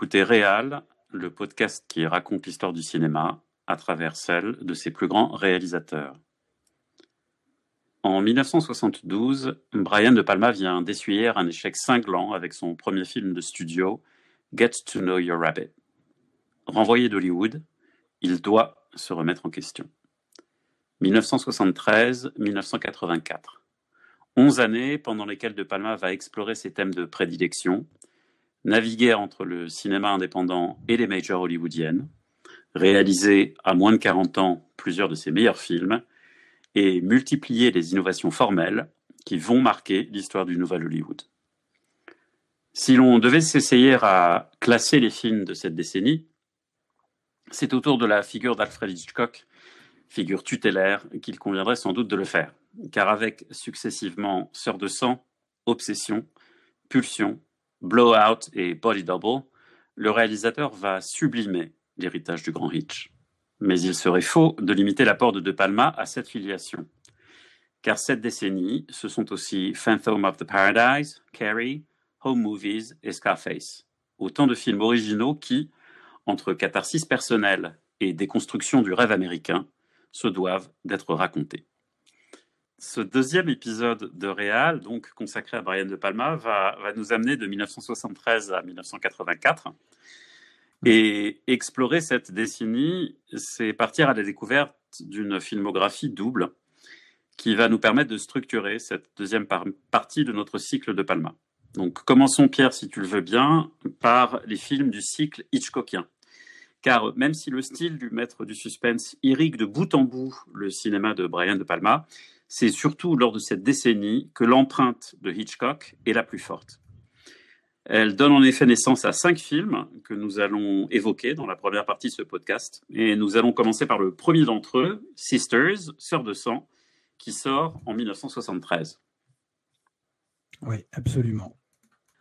Écoutez Réal, le podcast qui raconte l'histoire du cinéma à travers celle de ses plus grands réalisateurs. En 1972, Brian De Palma vient d'essuyer un échec cinglant avec son premier film de studio, Get to Know Your Rabbit. Renvoyé d'Hollywood, il doit se remettre en question. 1973-1984. Onze années pendant lesquelles De Palma va explorer ses thèmes de prédilection, naviguer entre le cinéma indépendant et les majors hollywoodiennes, réaliser à moins de 40 ans plusieurs de ses meilleurs films, et multiplier les innovations formelles qui vont marquer l'histoire du Nouvel Hollywood. Si l'on devait s'essayer à classer les films de cette décennie, c'est autour de la figure d'Alfred Hitchcock, figure tutélaire, qu'il conviendrait sans doute de le faire. Car avec successivement Sœur de sang, Obsession, Pulsion, Blowout et Body Double, le réalisateur va sublimer l'héritage du grand Hitch. Mais il serait faux de limiter l'apport de De Palma à cette filiation. Car cette décennie, ce sont aussi Phantom of the Paradise, Carrie, Home Movies et Scarface. Autant de films originaux qui, entre catharsis personnelle et déconstruction du rêve américain, se doivent d'être racontés. Ce deuxième épisode de Réal, donc consacré à Brian De Palma, va, va nous amener de 1973 à 1984 et explorer cette décennie, c'est partir à la découverte d'une filmographie double qui va nous permettre de structurer cette deuxième partie de notre cycle de Palma. Donc commençons, Pierre, si tu le veux bien, par les films du cycle Hitchcockien. Car même si le style du maître du suspense irrigue de bout en bout le cinéma de Brian De Palma, c'est surtout lors de cette décennie que l'empreinte de Hitchcock est la plus forte. Elle donne en effet naissance à cinq films que nous allons évoquer dans la première partie de ce podcast. Et nous allons commencer par le premier d'entre eux, Sisters, Sœurs de sang, qui sort en 1973. Oui, absolument.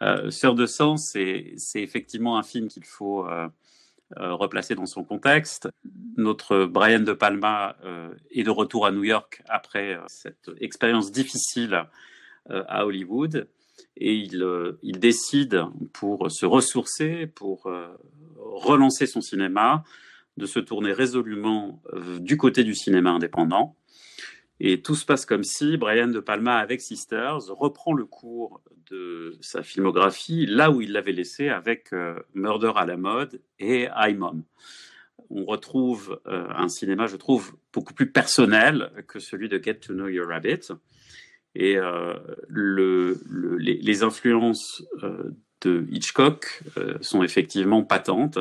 Euh, Sœurs de sang, c'est effectivement un film qu'il faut euh, euh, replacer dans son contexte. Notre Brian De Palma euh, est de retour à New York après euh, cette expérience difficile à Hollywood et il, il, décide, pour se ressourcer, pour relancer son cinéma, de se tourner résolument du côté du cinéma indépendant. Et tout se passe comme si Brian De Palma, avec Sisters, reprend le cours de sa filmographie là où il l'avait laissé avec Murder à la mode et I Mom. On retrouve un cinéma, je trouve, beaucoup plus personnel que celui de Get to Know Your Rabbit. Et euh, le, le, les, les, influences euh, de Hitchcock euh, sont effectivement patentes.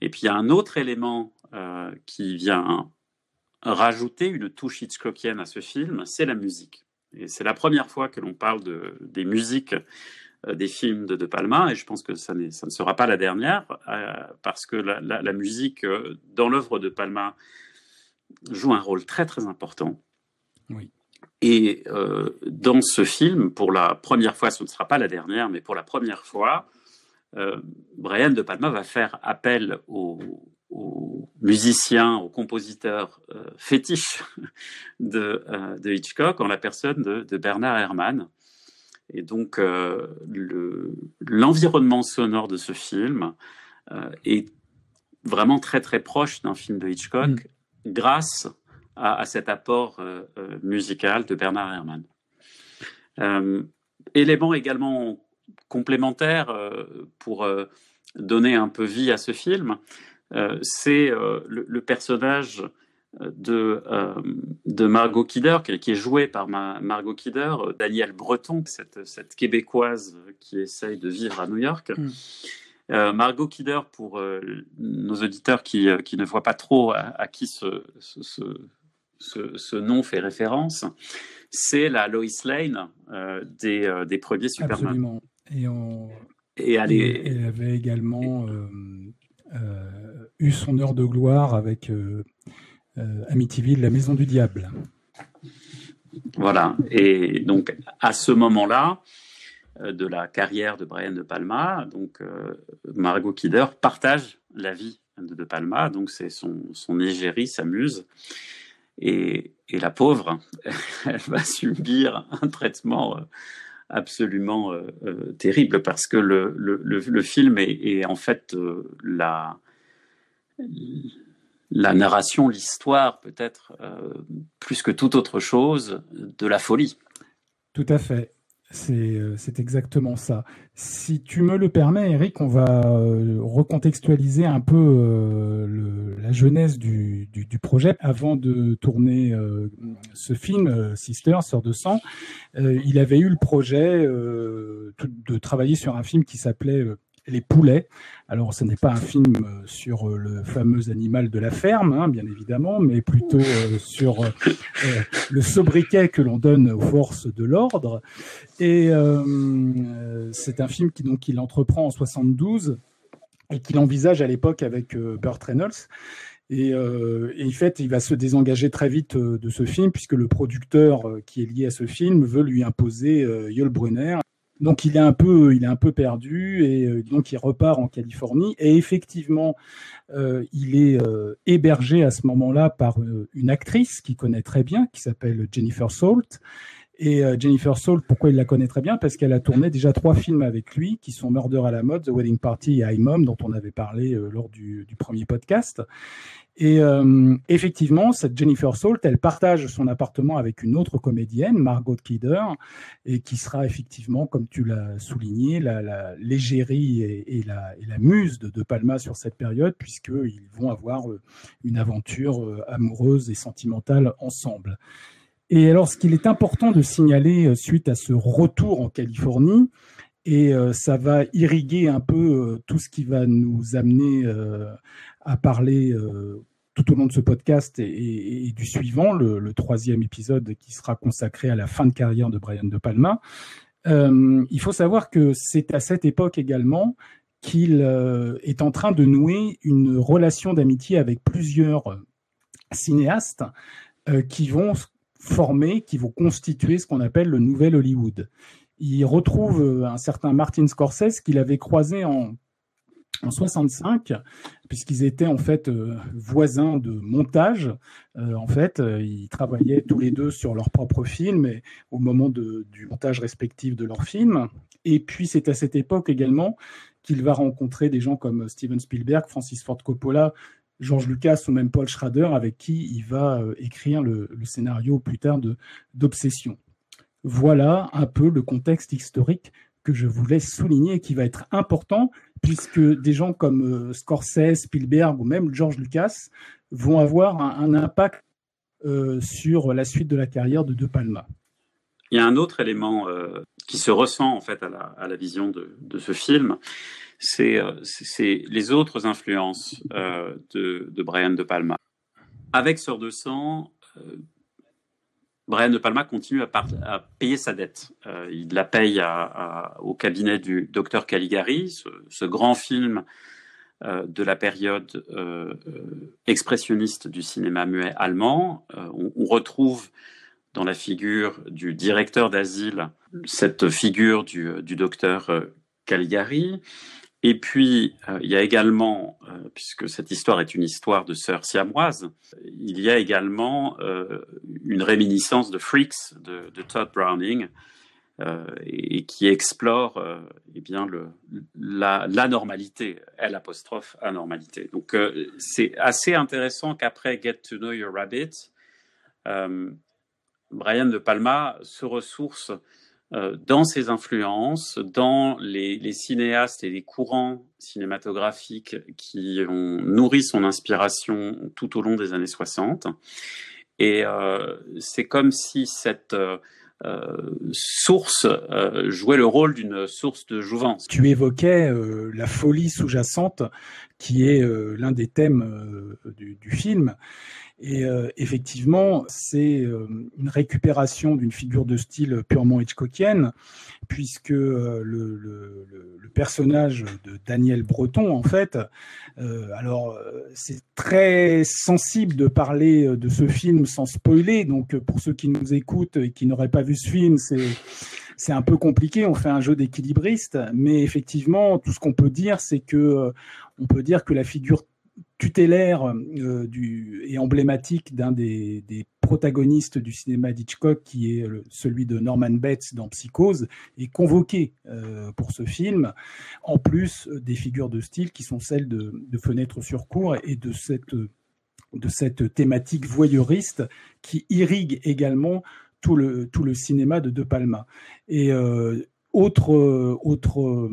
Et puis il y a un autre élément euh, qui vient rajouter une touche Hitchcockienne à ce film, c'est la musique. Et c'est la première fois que l'on parle de, des musiques euh, des films de De Palma, et je pense que ça, ça ne sera pas la dernière, euh, parce que la, la, la musique dans l'œuvre de Palma joue un rôle très très important. Oui. Et euh, dans ce film, pour la première fois, ce ne sera pas la dernière, mais pour la première fois, euh, Brian De Palma va faire appel aux, aux musiciens, aux compositeurs euh, fétiches de, euh, de, Hitchcock en la personne de, de Bernard Herrmann. Et donc, euh, l'environnement sonore de ce film est vraiment très très proche d'un film de Hitchcock mmh. grâce à, à cet apport musical de Bernard Herrmann. Élément également complémentaire pour donner un peu vie à ce film, c'est le, le, personnage de, de Margot Kidder, qui est joué par ma, Margot Kidder, Danielle Breton, cette, cette Québécoise qui essaye de vivre à New York. Mm. Euh, Margot Kidder, pour euh, nos auditeurs qui, euh, qui, ne voient pas trop à, à qui ce, ce, ce, ce, nom fait référence, c'est la Lois Lane euh, des, euh, des, premiers Superman. Absolument. Et, on... et elle, est... elle, avait également euh, eu son heure de gloire avec Amityville, la Maison du Diable. Voilà. Et donc, à ce moment-là, de la carrière de Brian De Palma, donc Margot Kidder partage la vie de De Palma, donc c'est son, son égérie, sa muse. Et, et, la pauvre, elle va subir un traitement absolument terrible parce que le, le, film est, en fait la, la narration, l'histoire peut-être, plus que toute autre chose, de la folie. Tout à fait. Euh, c'est exactement ça. Si tu me le permets, Eric, on va euh, recontextualiser un peu euh, la genèse du, projet. Avant de tourner ce film, Sister, Sœur de sang, il avait eu le projet de travailler sur un film qui s'appelait les poulets. Alors, ce n'est pas un film euh, sur euh, le fameux animal de la ferme, hein, bien évidemment, mais plutôt euh, sur le sobriquet que l'on donne aux forces de l'ordre. Et c'est un film qui donc qu'il entreprend en 72 et qu'il envisage à l'époque avec Burt Reynolds. Et, en fait, il va se désengager très vite de ce film puisque le producteur qui est lié à ce film veut lui imposer Yul Brunner. Donc il est un peu, il est un peu perdu et euh, donc il repart en Californie et effectivement euh, il est euh, hébergé à ce moment-là par une actrice qu'il connaît très bien qui s'appelle Jennifer Salt. Et Jennifer Salt, pourquoi il la connaît très bien? Parce qu'elle a tourné déjà trois films avec lui, qui sont Murder à la mode, The Wedding Party et I Mom, dont on avait parlé lors du, du, premier podcast. Et euh, effectivement, cette Jennifer Salt, elle partage son appartement avec une autre comédienne, Margot Kidder, et qui sera effectivement, comme tu l'as souligné, la, l'égérie et, la, muse de, de, Palma sur cette période, puisqu'ils vont avoir euh, une aventure euh, amoureuse et sentimentale ensemble. Et alors, ce qu'il est important de signaler suite à ce retour en Californie, et ça va irriguer un peu tout ce qui va nous amener à parler euh, tout au long de ce podcast et, du suivant, le, troisième épisode qui sera consacré à la fin de carrière de Brian De Palma. Euh, il faut savoir que c'est à cette époque également qu'il euh, est en train de nouer une relation d'amitié avec plusieurs cinéastes qui vont former, qui vont constituer ce qu'on appelle le nouvel Hollywood. Il retrouve un certain Martin Scorsese qu'il avait croisé en en 65, puisqu'ils étaient en fait euh, voisins de montage. Euh, en fait, euh, ils travaillaient tous les deux sur leur propre film et au moment du montage respectif de leur film. Et puis c'est à cette époque également qu'il va rencontrer des gens comme Steven Spielberg, Francis Ford Coppola, George Lucas ou même Paul Schrader, avec qui il va écrire le, le scénario plus tard d'Obsession. Voilà un peu le contexte historique que je voulais souligner et qui va être important puisque des gens comme euh, Scorsese, Spielberg ou même George Lucas vont avoir un, impact euh, sur la suite de la carrière de De Palma. Il y a un autre élément euh, qui se ressent en fait à la, vision de, ce film, c'est les autres influences de, de, Brian De Palma. Avec Sœur de sang, Brian De Palma continue à, payer sa dette. Euh, il la paye au cabinet du docteur Caligari, ce, grand film euh, de la période euh, expressionniste du cinéma muet allemand. On, retrouve dans la figure du directeur d'asile cette figure du, du docteur Caligari. Et puis, euh, il y a également, euh, puisque cette histoire est une histoire de sœurs siamoises, il y a également euh, une réminiscence de Freaks de, Todd Browning, et, qui explore eh bien la, normalité, L apostrophe anormalité. Donc, c'est assez intéressant qu'après Get to Know Your Rabbit, Brian De Palma se ressource dans ses influences, dans les, cinéastes et les courants cinématographiques qui ont nourri son inspiration tout au long des années 60. Et euh, c'est comme si cette euh, source jouait le rôle d'une source de jouvence. Tu évoquais la folie sous-jacente qui est l'un des thèmes du, film. Et euh, effectivement, c'est euh, une récupération d'une figure de style purement Hitchcockienne, puisque euh, le, le, personnage de Daniel Breton, en fait, alors c'est très sensible de parler de ce film sans spoiler. Donc pour ceux qui nous écoutent et qui n'auraient pas vu ce film, c'est c'est un peu compliqué. On fait un jeu d'équilibriste, mais effectivement, tout ce qu'on peut dire, c'est que on peut dire que la figure tutélaire du, et emblématique d'un des, protagonistes du cinéma d'Hitchcock, qui est celui de Norman Bates dans Psychose, est convoqué pour ce film, en plus des figures de style qui sont celles de, de Fenêtre sur cour et de cette, de cette thématique voyeuriste qui irrigue également tout le, tout le cinéma de De Palma. Et autre, autre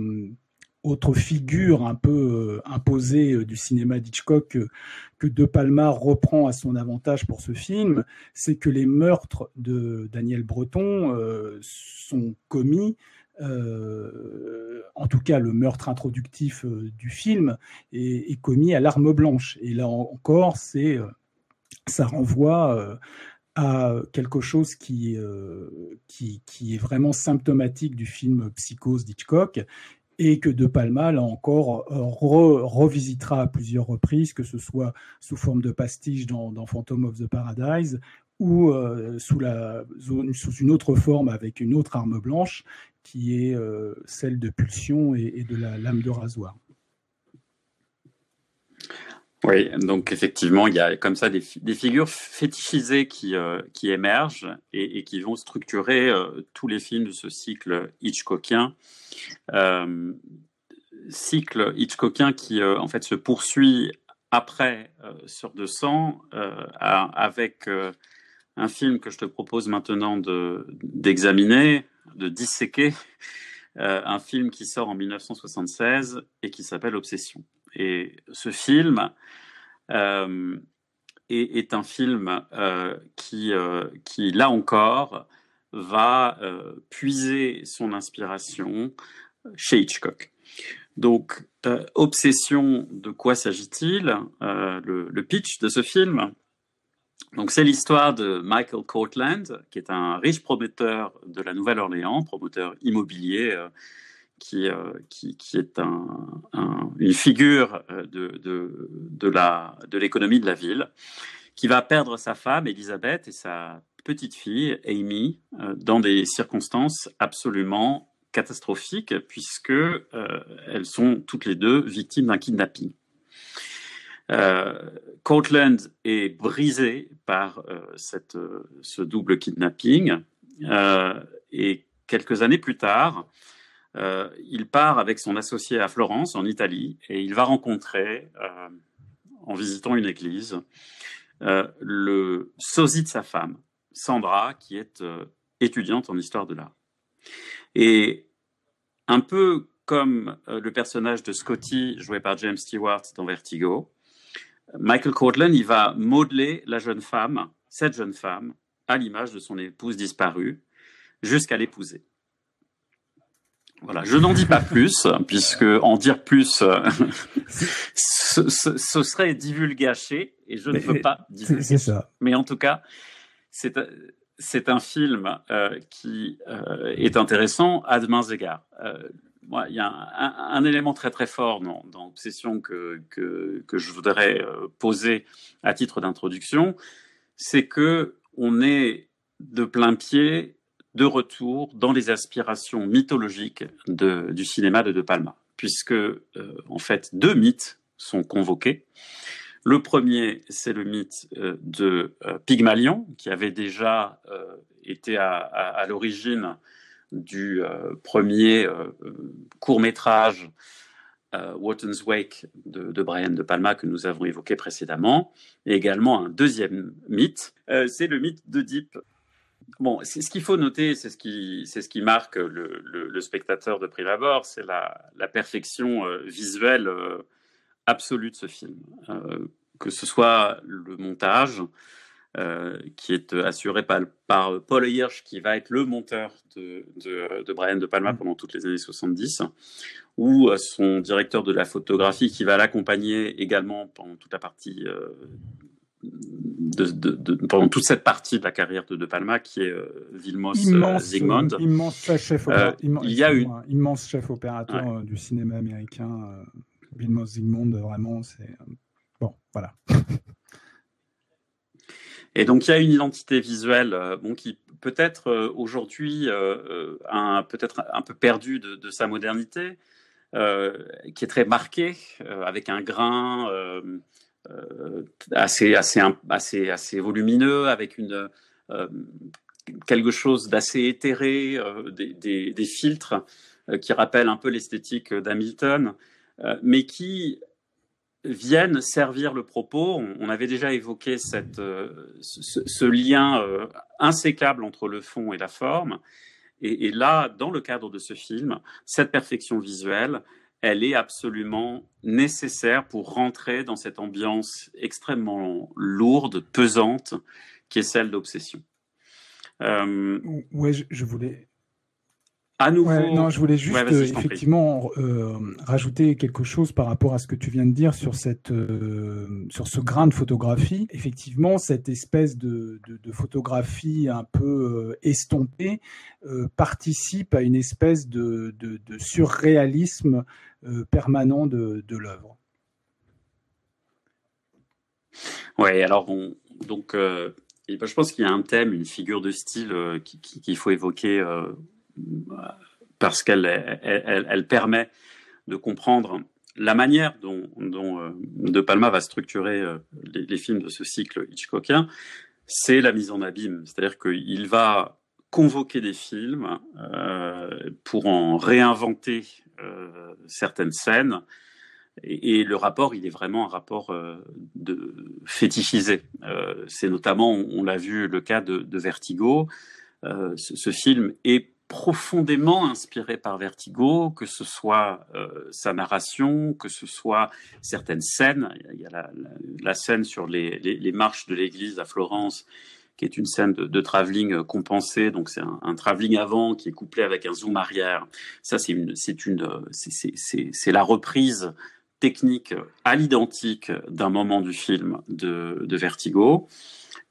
autre figure un peu euh, imposée euh, du cinéma d'Hitchcock que, De Palma reprend à son avantage pour ce film, c'est que les meurtres de Daniel Breton euh, sont commis en tout cas le meurtre introductif du film est, commis à l'arme blanche. Et là encore, ça renvoie à quelque chose qui, qui, est vraiment symptomatique du film Psychose d'Hitchcock et que De Palma, là encore, revisitera à plusieurs reprises, que ce soit sous forme de pastiche dans, Phantom of the Paradise ou euh, sous, une autre forme avec une autre arme blanche qui est euh, celle de Pulsion et, de la lame de rasoir. Oui, donc effectivement, il y a comme ça des, figures fétichisées qui, euh, qui émergent et, qui vont structurer tous les films de ce cycle Hitchcockien euh, cycle Hitchcockien qui euh, en fait se poursuit après euh, sur 200 avec un film que je te propose maintenant d'examiner, de, disséquer, un film qui sort en 1976 et qui s'appelle Obsession. Et ce film est, un film qui, qui, là encore, va puiser son inspiration chez Hitchcock. Donc, euh, Obsession, de quoi s'agit-il euh, le, pitch de ce film, donc c'est l'histoire de Michael Cortland, qui est un riche promoteur de la Nouvelle-Orléans, promoteur immobilier, euh, qui, est une figure de, de, de l'économie de, la ville, qui va perdre sa femme, Elisabeth, et sa petite fille, Amy, dans des circonstances absolument catastrophique puisque euh, elles sont toutes les deux victimes d'un kidnapping. Euh, Cortland est brisé par euh, cette, ce double kidnapping et quelques années plus tard, il part avec son associé à Florence, en Italie, et il va rencontrer, en visitant une église, le sosie de sa femme, Sandra, qui est étudiante en histoire de l'art. Et un peu comme euh, le personnage de Scotty, joué par James Stewart dans Vertigo, Michael Cortland, il va modeler la jeune femme, cette jeune femme, à l'image de son épouse disparue, jusqu'à l'épouser. Voilà, je n'en dis pas plus, puisque en dire plus, euh, ce, serait divulgaché, et je ne veux pas divulguer. C'est ça. Mais en tout cas, c'est c'est un film euh, qui euh, est intéressant à de mains égards. Euh, il y a un, élément très très fort dans, dans Obsession que, que, que, je voudrais poser à titre d'introduction, c'est que on est de plein pied de retour dans les aspirations mythologiques de, du cinéma de De Palma, puisque en fait deux mythes sont convoqués. Le premier, c'est le mythe euh, de euh, Pygmalion, qui avait déjà euh, été à, l'origine du premier court métrage Watten's Wake de, Brian De Palma que nous avons évoqué précédemment, et également un deuxième mythe, c'est le mythe d'Oedipe. Bon, ce qu'il faut noter, c'est ce qui, c'est ce qui marque le, spectateur de prime abord, c'est la, la, perfection visuelle absolue de ce film. Euh, que ce soit le montage, euh, qui est assuré par, par, Paul Hirsch, qui va être le monteur de, de, Brian De Palma mm. pendant toutes les années 70, ou euh, son directeur de la photographie qui va l'accompagner également pendant toute la partie. De, pendant toute cette partie de la carrière de De Palma, qui est Vilmos Zsigmond. immense chef, il y a une immense chef opérateur du cinéma américain. Vilmos Zsigmond, vraiment, c'est bon, voilà. Et donc il y a une identité visuelle euh, bon, qui peut-être euh, aujourd'hui euh, peut-être un peu perdue de, sa modernité, qui est très marquée, avec un grain assez, assez, assez, assez volumineux, avec une, quelque chose d'assez éthéré, des, des, filtres qui rappellent un peu l'esthétique d'Hamilton, mais qui viennent servir le propos. On, avait déjà évoqué cette, ce, lien insécable entre le fond et la forme. Et, là, dans le cadre de ce film, cette perfection visuelle, elle est absolument nécessaire pour rentrer dans cette ambiance extrêmement lourde, pesante, qui est celle d'obsession. Euh... Je, voulais à nouveau. non, je voulais juste effectivement euh, rajouter quelque chose par rapport à ce que tu viens de dire sur cette euh, sur ce grain de photographie. Effectivement, cette espèce de, de, de photographie un peu euh, estompée participe à une espèce de, de surréalisme permanent de, l'œuvre. Ouais, alors bon, donc et ben, je pense qu'il y a un thème, une figure de style qu'il faut évoquer parce qu'elle elle, elle, permet de comprendre la manière dont, euh, De Palma va structurer euh, les, films de ce cycle Hitchcockien, c'est la mise en abîme. C'est-à-dire qu'il va convoquer des films euh, pour en réinventer certaines scènes. Et, le rapport, il est vraiment un rapport euh, de fétichisé. c'est notamment, on, l'a vu, le cas de, Vertigo. Ce, film est profondément inspiré par Vertigo, que ce soit euh, sa narration, que ce soit certaines scènes. Il y a la, scène sur les, marches de l'église à Florence, qui est une scène de, de travelling compensé. Donc c'est un, un travelling avant qui est couplé avec un zoom arrière. Ça c'est une, c'est la reprise technique à l'identique d'un moment du film de Vertigo.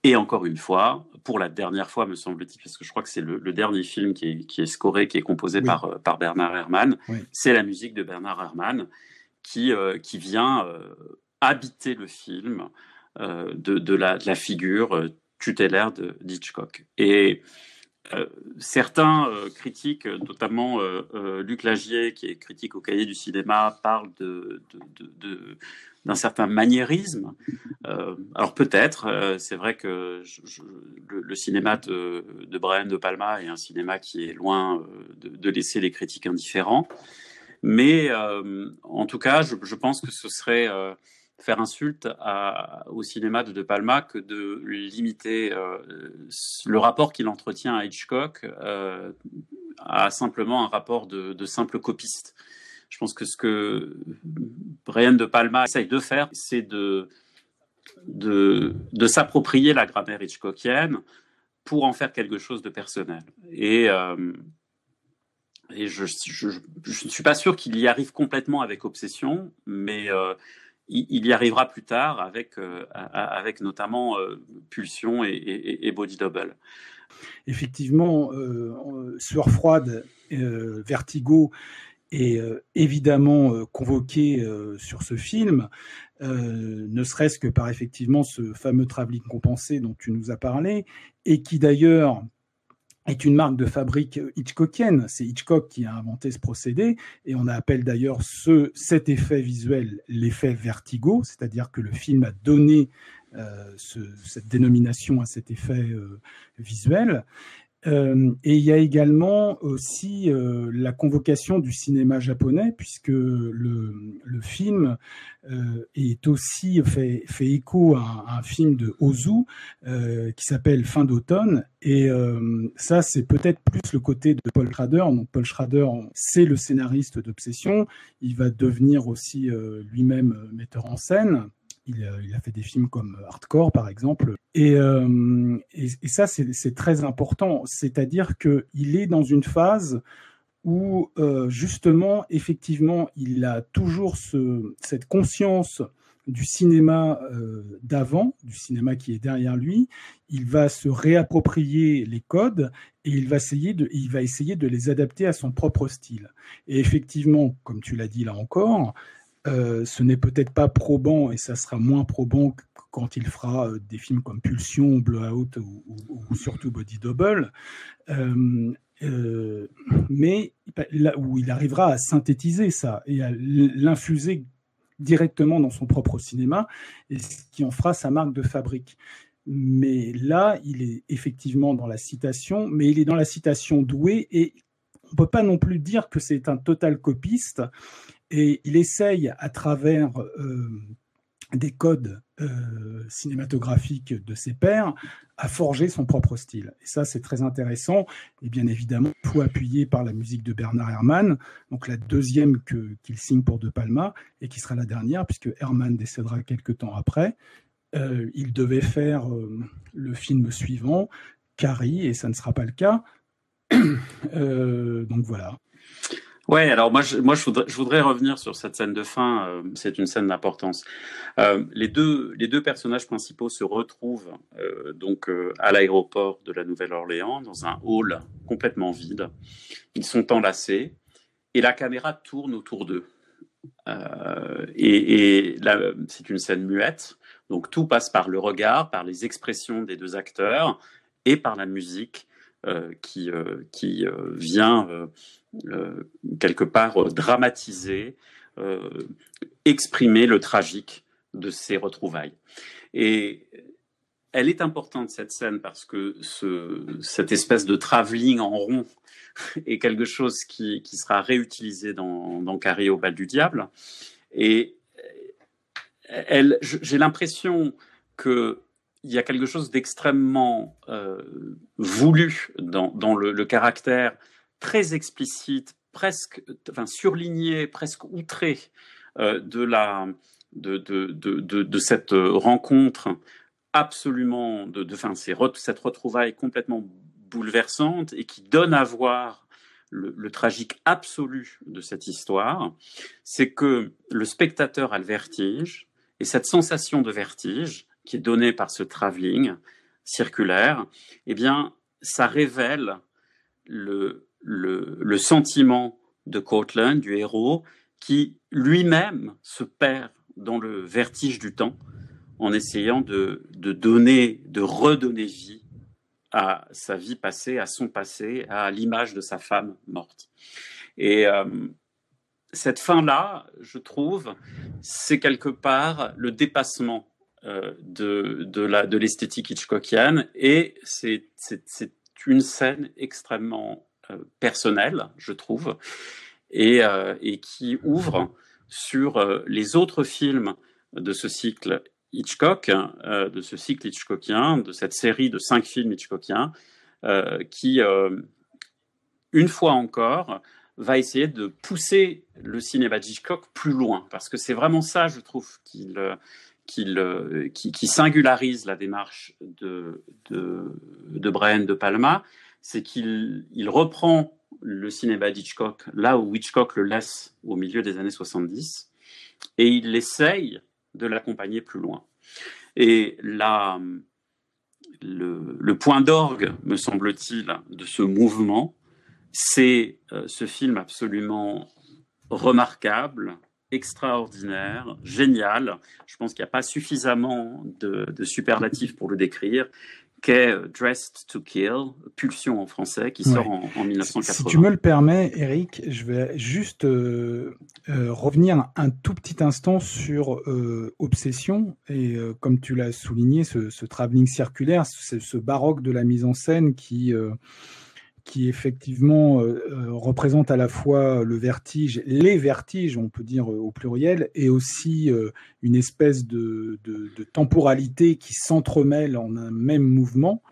Et encore une fois, pour la dernière fois, me semble-t-il, parce que je crois que c'est le, le, dernier film qui est, qui est, scoré, qui est composé oui. par, euh, par Bernard Herrmann, oui. c'est la musique de Bernard Herrmann qui, euh, qui vient euh, habiter le film euh, de, de, la, de, la, figure tutélaire d'Hitchcock. Et certains critiques, notamment Luc Lagier, qui est critique au cahier du cinéma, parlent de, de d'un certain maniérisme. Euh, alors peut-être, euh, c'est vrai que le, cinéma de, de, Brian De Palma est un cinéma qui est loin euh, de, laisser les critiques indifférents. Mais en tout cas, je, pense que ce serait faire insulte au cinéma de De Palma que de limiter le rapport qu'il entretient à Hitchcock à simplement un rapport de simple copiste. Je pense que ce que Brian De Palma essaye de faire, c'est de, de, s'approprier la grammaire hitchcockienne pour en faire quelque chose de personnel. Et, euh, je, ne suis pas sûr qu'il y arrive complètement avec Obsession, mais euh, il, y arrivera plus tard avec, euh, avec notamment Pulsion et, et, Body Double. Effectivement, Sueur froide, Vertigo est euh, évidemment euh, convoqué euh, sur ce film, ne serait-ce que par effectivement ce fameux travelling compensé dont tu nous as parlé, et qui d'ailleurs est une marque de fabrique hitchcockienne. C'est Hitchcock qui a inventé ce procédé et on appelle d'ailleurs ce, cet effet visuel l'effet vertigo, c'est-à-dire que le film a donné ce, cette dénomination à cet effet visuel. Euh, et il y a également aussi euh, la convocation du cinéma japonais, puisque le, film euh, est aussi fait, écho à, à, un film de Ozu qui s'appelle Fin d'automne. Et ça, c'est peut-être plus le côté de Paul Schrader. Donc Paul Schrader, c'est le scénariste d'Obsession. Il va devenir aussi lui-même metteur en scène. Il, il, a fait des films comme Hardcore, par exemple. Et, euh, ça, c'est très important. C'est-à-dire qu'il est dans une phase où, euh, justement, effectivement, il a toujours ce, cette conscience du cinéma euh, d'avant, du cinéma qui est derrière lui. Il va se réapproprier les codes et il va essayer de, il va essayer de les adapter à son propre style. Et effectivement, comme tu l'as dit là encore, euh, ce n'est peut-être pas probant et ça sera moins probant quand il fera euh, des films comme Pulsion, Blowout ou, ou, ou surtout Body Double, euh, mais là où il arrivera à synthétiser ça et à l'infuser directement dans son propre cinéma et ce qui en fera sa marque de fabrique. Mais là, il est effectivement dans la citation, mais il est dans la citation douée et on peut pas non plus dire que c'est un total copiste. Et il essaye à travers euh, des codes euh, cinématographiques de ses pairs à forger son propre style. Et ça, c'est très intéressant. Et bien évidemment, tout appuyé par la musique de Bernard Herrmann, donc la deuxième qu'il signe pour De Palma, et qui sera la dernière, puisque Herrmann décédera quelques temps après. Euh, il devait faire euh, le film suivant, Carrie, et ça ne sera pas le cas. donc voilà. Ouais, alors moi, je, moi, je voudrais, je voudrais revenir sur cette scène de fin. Euh, c'est une scène d'importance. Euh, les deux, les deux personnages principaux se retrouvent euh, donc à l'aéroport de la Nouvelle-Orléans dans un hall complètement vide. Ils sont enlacés et la caméra tourne autour d'eux. Et, et c'est une scène muette. Donc tout passe par le regard, par les expressions des deux acteurs et par la musique qui, qui vient quelque part euh, dramatiser, euh, exprimer le tragique de ces retrouvailles. Et elle est importante cette scène parce que ce, cette espèce de travelling en rond est quelque chose qui, qui sera réutilisé dans, dans Carré au bal du diable. Et j'ai l'impression que il y a quelque chose d'extrêmement euh, voulu dans, dans le, caractère très explicite, presque, enfin surligné, presque outré euh, de la de, de, de, de, cette rencontre absolument de, de enfin, cette retrouvaille complètement bouleversante et qui donne à voir le, le tragique absolu de cette histoire, c'est que le spectateur a le vertige et cette sensation de vertige qui est donnée par ce travelling circulaire, eh bien, ça révèle le, le, sentiment de Cortland, du héros, qui lui-même se perd dans le vertige du temps en essayant de, donner, de redonner vie à sa vie passée, à son passé, à l'image de sa femme morte. Et euh, cette fin-là, je trouve, c'est quelque part le dépassement euh, de, de, l'esthétique hitchcockienne et c'est, une scène extrêmement personnel, je trouve, et, euh, qui ouvre sur euh, les autres films de ce cycle Hitchcock, euh, de ce cycle Hitchcockien, de cette série de cinq films Hitchcockiens, euh, qui, une fois encore, va essayer de pousser le cinéma Hitchcock plus loin, parce que c'est vraiment ça, je trouve, qui, qui, singularise la démarche de, de, de Brian De Palma, c'est qu'il il reprend le cinéma d'Hitchcock là où Hitchcock le laisse au milieu des années 70 et il essaye de l'accompagner plus loin. Et là, le, le point d'orgue, me semble-t-il, de ce mouvement, c'est euh, ce film absolument remarquable, extraordinaire, génial. Je pense qu'il n'y a pas suffisamment de, de superlatifs pour le décrire qu'est Dressed to Kill, Pulsion en français, qui sort en, en, 1980. Si tu me le permets, Eric, je vais juste euh, euh, revenir un tout petit instant sur euh, Obsession. Et comme tu l'as souligné, ce, ce travelling circulaire, ce, ce, baroque de la mise en scène qui qui effectivement euh, euh, représente à la fois le vertige, les vertiges, on peut dire euh, au pluriel, et aussi euh, une espèce de, temporalité qui s'entremêle en un même mouvement,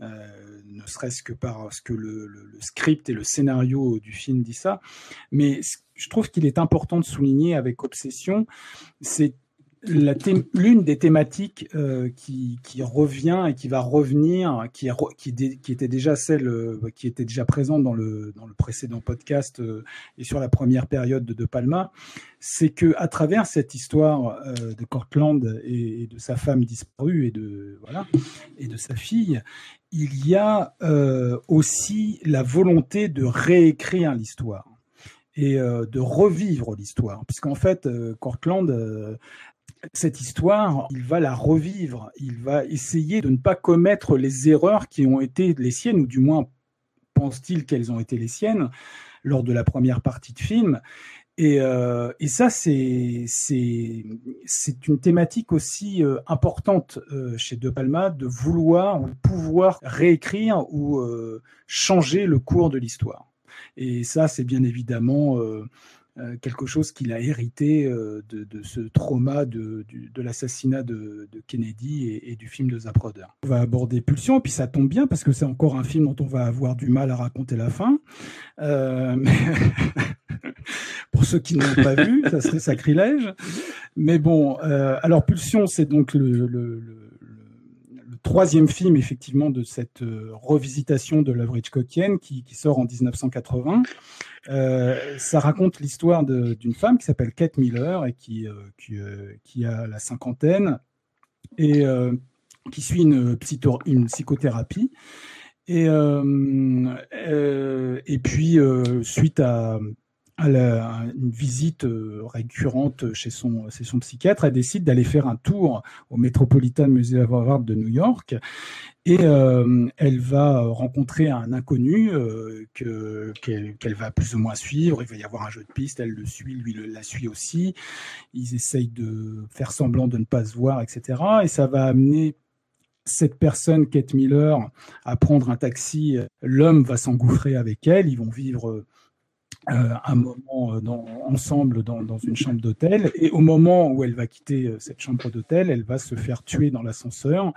ne serait-ce que parce que le, le, script et le scénario du film dit ça. Mais je trouve qu'il est important de souligner avec Obsession, c'est l'une des thématiques euh, qui, revient et qui va revenir, qui, était déjà celle euh, qui était déjà présente dans le, précédent podcast euh, et sur la première période de De Palma, c'est que à travers cette histoire de Cortland et, et, de sa femme disparue et de voilà et de sa fille, il y a aussi la volonté de réécrire l'histoire et de revivre l'histoire. Puisqu'en fait, Cortland cette histoire, il va la revivre, il va essayer de ne pas commettre les erreurs qui ont été les siennes, ou du moins pense-t-il qu'elles ont été les siennes lors de la première partie de film. Et, euh, ça, c'est une thématique aussi euh, importante euh, chez De Palma de vouloir ou pouvoir réécrire ou changer le cours de l'histoire. Et ça, c'est bien évidemment quelque chose qu'il a hérité euh, de, ce trauma de, l'assassinat de, Kennedy et, du film de Zapruder. On va aborder Pulsion, et puis ça tombe bien parce que c'est encore un film dont on va avoir du mal à raconter la fin. Euh, pour ceux qui n'ont pas vu, ça serait sacrilège. Mais bon, alors Pulsion, c'est donc le, troisième film effectivement de cette revisitation de l'œuvre Hitchcockienne qui, sort en 1980. Euh, ça raconte l'histoire d'une femme qui s'appelle Kate Miller et qui, euh, euh, qui, a la cinquantaine et qui suit une, une psychothérapie. Et, et puis, suite à, une visite récurrente chez son, chez son psychiatre, elle décide d'aller faire un tour au Metropolitan Museum of Art de New York. Et euh, elle va rencontrer un inconnu euh, qu'elle va plus ou moins suivre. Il va y avoir un jeu de piste, elle le suit, lui la suit aussi. Ils essayent de faire semblant de ne pas se voir, etc. Et ça va amener cette personne, Kate Miller, à prendre un taxi. L'homme va s'engouffrer avec elle. Ils vont vivre euh, un moment euh, ensemble dans, une chambre d'hôtel. Et au moment où elle va quitter euh, cette chambre d'hôtel, elle va se faire tuer dans l'ascenseur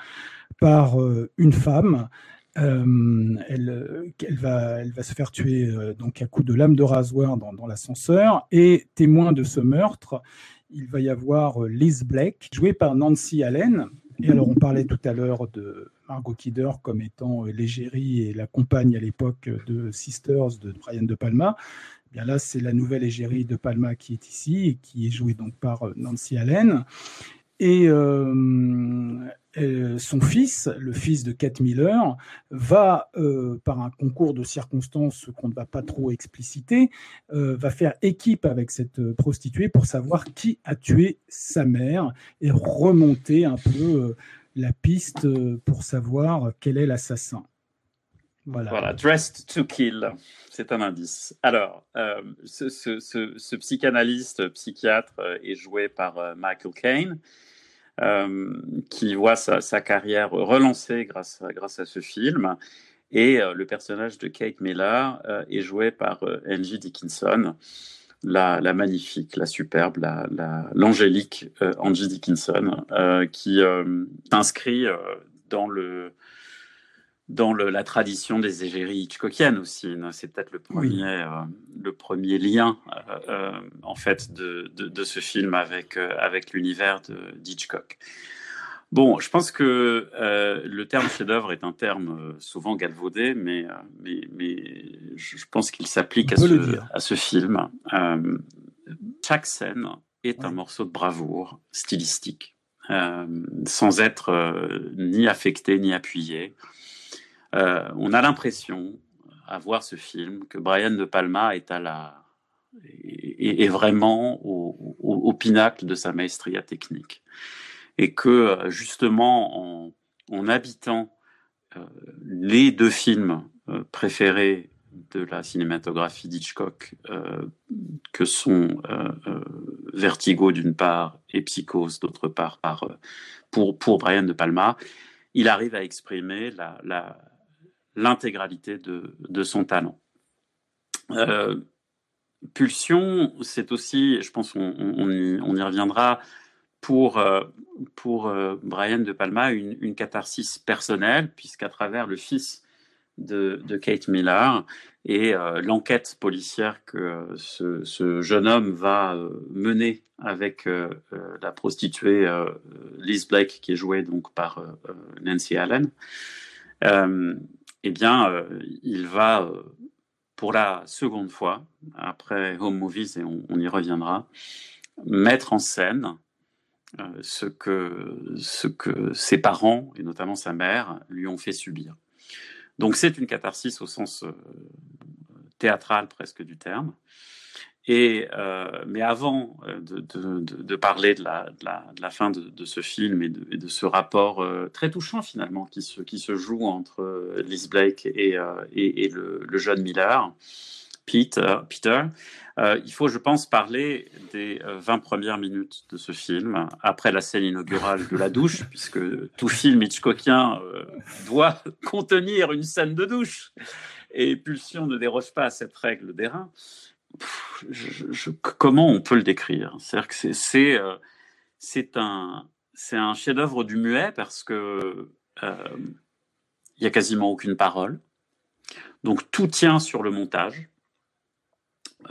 par une femme. elle, elle, va, elle va se faire tuer donc à coup de lame de rasoir dans, l'ascenseur. Et témoin de ce meurtre, il va y avoir Liz Blake, jouée par Nancy Allen. Et alors, on parlait tout à l'heure de Margot Kidder comme étant l'égérie et la compagne à l'époque de Sisters de Brian De Palma. Là, c'est la nouvelle égérie de Palma qui est ici et qui est jouée donc par euh, Nancy Allen. Et euh, euh, son fils, le fils de Kate Miller, va, par un concours de circonstances qu'on ne va pas trop expliciter, va faire équipe avec cette prostituée pour savoir qui a tué sa mère et remonter un peu la piste pour savoir quel est l'assassin. Voilà. Dressed to Kill, c'est un indice. Alors, euh, ce, psychanalyste, psychiatre euh, est joué par euh, Michael Caine, qui voit sa, carrière relancée grâce, à ce film. Et le personnage de Kate Miller est joué par Angie Dickinson, la, magnifique, la superbe, l'angélique la, Angie Dickinson, qui s'inscrit dans le dans la tradition des égéries hitchcockiennes aussi. C'est peut-être le premier, euh, le premier lien euh, euh, en fait de, de, ce film avec, avec l'univers d'Hitchcock. Bon, je pense que le terme chef-d'œuvre est un terme souvent galvaudé, mais, mais, mais je pense qu'il s'applique à ce film. chaque scène est un morceau de bravoure stylistique, sans être ni affecté ni appuyé. Euh, on a l'impression, à voir ce film, que Brian De Palma est à la est, vraiment au, pinacle de sa maestria technique. Et que euh, justement, en, habitant euh, les deux films préférés de la cinématographie d'Hitchcock, que sont Vertigo d'une part et Psychose d'autre part, pour Brian De Palma, il arrive à exprimer la, l'intégralité de, son talent. Euh, Pulsion, c'est aussi, je pense on, y, reviendra, pour, euh, euh, Brian De Palma, une, catharsis personnelle, puisqu'à travers le fils de, Kate Miller et l'enquête policière que ce, jeune homme va mener avec la prostituée Liz Blake, qui est jouée donc par Nancy Allen, eh bien, euh, il va, euh, pour la seconde fois, après Home Movies, et on, y reviendra, mettre en scène euh, ce, que, ce que ses parents, et notamment sa mère, lui ont fait subir. Donc c'est une catharsis au sens théâtral presque du terme. Et, euh, mais avant euh, de, de, de, parler de la, de la, de la fin de, ce film et de, ce rapport euh, très touchant finalement qui se, qui se joue entre Liz Blake et, et, et le, le, jeune Miller, Peter, Peter il faut, je pense, parler des 20 premières minutes de ce film, après la scène inaugurale de la douche, puisque tout film Hitchcockien doit contenir une scène de douche. Et Pulsion ne déroge pas à cette règle d'airain. Comment on peut le décrire? Que c'est un, chef-d'œuvre du muet parce que euh, il y a quasiment aucune parole. Donc tout tient sur le montage,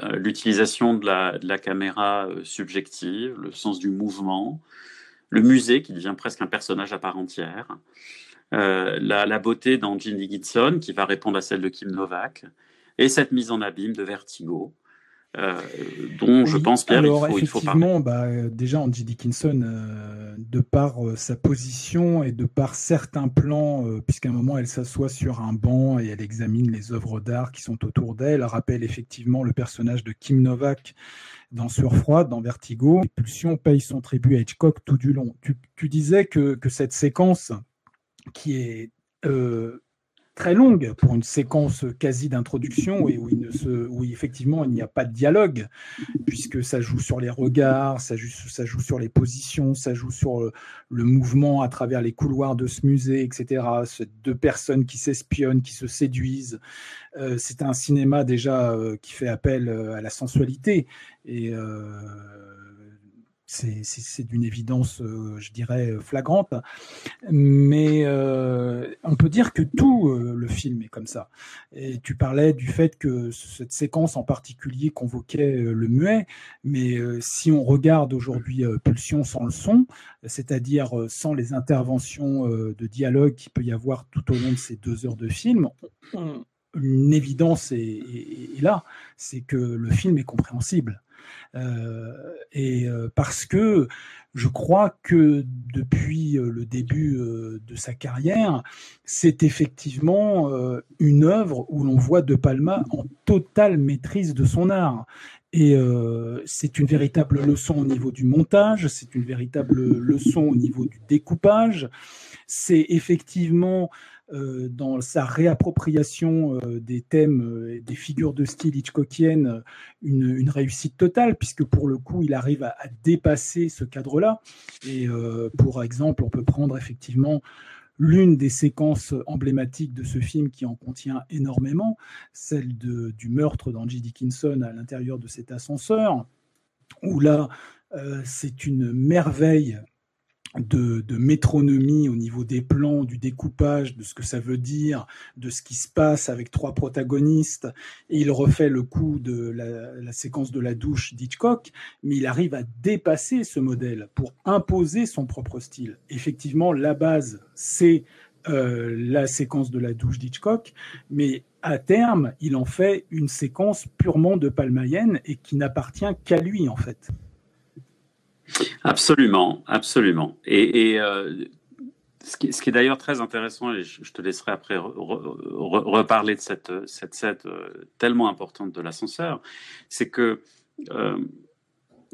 euh, l'utilisation de la, caméra euh, subjective, le sens du mouvement, le musée qui devient presque un personnage à part entière, la, la, beauté d'Angie Gibson qui va répondre à celle de Kim Novak, et cette mise en abîme de Vertigo. Euh, dont je pense bien alors, il, faut, effectivement, bah, déjà Angie Dickinson, euh, de par euh, sa position et de par certains plans, puisqu'à un moment elle s'assoit sur un banc et elle examine les œuvres d'art qui sont autour d'elle, rappelle effectivement le personnage de Kim Novak dans Surfroid, dans Vertigo. Pulsion paye son tribut à Hitchcock tout du long. Tu, tu disais que, que, cette séquence qui est très longue pour une séquence quasi d'introduction et où, il ne se, où effectivement il n'y a pas de dialogue, puisque ça joue sur les regards, ça joue, ça joue sur les positions, ça joue sur le, mouvement à travers les couloirs de ce musée, etc. deux personnes qui s'espionnent, qui se séduisent. Euh, c'est un cinéma déjà euh, qui fait appel euh, à la sensualité et c'est d'une évidence, euh, je dirais, flagrante. Mais euh, on peut dire que tout euh, le film est comme ça. Et tu parlais du fait que cette séquence en particulier convoquait le muet, mais si on regarde aujourd'hui Pulsion sans le son, c'est-à-dire sans les interventions de dialogue qu'il peut y avoir tout au long de ces deux heures de film, une évidence est là, c'est que le film est compréhensible. Euh, et euh, parce que je crois que depuis euh, le début de sa carrière, c'est effectivement une œuvre où l'on voit De Palma en totale maîtrise de son art. Et c'est une véritable leçon au niveau du montage, c'est une véritable leçon au niveau du découpage. C'est effectivement dans sa réappropriation euh, des thèmes euh, des figures de style Hitchcockienne une, réussite totale, puisque pour le coup, il arrive à, dépasser ce cadre-là. Et pour exemple, on peut prendre effectivement l'une des séquences emblématiques de ce film qui en contient énormément, celle du meurtre d'Angie Dickinson à l'intérieur de cet ascenseur, où là, c'est une merveille de, métronomie au niveau des plans, du découpage, de ce que ça veut dire, de ce qui se passe avec trois protagonistes. Il refait le coup de la, séquence de la douche d'Hitchcock, mais il arrive à dépasser ce modèle pour imposer son propre style. Effectivement, la base, c'est euh, la séquence de la douche d'Hitchcock, mais à terme, il en fait une séquence purement de Palmayenne et qui n'appartient qu'à lui, en fait. Absolument, absolument. Et, euh, ce qui, est d'ailleurs très intéressant, et je, te laisserai après reparler de cette, cette euh, tellement importante de l'ascenseur, c'est que euh,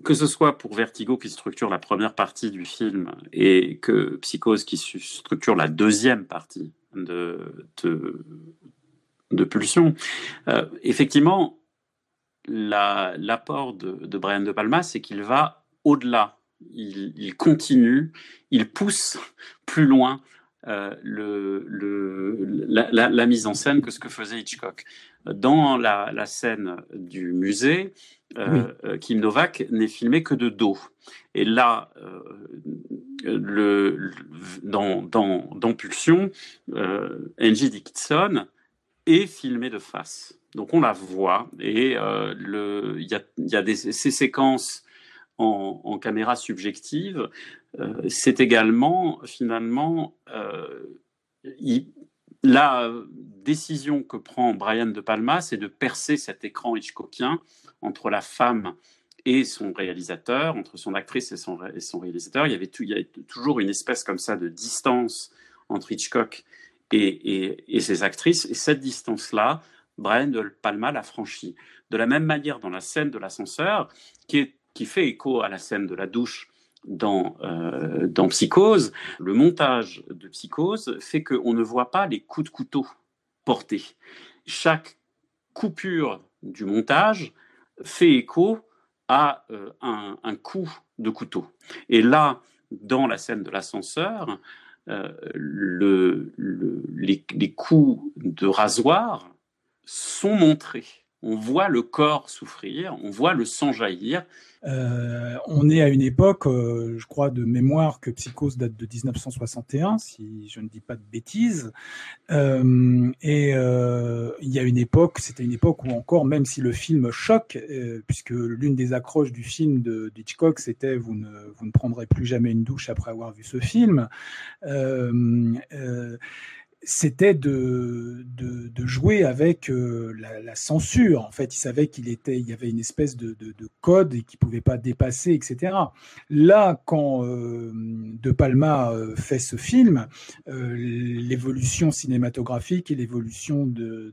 que ce soit pour Vertigo qui structure la première partie du film et que Psychose qui structure la deuxième partie de, de, Pulsion, effectivement, l'apport de, de Brian De Palma, c'est qu'il va au-delà. Il, continue, il pousse plus loin euh, la, mise en scène que ce que faisait Hitchcock. Dans la, scène du musée, euh, euh, Kim Novak n'est filmé que de dos. Et là, dans, dans, Pulsion, Angie Dickinson est filmée de face. Donc on la voit et il y a, y a des, ces séquences en, caméra subjective, euh, c'est également finalement euh, la décision que prend Brian De Palma, c'est de percer cet écran Hitchcockien entre la femme et son réalisateur, entre son actrice et son, réalisateur. Il y, avait toujours une espèce comme ça de distance entre Hitchcock et, et ses actrices. Et cette distance-là, Brian De Palma l'a franchie. De la même manière, dans la scène de l'ascenseur, qui est qui fait écho à la scène de la douche dans, euh, Psychose, le montage de Psychose fait qu'on ne voit pas les coups de couteau portés. Chaque coupure du montage fait écho à euh, un, coup de couteau. Et là, dans la scène de l'ascenseur, euh, les, coups de rasoir sont montrés. On voit le corps souffrir, on voit le sang jaillir, euh, on est à une époque, euh, je crois, de mémoire que Psychose date de 1961, si je ne dis pas de bêtises. Euh, et il y a une époque, c'était une époque où encore, même si le film choque, puisque l'une des accroches du film de, Hitchcock, c'était vous ne, vous ne prendrez plus jamais une douche après avoir vu ce film c'était de, de, jouer avec euh, la, censure. En fait, il savait qu'il était, il y avait une espèce de, de code et qu'il pouvait pas dépasser, etc. Là, quand euh, De Palma euh, fait ce film, l'évolution cinématographique et l'évolution du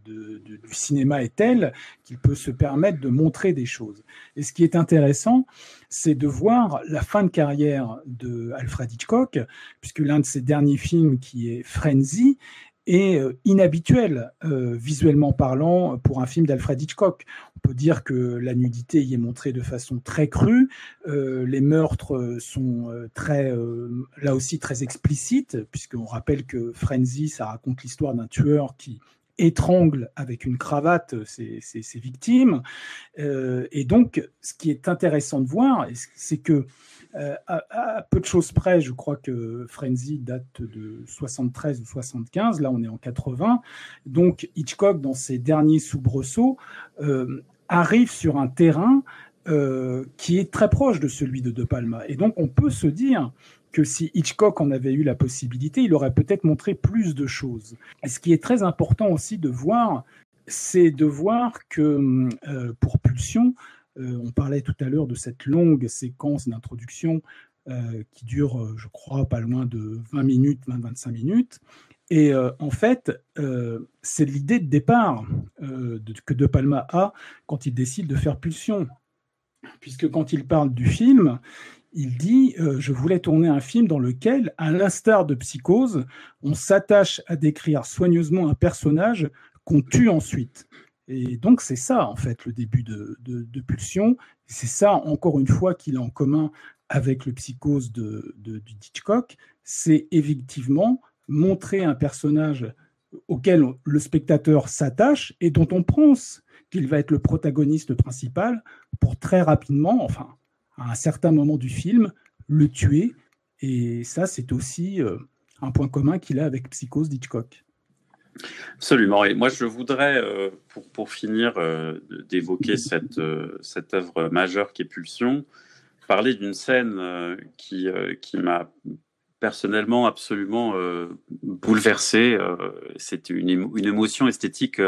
cinéma est telle qu'il peut se permettre de montrer des choses. Et ce qui est intéressant, c'est de voir la fin de carrière de Alfred Hitchcock, puisque l'un de ses derniers films, qui est Frenzy, est euh, inhabituel euh, visuellement parlant pour un film d'Alfred Hitchcock. On peut dire que la nudité y est montrée de façon très crue, euh, les meurtres sont très, là aussi très explicites, puisqu'on rappelle que Frenzy, ça raconte l'histoire d'un tueur qui étrangle avec une cravate ses, victimes. Euh, et donc, ce qui est intéressant de voir, c'est que euh, à, peu de choses près, je crois que Frenzy date de 73 ou 75, là on est en 80. Donc Hitchcock, dans ses derniers soubresauts, euh, arrive sur un terrain qui est très proche de celui de De Palma. Et donc on peut se dire que si Hitchcock en avait eu la possibilité, il aurait peut-être montré plus de choses. Et ce qui est très important aussi de voir, c'est de voir que euh, pour Pulsion, euh, on parlait tout à l'heure de cette longue séquence d'introduction euh, qui dure, je crois, pas loin de 20 minutes, 20-25 minutes. Et en fait, c'est l'idée de départ que De Palma a quand il décide de faire Pulsion. Puisque quand il parle du film, il dit euh, Je voulais tourner un film dans lequel, à l'instar de Psychose, on s'attache à décrire soigneusement un personnage qu'on tue ensuite. Et donc, c'est ça, en fait, le début de, de, Pulsion. C'est ça, encore une fois, qu'il a en commun avec le Psychose de, de, Hitchcock. C'est effectivement montrer un personnage auquel le spectateur s'attache et dont on pense qu'il va être le protagoniste principal pour très rapidement, enfin, à un certain moment du film, le tuer. Et ça, c'est aussi euh, un point commun qu'il a avec Psychose d'Hitchcock. Absolument. Et moi, je voudrais, euh, pour, pour, finir euh, d'évoquer cette, cette œuvre majeure qui est Pulsion, parler d'une scène qui, qui m'a personnellement absolument bouleversé. C'était une, une, émotion esthétique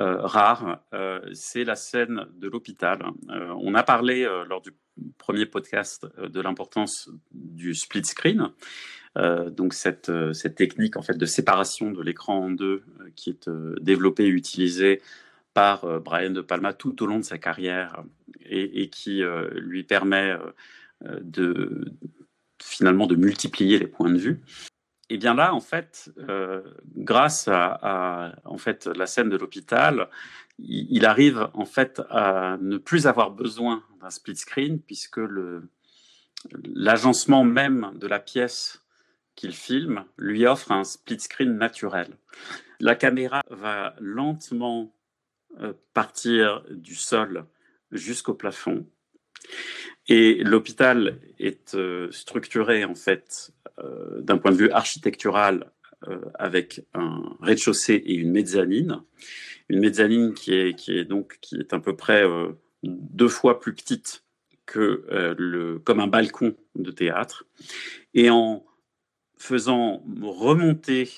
rare, euh, c'est la scène de l'hôpital. Euh, on a parlé lors du premier podcast de l'importance du split screen, donc cette, cette, technique en fait de séparation de l'écran en deux qui est développée et utilisée par Brian De Palma tout au long de sa carrière et, et qui lui permet de finalement de multiplier les points de vue. Et bien là, en fait, euh, grâce à, en fait la scène de l'hôpital, il, arrive en fait à ne plus avoir besoin d'un split screen puisque le l'agencement même de la pièce qu'il filme lui offre un split screen naturel. La caméra va lentement euh, partir du sol jusqu'au plafond et l'hôpital est euh, structuré en fait d'un point de vue architectural euh, avec un rez-de-chaussée et une mezzanine. Une mezzanine qui est, qui est donc qui est à peu près deux fois plus petite que le, comme un balcon de théâtre. Et en faisant remonter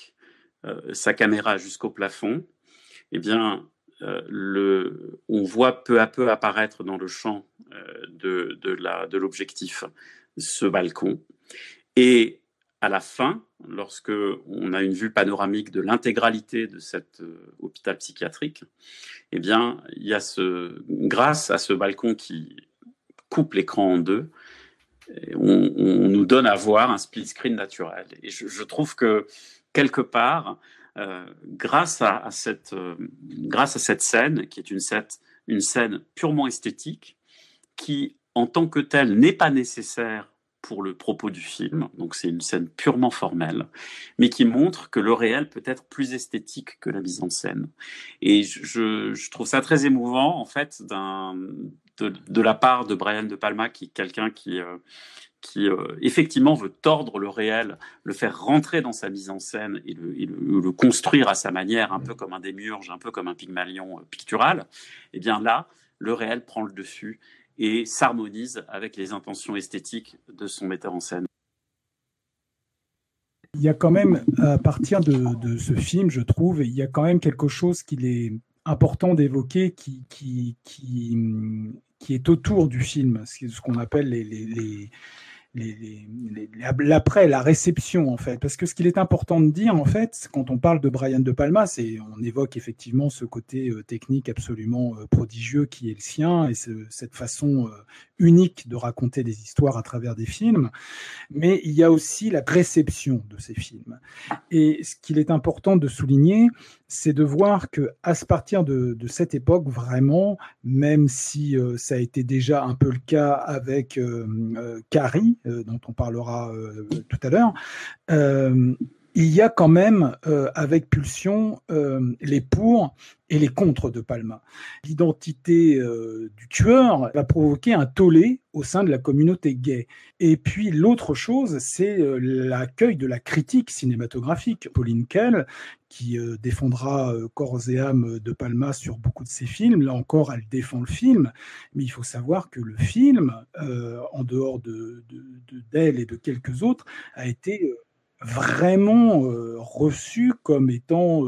sa caméra jusqu'au plafond, eh bien, le, on voit peu à peu apparaître dans le champ de, de l'objectif ce balcon. Et à la fin, lorsque on a une vue panoramique de l'intégralité de cet euh, hôpital psychiatrique, eh bien, il y a ce, grâce à ce balcon qui coupe l'écran en deux, on, nous donne à voir un split screen naturel. Et je, trouve que quelque part, grâce, à, cette, grâce à cette scène, qui est une scène purement esthétique, qui en tant que telle n'est pas nécessaire pour le propos du film, donc c'est une scène purement formelle, mais qui montre que le réel peut être plus esthétique que la mise en scène. Et je, trouve ça très émouvant, en fait, de, la part de Brian De Palma, qui est quelqu'un qui, euh, qui euh, effectivement veut tordre le réel, le faire rentrer dans sa mise en scène et le, construire à sa manière, un peu comme un démiurge, un peu comme un pygmalion euh, pictural. Eh bien là, le réel prend le dessus et s'harmonise avec les intentions esthétiques de son metteur en scène. Il y a quand même, à partir de, ce film, je trouve, il y a quand même quelque chose qu'il est important d'évoquer qui, qui, qui, qui, est autour du film, ce qu'on appelle les, les l'après, la réception en fait. Parce que ce qu'il est important de dire en fait, quand on parle de Brian De Palma, c'est on évoque effectivement ce côté euh, technique absolument euh, prodigieux qui est le sien et cette façon euh, unique de raconter des histoires à travers des films. Mais il y a aussi la réception de ces films. Et ce qu'il est important de souligner, c'est de voir que à partir de, cette époque, vraiment, même si ça a été déjà un peu le cas avec Carrie, euh, dont on parlera euh, tout à l'heure, euh, il y a quand même, avec Pulsion, les pour et les contre de Palma. L'identité du tueur va provoquer un tollé au sein de la communauté gay. Et puis l'autre chose, c'est l'accueil de la critique cinématographique. Pauline Kell, qui euh, défendra euh, corps et âme de Palma sur beaucoup de ses films. Là encore, elle défend le film, mais il faut savoir que le film, euh, en dehors de, d'elle et de quelques autres, a été vraiment reçu comme étant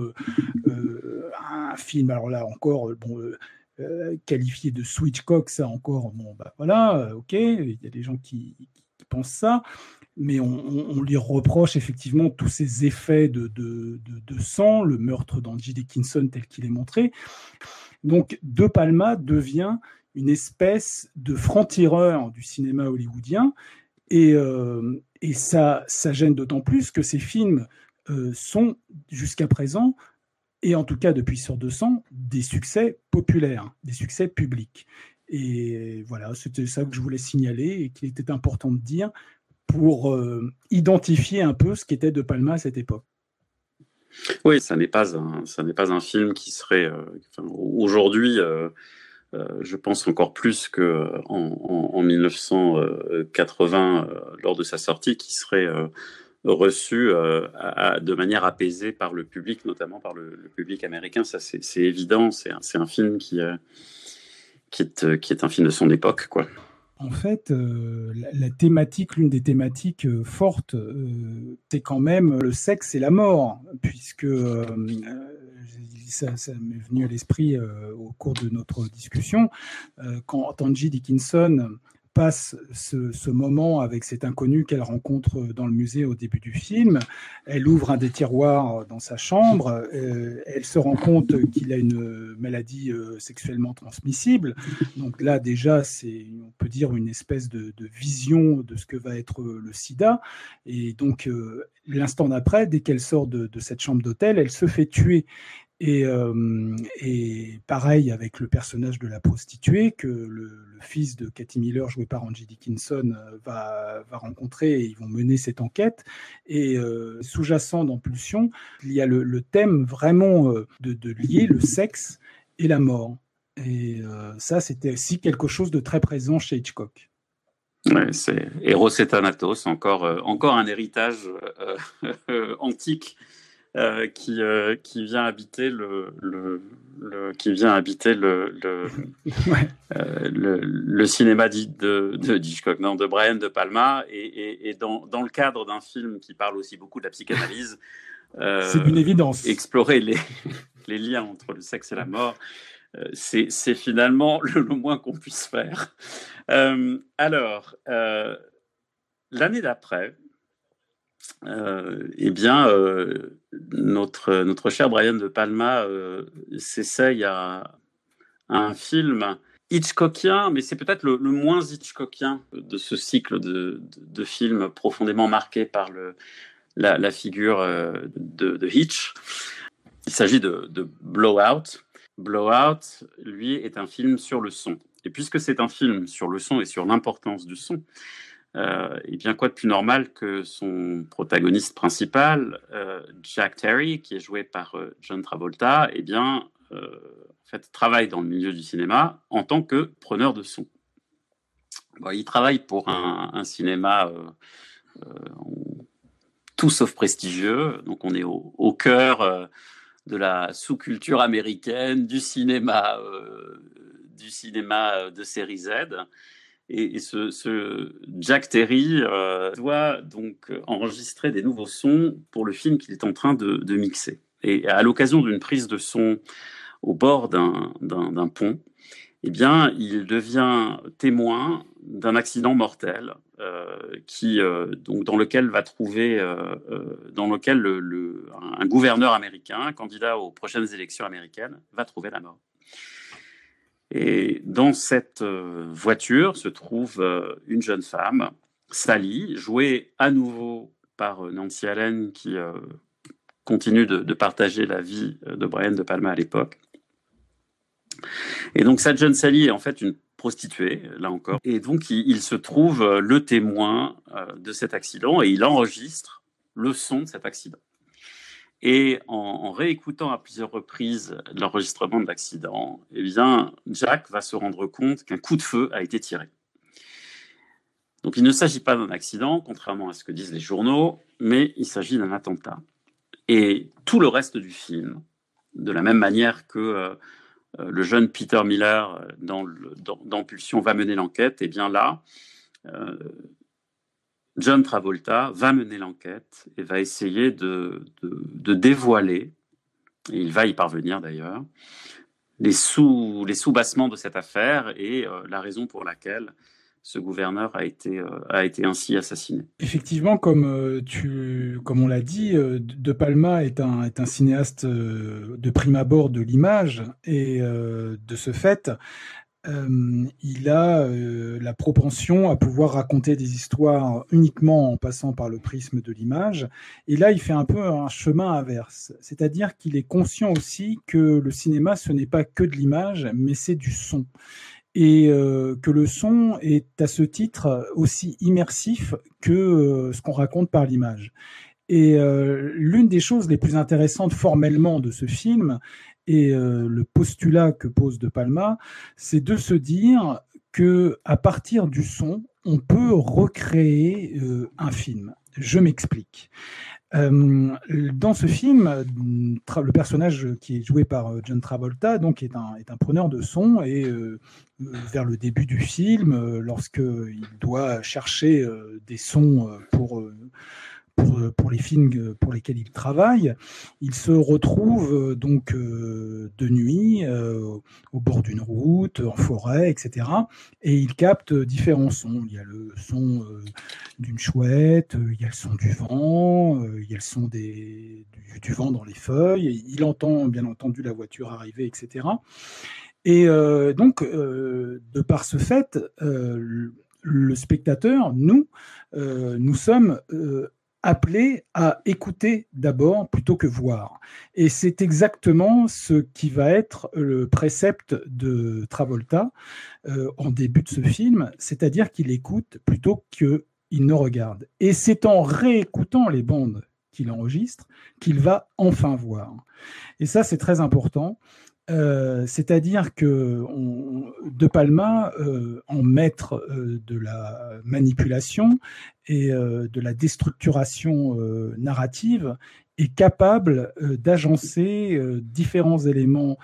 un film. Alors là encore, bon. qualifié de Switchcock, ça encore, bon, bah voilà, ok, il y a des gens qui, pensent ça, mais on, lui reproche effectivement tous ces effets de, sang, le meurtre d'Angie Dickinson tel qu'il est montré. Donc De Palma devient une espèce de franc-tireur du cinéma hollywoodien, et, euh, ça, ça, gêne d'autant plus que ces films euh, sont jusqu'à présent, et en tout cas depuis Sur 200, des succès populaires, des succès publics. Et voilà, c'était ça que je voulais signaler et qu'il était important de dire pour euh, identifier un peu ce qu'était De Palma à cette époque. Oui, ça n'est pas un, pas un film qui serait aujourd'hui. Je pense encore plus que en, 1980, lors de sa sortie, qui serait reçu de manière apaisée par le public, notamment par le, public américain. Ça, c'est évident. C'est un, film qui, qui, est, qui est un film de son époque, quoi. En fait, euh, la, thématique, l'une des thématiques euh, fortes, euh, c'est quand même le sexe et la mort, puisque ça, m'est venu à l'esprit au cours de notre discussion, quand Tanji Dickinson passe ce, moment avec cet inconnu qu'elle rencontre dans le musée au début du film. Elle ouvre un des tiroirs dans sa chambre. Euh, elle se rend compte qu'il a une maladie euh, sexuellement transmissible. Donc là, déjà, c'est, on peut dire, une espèce de, vision de ce que va être le sida. Et donc, euh, l'instant d'après, dès qu'elle sort de, de cette chambre d'hôtel, elle se fait tuer. Et, euh, et, pareil avec le personnage de la prostituée que le, fils de Cathy Miller, joué par Angie Dickinson, euh, va, va, rencontrer et ils vont mener cette enquête. Et euh, sous-jacent dans Pulsion, il y a le, thème vraiment de, de, lier le sexe et la mort. Et ça, c'était aussi quelque chose de très présent chez Hitchcock. Ouais, c'est Eros et Thanatos, encore, encore un héritage antique euh, qui, euh, qui vient habiter le, le, qui vient habiter le le, euh, le, le, cinéma de, de Hitchcock, non, de Brian de Palma, et, et, et dans, dans, le cadre d'un film qui parle aussi beaucoup de la psychanalyse. c'est une évidence. Explorer les, les liens entre le sexe et la mort, c'est finalement le, moins qu'on puisse faire. alors, l'année d'après, euh, eh bien, euh, notre, notre cher Brian De Palma euh, s'essaye à, un film Hitchcockien, mais c'est peut-être le, moins Hitchcockien de ce cycle de, de, films profondément marqué par le, la, figure de, Hitch. Il s'agit de Blowout. Blowout, lui, est un film sur le son. Et puisque c'est un film sur le son et sur l'importance du son, euh, et bien quoi de plus normal que son protagoniste principal, euh, Jack Terry, qui est joué par euh, John Travolta, et eh bien, travaille dans le milieu du cinéma en tant que preneur de son. il travaille pour un, cinéma tout sauf prestigieux, donc on est au, au cœur de la sous-culture américaine, du cinéma, du cinéma de série Z. Et, ce, Jack Terry euh, doit donc enregistrer des nouveaux sons pour le film qu'il est en train de, mixer. Et à l'occasion d'une prise de son au bord d'un pont, eh bien, il devient témoin d'un accident mortel euh, qui, euh, donc, dans lequel va trouver, dans lequel le, un gouverneur américain, candidat aux prochaines élections américaines, va trouver la mort. Et dans cette euh, voiture se trouve euh, une jeune femme, Sally, jouée à nouveau par euh, Nancy Allen, qui continue de, partager la vie de Brian De Palma à l'époque. Et donc cette jeune Sally est en fait une prostituée, là encore. Et donc il se trouve le témoin de cet accident et il enregistre le son de cet accident. Et en, réécoutant à plusieurs reprises l'enregistrement de l'accident, eh bien, Jack va se rendre compte qu'un coup de feu a été tiré. Donc il ne s'agit pas d'un accident, contrairement à ce que disent les journaux, mais il s'agit d'un attentat. Et tout le reste du film, de la même manière que euh, le jeune Peter Miller dans, dans, Pulsion va mener l'enquête, et eh bien là, euh, John Travolta va mener l'enquête et va essayer de, dévoiler, et il va y parvenir d'ailleurs, les, sous, les sous-bassements de cette affaire et euh, la raison pour laquelle ce gouverneur a été, euh, a été ainsi assassiné. Effectivement, comme, euh, tu, comme on l'a dit, De Palma est un, est un cinéaste de prime abord de l'image et de ce fait, euh, il a euh, la propension à pouvoir raconter des histoires uniquement en passant par le prisme de l'image. Et là, il fait un peu un chemin inverse. C'est-à-dire qu'il est conscient aussi que le cinéma, ce n'est pas que de l'image, mais c'est du son. Et euh, que le son est à ce titre aussi immersif que ce qu'on raconte par l'image. Et l'une des choses les plus intéressantes formellement de ce film et euh, le postulat que pose De Palma, c'est de se dire que à partir du son, on peut recréer euh, un film. Je m'explique. Euh, dans ce film, le personnage qui est joué par John Travolta donc est un, est un preneur de son et vers le début du film, lorsqu'il doit chercher des sons pour euh, pour, les films pour lesquels il travaille. Il se retrouve euh, donc euh, de nuit au bord d'une route, en forêt, etc. Et il capte différents sons. Il y a le son d'une chouette, il y a le son du vent, il y a le son du, vent dans les feuilles. Il entend bien entendu la voiture arriver, etc. Et donc, de par ce fait, le spectateur, nous, nous sommes appelé à écouter d'abord plutôt que voir. Et c'est exactement ce qui va être le précepte de Travolta euh, en début de ce film, c'est-à-dire qu'il écoute plutôt qu'il ne regarde. Et c'est en réécoutant les bandes qu'il enregistre qu'il va enfin voir. Et ça, c'est très important. Euh, c'est-à-dire que De Palma, euh, en maître euh, de la manipulation et de la déstructuration narrative, est capable d'agencer différents éléments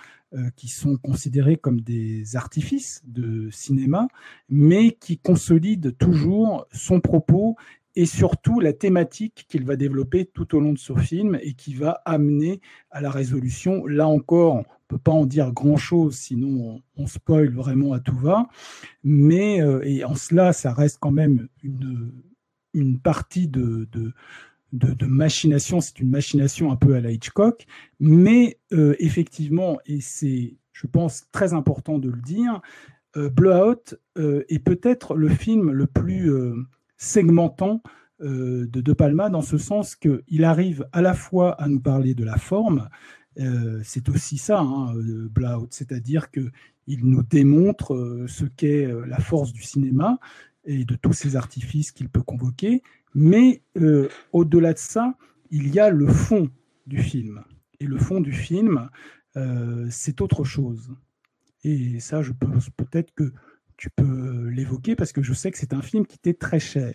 qui sont considérés comme des artifices de cinéma, mais qui consolident toujours son propos et surtout la thématique qu'il va développer tout au long de ce film et qui va amener à la résolution. Là encore, on peut pas en dire grand-chose, sinon on, spoil vraiment à tout va. Mais euh, et en cela, ça reste quand même une, partie de, machination. C'est une machination un peu à la Hitchcock, mais euh, effectivement, et c'est, je pense, très important de le dire, euh, Blowout est peut-être le film le plus segmentant de De Palma dans ce sens qu'il arrive à la fois à nous parler de la forme, c'est aussi ça, hein, Blaut, c'est-à-dire qu'il nous démontre ce qu'est la force du cinéma et de tous ces artifices qu'il peut convoquer, mais au-delà de ça, il y a le fond du film. Et le fond du film, c'est autre chose. Et ça, je pense peut-être que tu peux l'évoquer parce que je sais que c'est un film qui t'est très cher.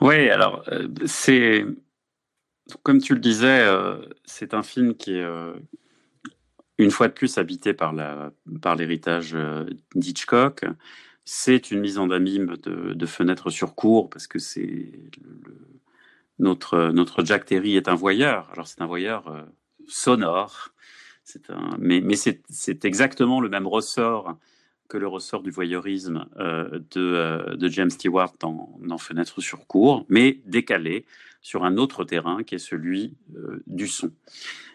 Oui, alors euh, c'est comme tu le disais, euh, c'est un film qui est euh, une fois de plus habité par l'héritage d'Hitchcock. C'est une mise en abîme de, de fenêtres sur cours parce que c'est notre notre Jack Terry est un voyeur. Alors c'est un voyeur sonore mais, c'est exactement le même ressort que le ressort du voyeurisme euh, de, euh, de, James Stewart dans, dans, Fenêtre sur cour, mais décalé sur un autre terrain qui est celui euh, du son.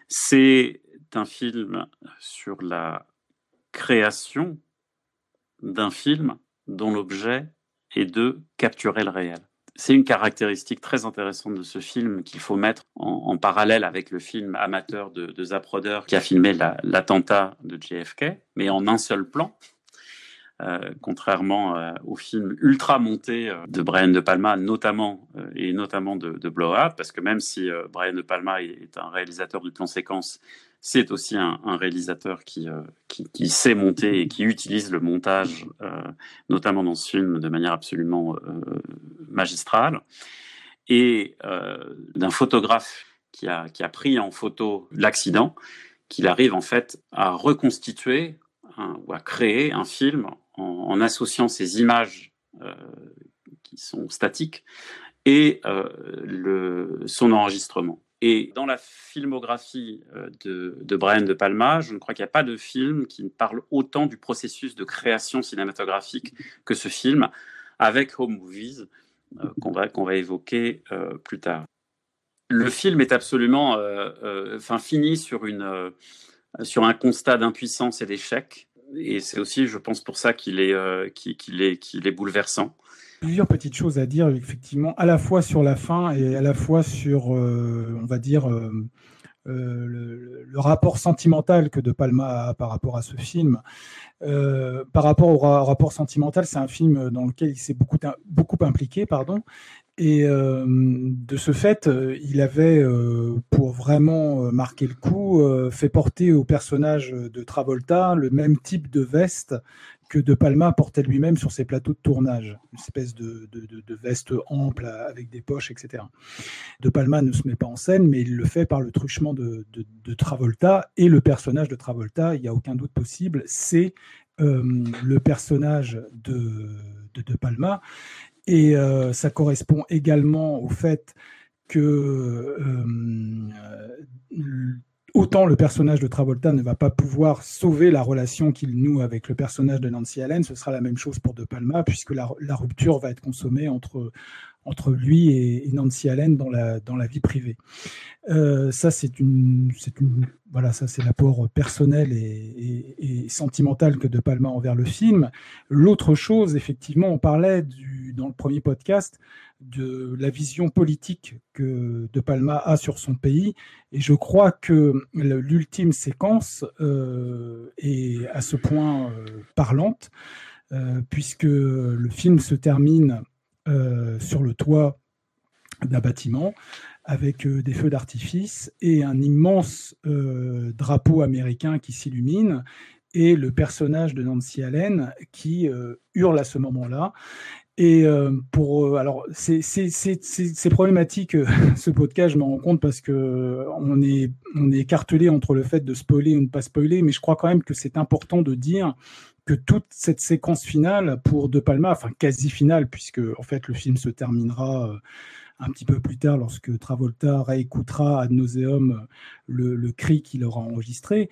C'est un film sur la création d'un film dont l'objet est de capturer le réel c'est une caractéristique très intéressante de ce film qu'il faut mettre en, parallèle avec le film amateur de, de Zapruder qui a filmé l'attentat de JFK, mais en un seul plan. Euh, contrairement euh, au film ultra monté euh, de Brian De Palma, notamment et notamment de, de Blow Up, parce que même si Brian De Palma est un réalisateur du plan séquence c'est aussi un, réalisateur euh, qui, sait monter et qui utilise le montage, euh, notamment dans ce film, de manière absolument euh, magistrale. Et d'un photographe qui a, pris en photo l'accident, qu'il arrive en fait à reconstituer ou à créer un film en, associant ces images qui sont statiques et son enregistrement. Et dans la filmographie euh, de, Brian De Palma, je ne crois qu'il n'y a pas de film qui parle autant du processus de création cinématographique que ce film, avec Home Movies, euh, qu'on va, qu'on va évoquer euh, plus tard. Le film est absolument enfin, fini sur, une, sur un constat d'impuissance et d'échec. Et c'est aussi, je pense, pour ça qu'il est, est, qu'il est bouleversant plusieurs petites choses à dire, effectivement, à la fois sur la fin et à la fois sur, euh, on va dire, euh, euh, le, rapport sentimental que De Palma a par rapport à ce film. par rapport au rapport sentimental, c'est un film dans lequel il s'est beaucoup, beaucoup impliqué, pardon. Et de ce fait, il avait, pour vraiment marquer le coup, fait porter au personnage de Travolta le même type de veste que De Palma portait lui-même sur ses plateaux de tournage, une espèce de, veste ample avec des poches, etc. De Palma ne se met pas en scène, mais il le fait par le truchement de, Travolta, et le personnage de Travolta, il n'y a aucun doute possible, c'est euh, le personnage de, de, Palma, et euh, ça correspond également au fait que euh, autant le personnage de Travolta ne va pas pouvoir sauver la relation qu'il noue avec le personnage de Nancy Allen, ce sera la même chose pour De Palma, puisque la, rupture va être consommée entre, entre lui et, Nancy Allen dans la, dans la vie privée. Euh, ça, c'est une, une, voilà, ça c'est l'apport personnel et, sentimental que De Palma envers le film. L'autre chose, effectivement, on parlait dans le premier podcast de la vision politique que De Palma a sur son pays. Et je crois que l'ultime séquence euh, est à ce point euh, parlante, puisque le film se termine sur le toit d'un bâtiment avec des feux d'artifice et un immense drapeau américain qui s'illumine et le personnage de Nancy Allen qui hurle à ce moment-là. Et euh, pour euh, alors c'est problématique euh, ce podcast, je me rends compte parce que on est on est écartelé entre le fait de spoiler ou ne pas spoiler, mais je crois quand même que c'est important de dire que toute cette séquence finale pour De Palma, enfin quasi finale, puisque en fait le film se terminera un petit peu plus tard lorsque Travolta réécoutera ad nauseum le, le cri qu'il aura enregistré.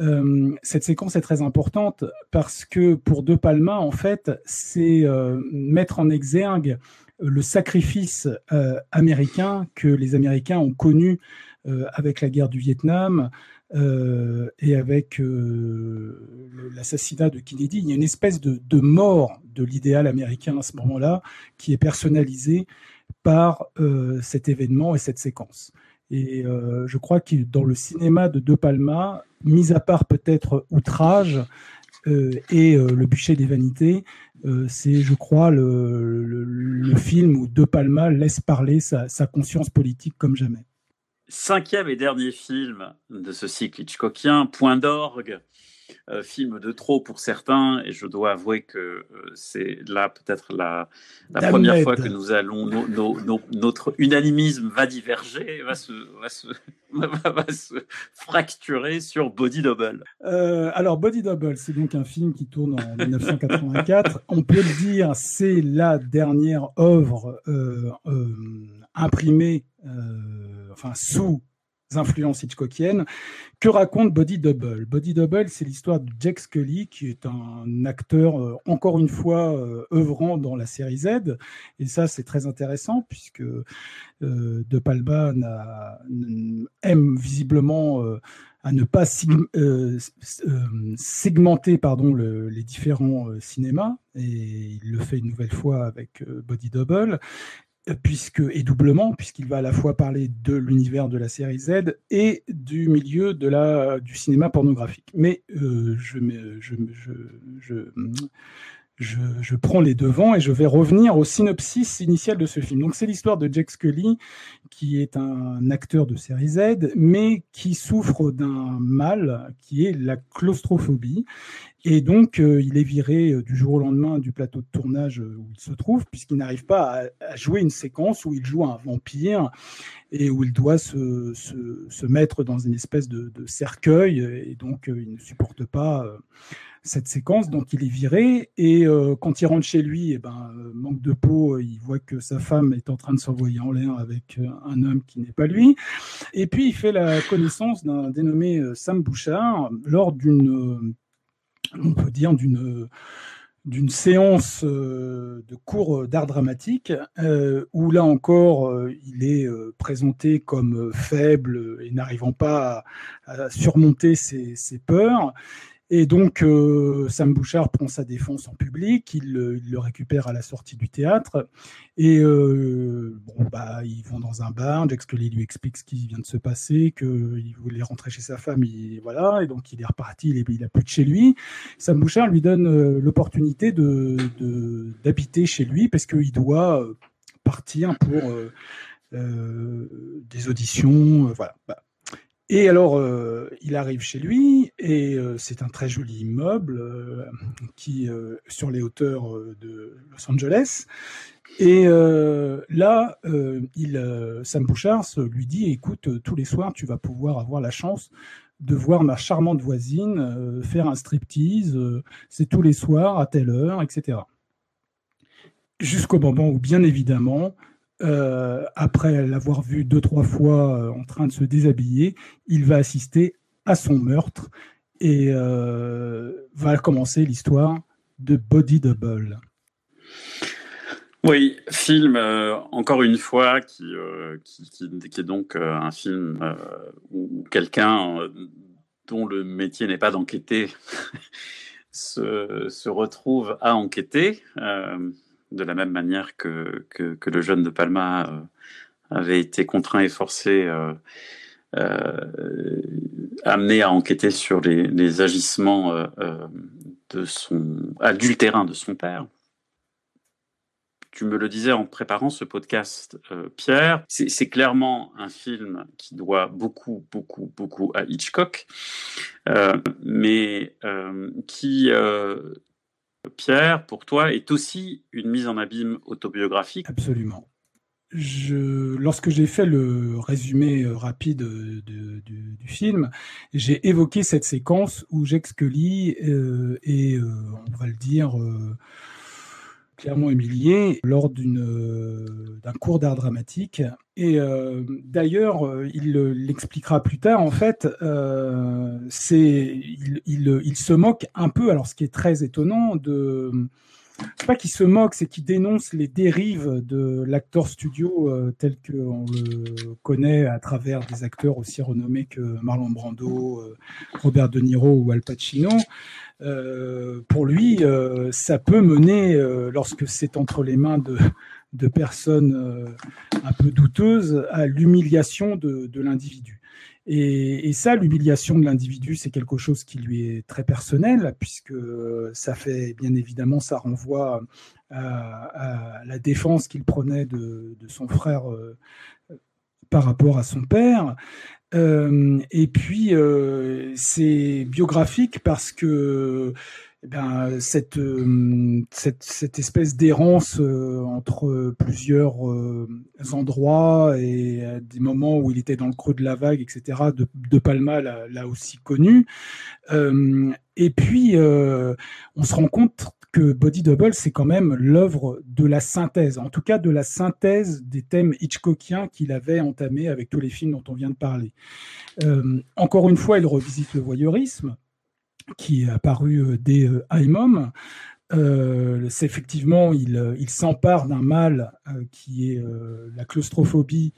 Euh, cette séquence est très importante parce que pour De Palma, en fait, c'est euh, mettre en exergue le sacrifice euh, américain que les Américains ont connu avec la guerre du Vietnam, et avec l'assassinat de Kennedy, il y a une espèce de, mort de l'idéal américain à ce moment-là qui est personnalisée par cet événement et cette séquence. Et je crois que dans le cinéma de De Palma, mis à part peut-être Outrage et Le bûcher des vanités, c'est, je crois, le, film où De Palma laisse parler sa conscience politique comme jamais. Cinquième et dernier film de ce cycle Hitchcockien, Point d'orgue, euh, film de trop pour certains, et je dois avouer que euh, c'est là peut-être la, la première fois que nous allons, notre unanimisme va diverger, va se, va se, va se fracturer sur Body Double. Euh, alors Body Double, c'est donc un film qui tourne en 1984. On peut le dire, c'est la dernière œuvre imprimée, enfin sous influences Hitchcockiennes. Que raconte Body Double? Body Double, c'est l'histoire de Jack Scully, qui est un acteur, euh, encore une fois, euh, œuvrant dans la série Z. Et ça, c'est très intéressant, puisque euh, De Palma aime visiblement à ne pas segmenter les différents cinémas, et il le fait une nouvelle fois avec Body Double puisque et doublement puisqu'il va à la fois parler de l'univers de la série Z et du milieu de la du cinéma pornographique. Mais euh, je, je, je, je, prends les devants et je vais revenir au synopsis initial de ce film. Donc c'est l'histoire de Jack Scully, qui est un acteur de série Z, mais qui souffre d'un mal qui est la claustrophobie. Et donc, euh, il est viré euh, du jour au lendemain du plateau de tournage euh, où il se trouve, puisqu'il n'arrive pas à, jouer une séquence où il joue un vampire et où il doit se, se, mettre dans une espèce de, de, cercueil. Et donc, il ne supporte pas cette séquence, donc il est viré. Et quand il rentre chez lui, eh ben, manque de peau, il voit que sa femme est en train de s'envoyer en l'air avec un homme qui n'est pas lui. Et puis, il fait la connaissance d'un dénommé Sam Bouchard lors d'une on peut dire, d'une d'une séance euh, de cours d'art dramatique euh, où là encore euh, il est présenté comme faible et n'arrivant pas à, surmonter ses, ses, peurs et donc, euh, Sam Bouchard prend sa défense en public, il, le récupère à la sortie du théâtre, et euh, bon, bah, ils vont dans un bar, Jack Scully lui explique ce qui vient de se passer, qu'il voulait rentrer chez sa femme, et voilà, et donc il est reparti, il, est, il a plus de chez lui. Sam Bouchard lui donne euh, l'opportunité d'habiter chez lui, parce qu'il doit partir pour des auditions, voilà. Bah, et alors, euh, il arrive chez lui et euh, c'est un très joli immeuble euh, qui sur les hauteurs de Los Angeles. Et là, Sam Bouchard lui dit "Écoute, tous les soirs, tu vas pouvoir avoir la chance de voir ma charmante voisine faire un striptease. c'est tous les soirs à telle heure, etc." Jusqu'au moment où, bien évidemment, euh, après l'avoir vu deux, trois fois euh, en train de se déshabiller, il va assister à son meurtre et euh, va commencer l'histoire de Body Double. Oui, film, encore une fois, qui, qui, est donc un film où quelqu'un dont le métier n'est pas d'enquêter se, se, retrouve à enquêter de la même manière que, que, le jeune de Palma euh, avait été contraint et forcé, euh, euh, amené à enquêter sur les, agissements de son adultérin de son père. Tu me le disais en préparant ce podcast, Pierre, c'est clairement un film qui doit beaucoup, beaucoup, beaucoup à Hitchcock, mais qui Pierre, pour toi, est aussi une mise en abîme autobiographique. Absolument. Lorsque j'ai fait le résumé euh, rapide du, film, j'ai évoqué cette séquence où Jacques Scully euh, euh, on va le dire, clairement humilié lors d'une d'un cours d'art dramatique. Et d'ailleurs, il l'expliquera plus tard. En fait, c'est il, il, il, se moque un peu. Alors, ce qui est très étonnant de c'est pas qu'il se moque, c'est qu'il dénonce les dérives de l'acteur studio euh, tel qu'on le connaît à travers des acteurs aussi renommés que Marlon Brando, euh, Robert De Niro ou Al Pacino. Euh, pour lui, ça peut mener, lorsque c'est entre les mains de, de personnes un peu douteuses, à l'humiliation de, de l'individu. Et, ça, l'humiliation de l'individu, c'est quelque chose qui lui est très personnel, puisque ça fait bien évidemment, ça renvoie à, la défense qu'il prenait de, son frère euh, par rapport à son père. Euh, et puis, euh, c'est biographique parce que eh cette, euh, cette, cette, espèce d'errance euh, entre plusieurs euh, endroits et des moments où il était dans le creux de la vague, etc., de, de Palma l'a aussi connu. et puis, on se rend compte que Body Double, c'est quand même l'œuvre de la synthèse, en tout cas de la synthèse des thèmes Hitchcockiens qu'il avait entamés avec tous les films dont on vient de parler. encore une fois, il revisite le voyeurisme, qui est apparu euh, dès euh, Haimom. Euh, c'est effectivement, il, il s'empare d'un mal qui est la claustrophobie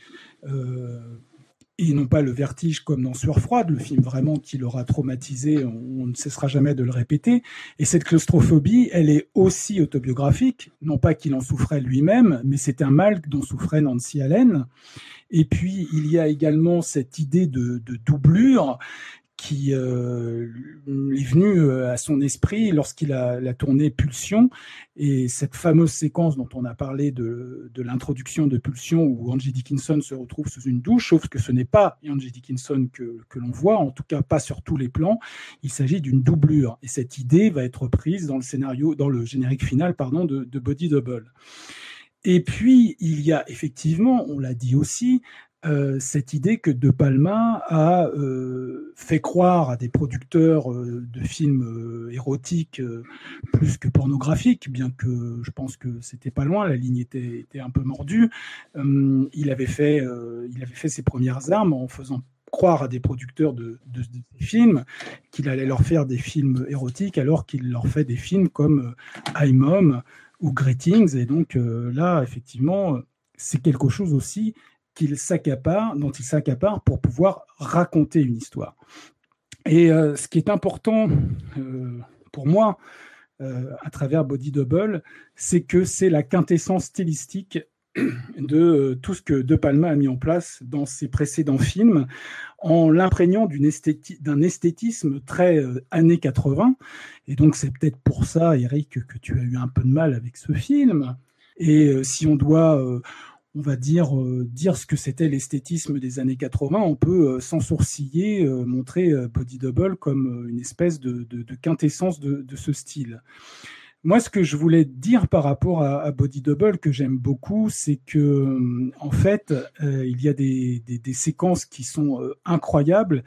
et non pas le vertige comme dans Sueur froide, le film vraiment qui l'aura traumatisé, on, ne cessera jamais de le répéter. Et cette claustrophobie, elle est aussi autobiographique, non pas qu'il en souffrait lui-même, mais c'est un mal dont souffrait Nancy Allen. Et puis, il y a également cette idée de doublure qui euh, est venu euh, à son esprit lorsqu'il a la tourné Pulsion et cette fameuse séquence dont on a parlé de, de l'introduction de Pulsion où Angie Dickinson se retrouve sous une douche, sauf que ce n'est pas Angie Dickinson que, que l'on voit, en tout cas pas sur tous les plans. Il s'agit d'une doublure et cette idée va être prise dans le scénario, dans le générique final, pardon, de, de Body Double. Et puis, il y a effectivement, on l'a dit aussi, euh, cette idée que De Palma a euh, fait croire à des producteurs euh, de films érotiques plus que pornographiques, bien que je pense que c'était pas loin, la ligne était, un peu mordue. il avait fait, ses premières armes en faisant croire à des producteurs de, de, films qu'il allait leur faire des films érotiques alors qu'il leur fait des films comme I'm Mom ou Greetings. Et donc là, effectivement, c'est quelque chose aussi qu'il s'accapare, dont il s'accapare pour pouvoir raconter une histoire. Et euh, ce qui est important euh, pour moi euh, à travers Body Double, c'est que c'est la quintessence stylistique de tout ce que De Palma a mis en place dans ses précédents films, en l'imprégnant d'un esthétisme très années 80. Et donc c'est peut-être pour ça, Eric, que tu as eu un peu de mal avec ce film. Et si on doit on va dire, euh, dire ce que c'était l'esthétisme des années 80, on peut euh, sans sourciller euh, montrer Body Double comme une espèce de, quintessence de, ce style. Moi, ce que je voulais dire par rapport à, Body Double que j'aime beaucoup, c'est que en fait, il y a des, séquences qui sont incroyables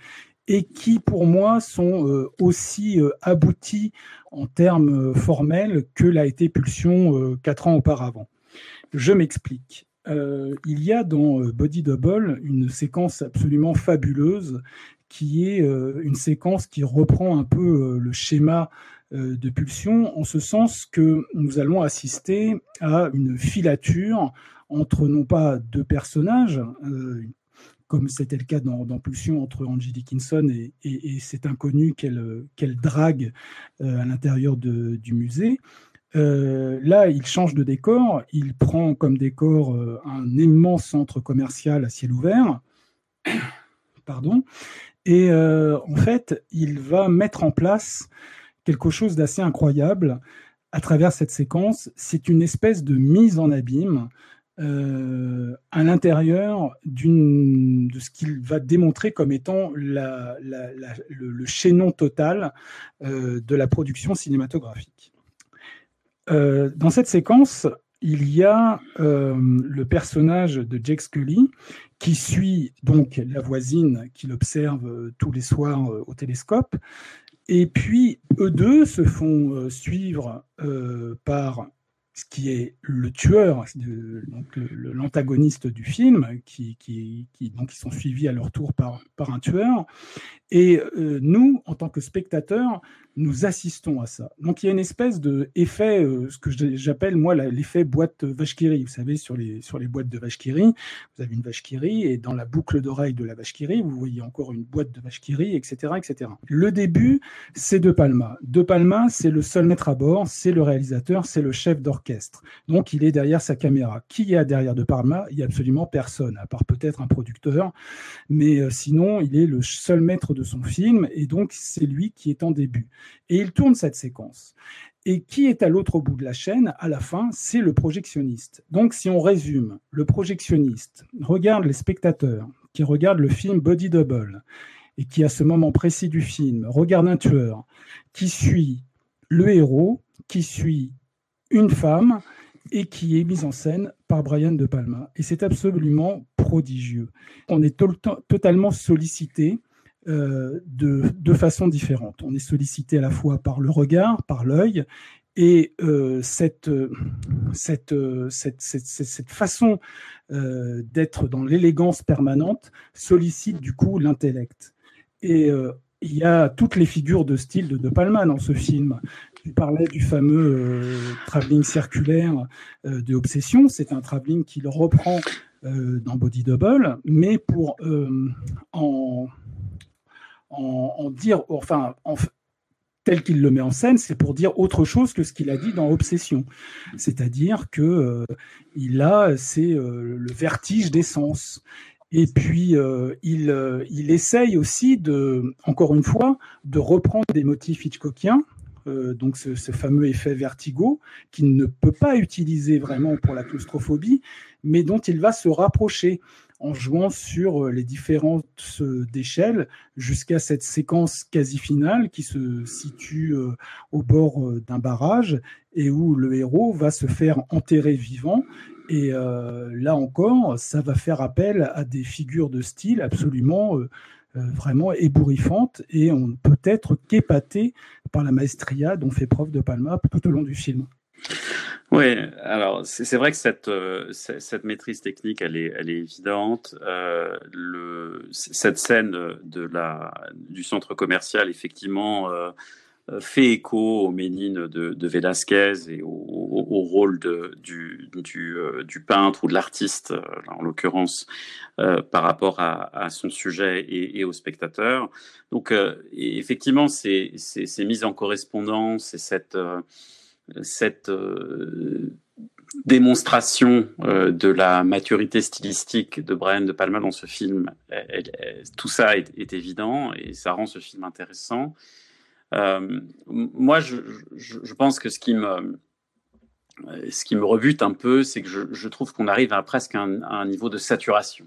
et qui, pour moi, sont aussi abouties en termes formels que l'a été Pulsion quatre ans auparavant. Je m'explique. Euh, il y a dans euh, Body Double une séquence absolument fabuleuse qui est euh, une séquence qui reprend un peu le schéma de pulsion en ce sens que nous allons assister à une filature entre non pas deux personnages, comme c'était le cas dans, Pulsion entre Angie Dickinson et, cet inconnu qu'elle drague à l'intérieur du musée, euh, là, il change de décor. Il prend comme décor euh, un immense centre commercial à ciel ouvert. Pardon. Et euh, en fait, il va mettre en place quelque chose d'assez incroyable à travers cette séquence. C'est une espèce de mise en abîme à l'intérieur de ce qu'il va démontrer comme étant le, le, chaînon total de la production cinématographique. Euh, dans cette séquence, il y a euh, le personnage de Jake Scully qui suit donc la voisine qu'il observe euh, tous les soirs au télescope. Et puis, eux deux se font suivre par ce qui est le tueur, l'antagoniste du film, qui, donc ils sont suivis à leur tour par, par un tueur. Et nous, en tant que spectateurs, nous assistons à ça. Donc il y a une espèce de effet, euh, ce que j'appelle moi l'effet boîte vache Vous savez, sur les, sur les boîtes de vache vous avez une vache et dans la boucle d'oreille de la vache vous voyez encore une boîte de vache etc., etc. Le début, c'est De Palma. De Palma, c'est le seul maître à bord, c'est le réalisateur, c'est le chef d'orchestre. Donc il est derrière sa caméra. Qui y a derrière De Palma? Il y a absolument personne, à part peut-être un producteur, mais euh, sinon il est le seul maître de son film et donc c'est lui qui est en début. Et il tourne cette séquence. Et qui est à l'autre bout de la chaîne à la fin C'est le projectionniste. Donc si on résume, le projectionniste regarde les spectateurs qui regardent le film Body Double et qui à ce moment précis du film regarde un tueur qui suit le héros, qui suit une femme et qui est mise en scène par Brian De Palma. Et c'est absolument prodigieux. On est totalement sollicité de, de façon différente. On est sollicité à la fois par le regard, par l'œil, et euh, cette, cette, façon euh, d'être dans l'élégance permanente sollicite du coup l'intellect. Et il y a toutes les figures de style de De Palma dans ce film. Tu parlais du fameux travelling circulaire de Obsession. C'est un travelling qu'il reprend dans Body Double, mais pour en en, dire, enfin, tel qu'il le met en scène, c'est pour dire autre chose que ce qu'il a dit dans Obsession. C'est-à-dire que euh, il a, c'est euh, le vertige des sens. Et puis, euh, il, il essaye aussi de, encore une fois, de reprendre des motifs Hitchcockiens, donc ce, ce, fameux effet vertigo, qu'il ne peut pas utiliser vraiment pour la claustrophobie, mais dont il va se rapprocher en jouant sur euh, les différentes euh, d'échelle jusqu'à cette séquence quasi finale qui se situe euh, au bord d'un barrage et où le héros va se faire enterrer vivant. Et là encore, ça va faire appel à des figures de style absolument vraiment ébouriffantes et on peut être qu'épaté par la maestria dont fait preuve de Palma tout au long du film. Oui, alors c'est vrai que cette, euh, cette maîtrise technique, elle est, elle est évidente. Euh, cette scène de la, du centre commercial, effectivement, euh, fait écho aux Ménines de, de Velázquez et au, rôle du, du, peintre ou de l'artiste, en l'occurrence, par rapport à, son sujet et, au spectateur. Donc, effectivement, c'est mise en correspondance et cette cette euh, démonstration euh, de la maturité stylistique de Brian De Palma dans ce film, tout ça est, évident et ça rend ce film intéressant. Euh, moi, je, pense que ce qui me, ce qui me rebute un peu, c'est que je, trouve qu'on arrive à presque un, un, niveau de saturation.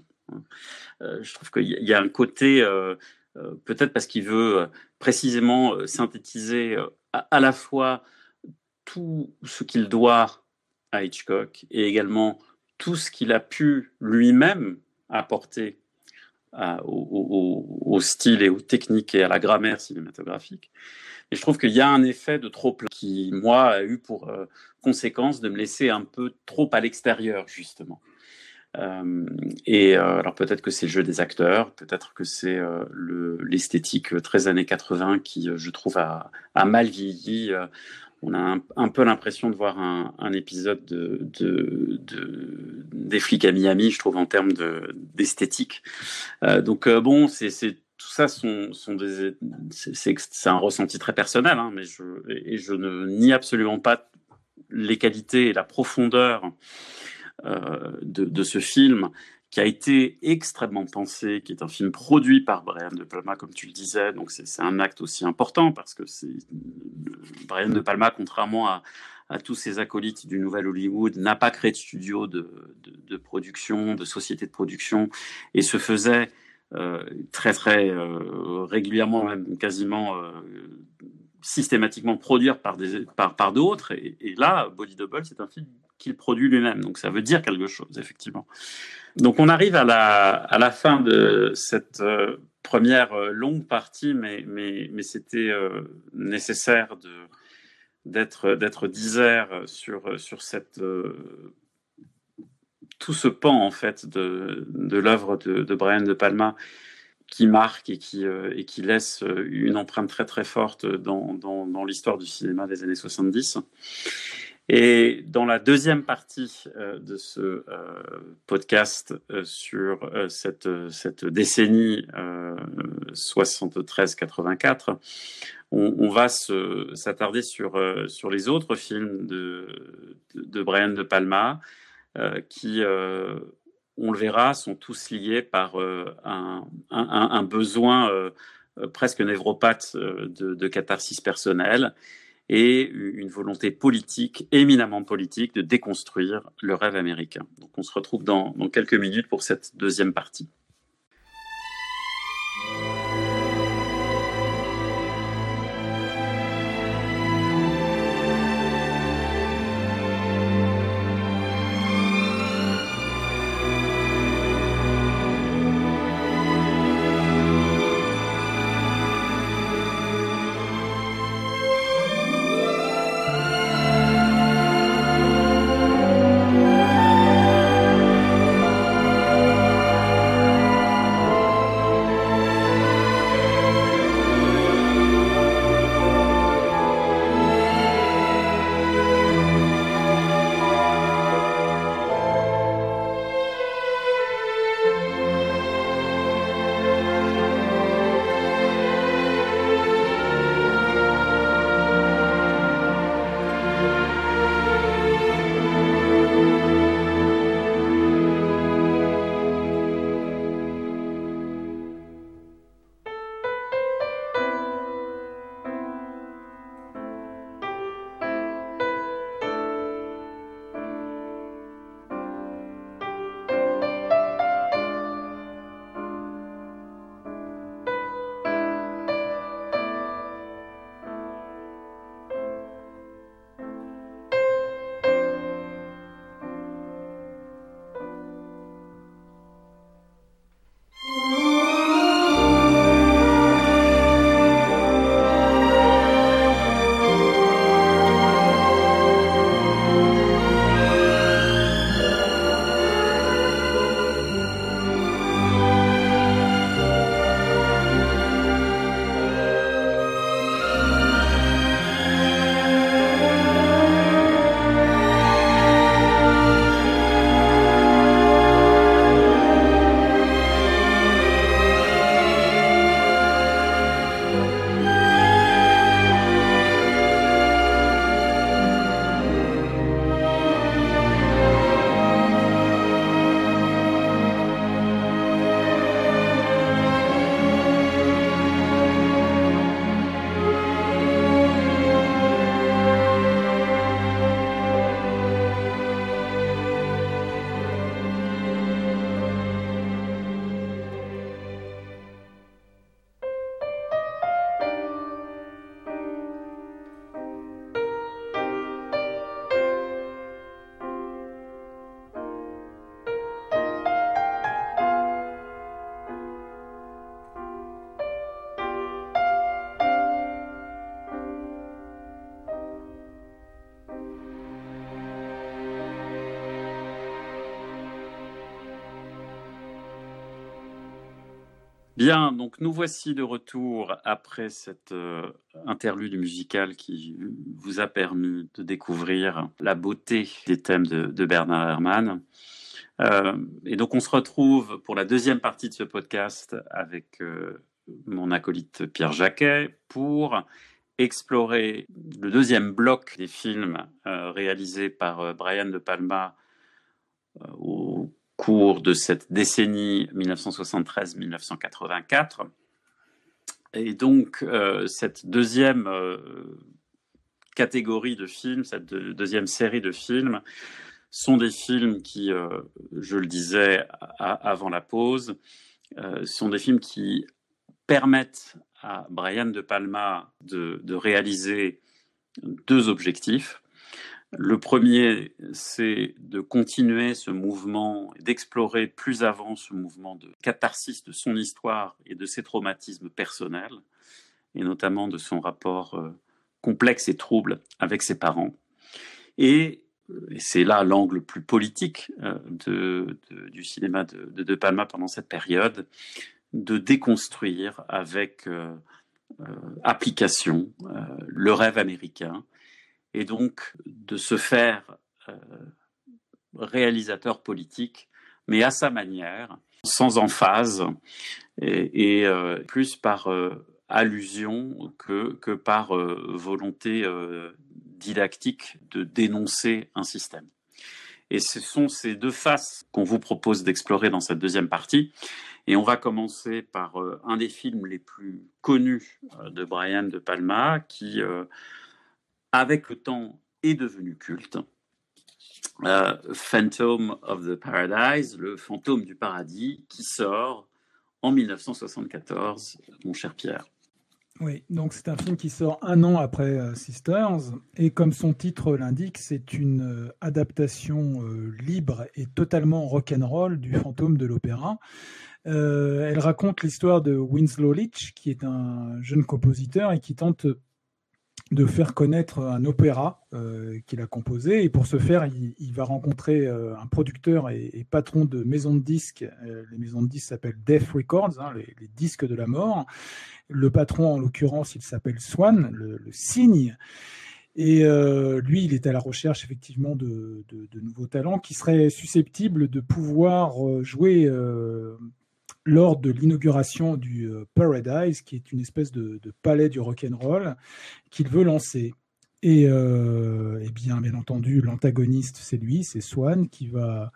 je trouve qu'il y a un côté, peut-être parce qu'il veut précisément synthétiser à la fois tout ce qu'il doit à Hitchcock et également tout ce qu'il a pu lui-même apporter euh, au, style et aux techniques et à la grammaire cinématographique. Et je trouve qu'il y a un effet de trop plein qui, moi, a eu pour euh, conséquence de me laisser un peu trop à l'extérieur, justement. Euh, et alors peut-être que c'est le jeu des acteurs, peut-être que c'est l'esthétique très années 80 qui, je trouve, a mal vieilli on a un, peu l'impression de voir un, épisode de, des flics à Miami, je trouve, en termes d'esthétique. Euh, donc euh, bon, c'est tout ça sont, c'est un ressenti très personnel, hein, mais je, et je ne nie absolument pas les qualités et la profondeur euh, de, ce film qui a été extrêmement pensé, qui est un film produit par Brian De Palma, comme tu le disais. Donc c'est un acte aussi important parce que Brian De Palma, contrairement à, tous ses acolytes du Nouvel Hollywood, n'a pas créé de studio de, production, de société de production, et se faisait euh, très très euh, régulièrement, même quasiment euh, systématiquement produire par d'autres. Et, et, là, Body Double, c'est un film qu'il produit lui-même. Donc ça veut dire quelque chose, effectivement. Donc on arrive à la, fin de cette euh, première euh, longue partie, mais, mais, c'était euh, nécessaire d'être d'être disert sur tout ce pan en fait de, l'œuvre de, Brian de Palma qui marque et qui, laisse une empreinte très très forte dans l'histoire du cinéma des années 70. Et dans la deuxième partie euh, de ce euh, podcast euh, sur cette, cette décennie 73-84, on, on, va s'attarder sur, sur les autres films de, de, Brian De Palma qui, on le verra, sont tous liés par un, un, besoin presque névropathe de, de catharsis personnelle et une volonté politique, éminemment politique, de déconstruire le rêve américain. Donc on se retrouve dans, dans quelques minutes pour cette deuxième partie. Bien, donc nous voici de retour après cette euh, interlude musicale qui vous a permis de découvrir la beauté des thèmes de, Bernard Herrmann. Euh, et donc on se retrouve pour la deuxième partie de ce podcast avec euh, mon acolyte Pierre Jacquet pour explorer le deuxième bloc des films réalisés par Brian De Palma au cours de cette décennie 1973-1984. Et donc, euh, cette deuxième euh, catégorie de films, cette deuxième série de films, sont des films qui, euh, je le disais avant la pause, sont des films qui permettent à Brian De Palma de réaliser deux objectifs. Le premier, c'est de continuer ce mouvement, d'explorer plus avant ce mouvement de catharsis de son histoire et de ses traumatismes personnels, et notamment de son rapport euh, complexe et trouble avec ses parents. Et, c'est là l'angle plus politique de, du cinéma de, de, Palma pendant cette période, de déconstruire avec application le rêve américain et donc de se faire réalisateur politique, mais à sa manière, sans emphase et, et plus par allusion que, que par euh, volonté euh, didactique de dénoncer un système. Et ce sont ces deux faces qu'on vous propose d'explorer dans cette deuxième partie. Et on va commencer par euh, un des films les plus connus de Brian De Palma, qui, avec le temps, est devenu culte. Phantom of the Paradise, le fantôme du paradis, qui sort en 1974, mon cher Pierre. Oui, donc c'est un film qui sort un an après euh, Sisters, et comme son titre l'indique, c'est une euh, adaptation euh, libre et totalement rock'n'roll du fantôme de l'opéra. elle raconte l'histoire de Winslow Leach, qui est un jeune compositeur et qui tente de faire connaître un opéra qu'il a composé. Et pour ce faire, il, va rencontrer un producteur et, patron de maisons de disques. les maisons de disques s'appellent Death Records, hein, les, disques de la mort. Le patron, en l'occurrence, il s'appelle Swan, le, cygne. Et euh, lui, il est à la recherche effectivement de, nouveaux talents qui seraient susceptibles de pouvoir euh, jouer euh, lors de l'inauguration du Paradise, qui est une espèce de, palais du rock and roll qu'il veut lancer. Et, bien, bien entendu, l'antagoniste, c'est lui, c'est Swan, qui va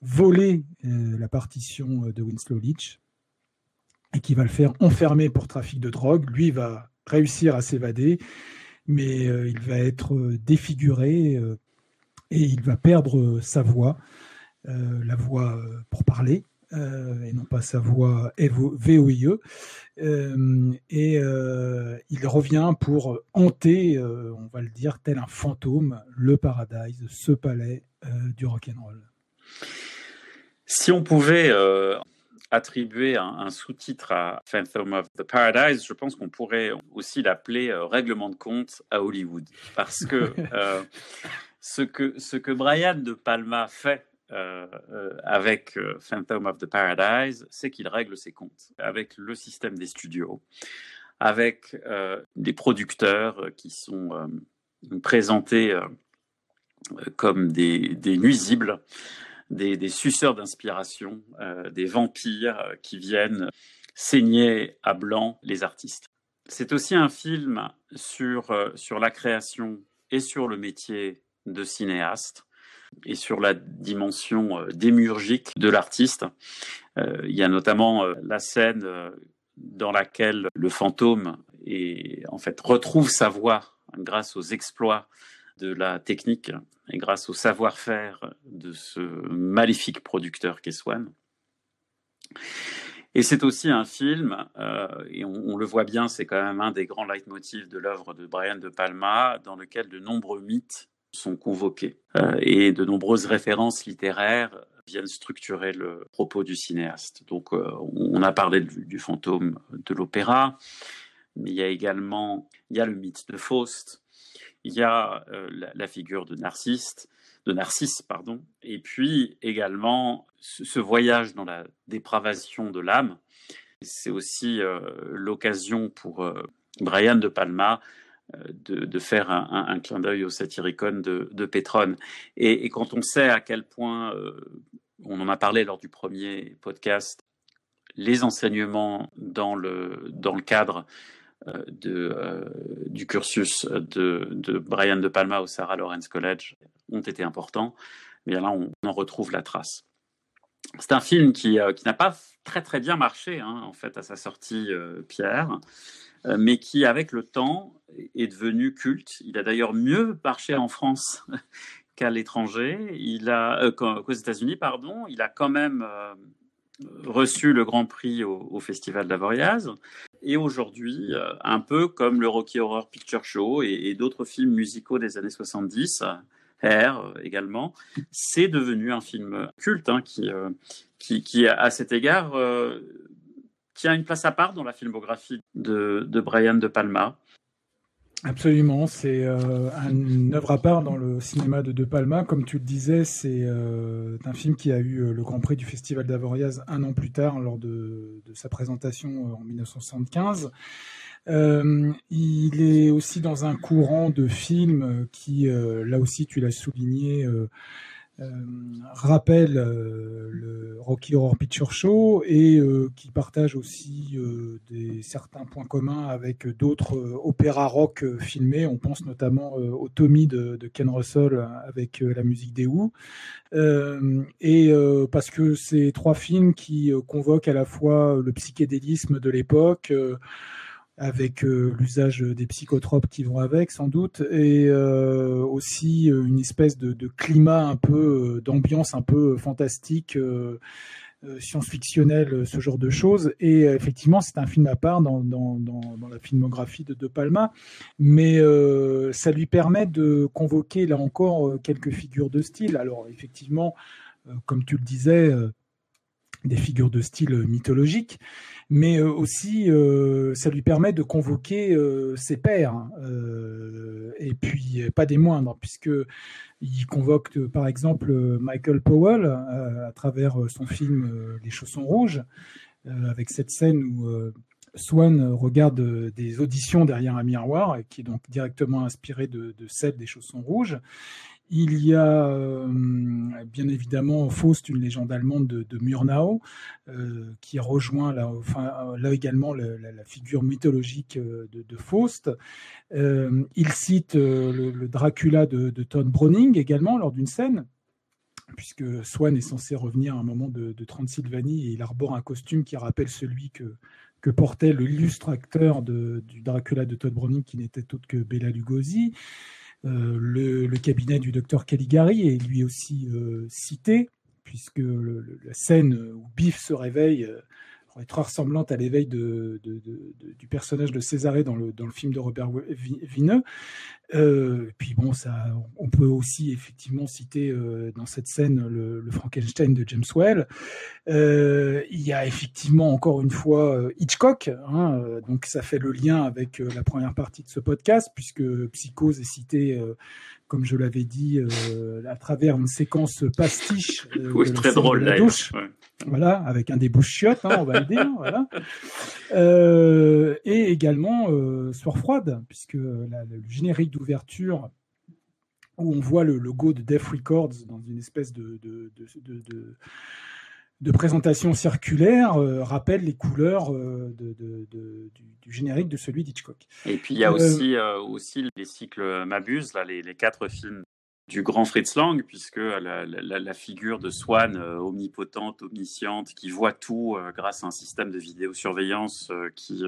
voler la partition de Winslow Leach et qui va le faire enfermer pour trafic de drogue. Lui va réussir à s'évader, mais euh, il va être euh, défiguré euh, et il va perdre sa voix, la voix pour parler. Et non pas sa voix VOIE. et il revient pour hanter, on va le dire, tel un fantôme, le Paradise, ce palais du rock'n'roll. Si on pouvait attribuer un, sous-titre à Phantom of the Paradise, je pense qu'on pourrait aussi l'appeler euh, Règlement de compte à Hollywood. Parce que, euh, ce, que ce que Brian De Palma fait euh, avec Phantom of the Paradise, c'est qu'il règle ses comptes avec le système des studios, avec des producteurs qui sont présentés comme des, des nuisibles des, suceurs d'inspiration, euh, des vampires euh, qui viennent saigner à blanc les artistes. C'est aussi un film sur, euh, sur la création et sur le métier de cinéaste et sur la dimension démurgique de l'artiste. il y a notamment la scène dans laquelle le fantôme est, en fait, retrouve sa voix grâce aux exploits de la technique et grâce au savoir-faire de ce maléfique producteur qu'est Swan. Et c'est aussi un film, euh, et on, le voit bien, c'est quand même un des grands leitmotifs de l'œuvre de Brian De Palma, dans lequel de nombreux mythes sont convoqués euh, et de nombreuses références littéraires viennent structurer le propos du cinéaste. Donc, euh, on a parlé du, fantôme de l'opéra, mais il y a également il y a le mythe de Faust, il y a euh, la, figure de Narcisse, de Narcisse, pardon, et puis également ce, voyage dans la dépravation de l'âme. C'est aussi l'occasion pour Brian de Palma de, faire un, clin d'œil au satyricon de, de Pétrone. Et, quand on sait à quel point, on en a parlé lors du premier podcast, les enseignements dans le, dans le cadre euh, de, euh, du cursus de, Brian De Palma au Sarah Lawrence College ont été importants, mais là on, en retrouve la trace. C'est un film qui, euh, qui n'a pas très très bien marché hein, en fait à sa sortie, Pierre, mais qui avec le temps est devenu culte. Il a d'ailleurs mieux marché en France qu'à l'étranger. Il a qu'aux États-Unis, pardon. Il a quand même reçu le Grand Prix au, au Festival d'Avoriaz. Et aujourd'hui, euh, un peu comme le Rocky Horror Picture Show et, d'autres films musicaux des années 70, Hair euh, également, c'est devenu un film culte hein, euh, qui, à cet égard, tient une place à part dans la filmographie de, de Brian De Palma. Absolument, c'est euh, une œuvre à part dans le cinéma de De Palma. Comme tu le disais, c'est euh, un film qui a eu euh, le Grand Prix du Festival d'Avoriaz un an plus tard, lors de, de sa présentation en 1975. il est aussi dans un courant de films qui, là aussi, tu l'as souligné, rappelle euh, le Rocky Horror Picture Show et euh, qui partage aussi des certains points communs avec d'autres opéras rock filmés. On pense notamment au Tommy de, Ken Russell avec la musique des Who. et parce que c'est trois films qui convoquent à la fois le psychédélisme de l'époque, avec euh, l'usage des psychotropes qui vont avec sans doute et euh, aussi euh, une espèce de, climat un peu d'ambiance un peu fantastique science-fictionnel ce genre de choses. Et effectivement c'est un film à part dans, la filmographie de De Palma mais ça lui permet de convoquer là encore quelques figures de style. Alors effectivement comme tu le disais des figures de style mythologiques mais euh, aussi euh, ça lui permet de convoquer euh, ses pairs, et puis pas des moindres, puisque il convoque par exemple Michael Powell à travers son film Les Chaussons Rouges, avec cette scène où Swan regarde des auditions derrière un miroir, qui est donc directement inspiré de celle des Chaussons Rouges. Il y a euh, bien évidemment Faust, une légende allemande de, Murnau, euh, qui rejoint là, également la, figure mythologique euh, de, Faust. il cite le, Dracula de, Todd Browning également lors d'une scène puisque Swan est censé revenir à un moment de, Transylvanie et il arbore un costume qui rappelle celui que, portait l'illustre acteur du Dracula de Todd Browning, qui n'était autre que Bela Lugosi. Euh, le, cabinet du docteur Caligari est lui aussi euh, cité, puisque la scène où Biff se réveille euh, très ressemblante à l'éveil du personnage de Césarée dans le, film de Robert Vineux. Euh, puis bon, ça, on peut aussi effectivement citer euh, dans cette scène le, Frankenstein de James Well. Euh, il y a effectivement encore une fois Hitchcock, hein, donc ça fait le lien avec la première partie de ce podcast puisque Psychose est cité comme je l'avais dit, à travers une séquence pastiche. oui, très drôle, la douche. Voilà, avec un des chiottes, hein, on va le dire. voilà. Euh, et également euh, Soir froide, puisque le générique d'ouverture où on voit le logo de Def Records dans une espèce de, de, de, de présentation circulaire euh, rappelle les couleurs euh, de, du, générique de celui d'Hitchcock. Et puis il y a aussi, aussi les cycles Mabuse, là, les, les, quatre films du grand Fritz Lang, puisque la, figure de Swan, euh, omnipotente, omnisciente, qui voit tout euh, grâce à un système de vidéosurveillance euh, qui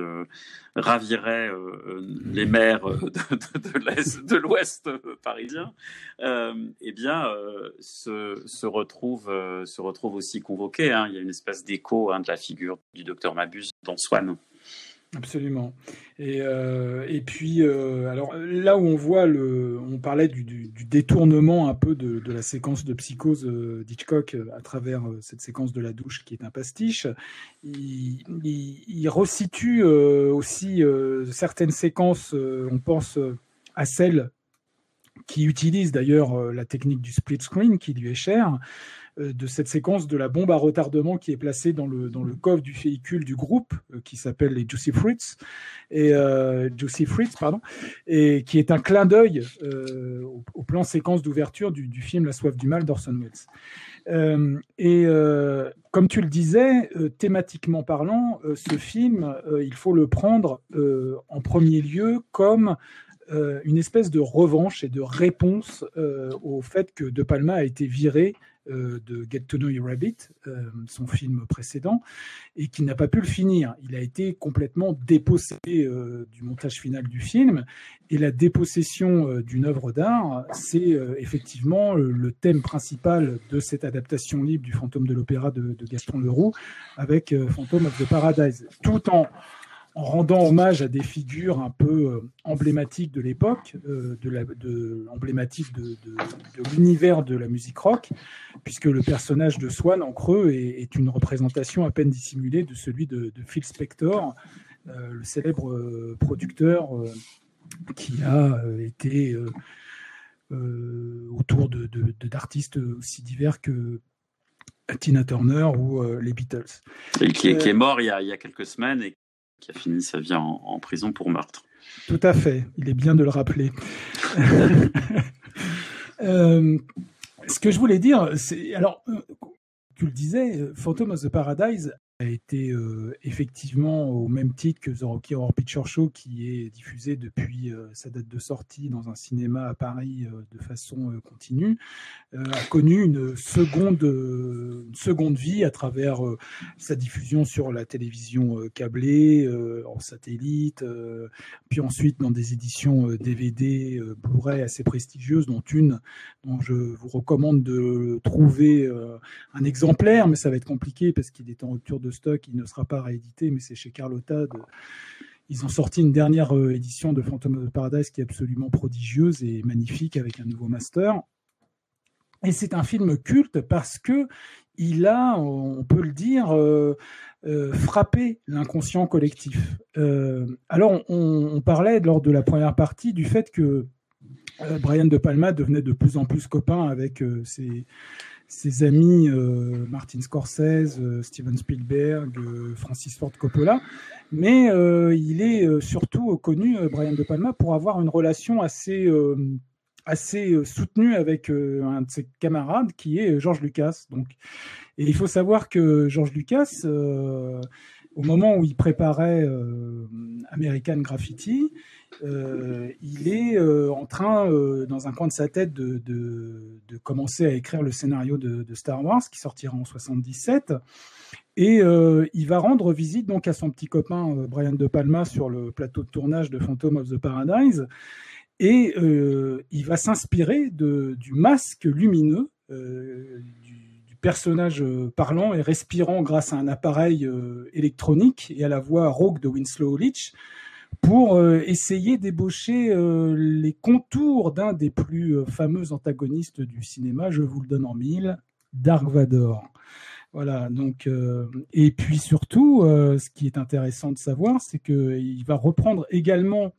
ravirait les maires de, l'Ouest parisien, eh bien, se, retrouve, aussi convoqué. Hein. Il y a une espèce d'écho hein, de la figure du docteur Mabuse dans Swan. Absolument. Et, euh, puis, euh, alors là où on voit le, on parlait du, détournement un peu de, la séquence de psychose euh, d'Hitchcock à travers cette séquence de la douche qui est un pastiche. Il resitue aussi certaines séquences. on pense à celle qui utilise d'ailleurs la technique du split screen qui lui est chère. Euh, de cette séquence de la bombe à retardement qui est placée dans le, dans le coffre du véhicule du groupe euh, qui s'appelle les Juicy Fruits et euh, Juicy Fruits pardon et qui est un clin d'œil au, plan séquence d'ouverture du, du, film La soif du mal d'Orson Welles. et comme tu le disais, thématiquement parlant, ce film, il faut le prendre en premier lieu comme une espèce de revanche et de réponse au fait que De Palma a été viré euh, de Get to Know Your Rabbit, euh, son film précédent, et qui n'a pas pu le finir. Il a été complètement dépossédé euh, du montage final du film, et la dépossession d'une œuvre d'art, c'est effectivement le thème principal de cette adaptation libre du Fantôme de l'Opéra de, de, Gaston Leroux avec Phantom of the Paradise, tout en en rendant hommage à des figures un peu euh, emblématiques de l'époque, euh, de, la, de, emblématiques de, l'univers de la musique rock, puisque le personnage de Swan en creux est, une représentation à peine dissimulée de celui de, Phil Spector, euh, le célèbre producteur qui a été autour d'artistes aussi divers que Tina Turner ou les Beatles. Et qui, est, mort il y, a, quelques semaines et qui a fini sa vie en prison pour meurtre. Tout à fait, il est bien de le rappeler. Euh, ce que je voulais dire, c'est alors, euh, tu le disais, Phantom of the Paradise a été euh, effectivement au même titre que The Rocky Horror Picture Show qui est diffusé depuis euh, sa date de sortie dans un cinéma à Paris euh, de façon continue, a connu une seconde, seconde vie à travers sa diffusion sur la télévision câblée, en satellite, puis ensuite dans des éditions DVD, Blu-ray assez prestigieuses, dont une dont je vous recommande de trouver un exemplaire, mais ça va être compliqué parce qu'il est en rupture stock, il ne sera pas réédité, mais c'est chez Carlotta. Ils ont sorti une dernière euh, édition de Phantom of the Paradise qui est absolument prodigieuse et magnifique avec un nouveau master. Et c'est un film culte parce que il a, on peut le dire, euh, euh, frappé l'inconscient collectif. alors, on, parlait lors de la première partie du fait que Brian De Palma devenait de plus en plus copain avec ses, ses amis euh, Martin Scorsese, euh, Steven Spielberg, euh, Francis Ford Coppola, mais il est surtout connu, Brian De Palma, pour avoir une relation assez assez soutenue avec un de ses camarades qui est George Lucas. Donc, et il faut savoir que George Lucas, au moment où il préparait American Graffiti, euh, il est euh, en train, euh, dans un coin de sa tête, de, commencer à écrire le scénario de, Star Wars, qui sortira en 77. Et il va rendre visite donc à son petit copain Brian De Palma sur le plateau de tournage de Phantom of the Paradise. Et il va s'inspirer du masque lumineux du, personnage parlant et respirant grâce à un appareil électronique et à la voix rauque de Winslow Leach pour euh, essayer d'ébaucher euh, les contours d'un des plus euh, fameux antagonistes du cinéma. Je vous le donne en mille, Dark Vador. Voilà, donc, et puis surtout, ce qui est intéressant de savoir, c'est qu'il va reprendre également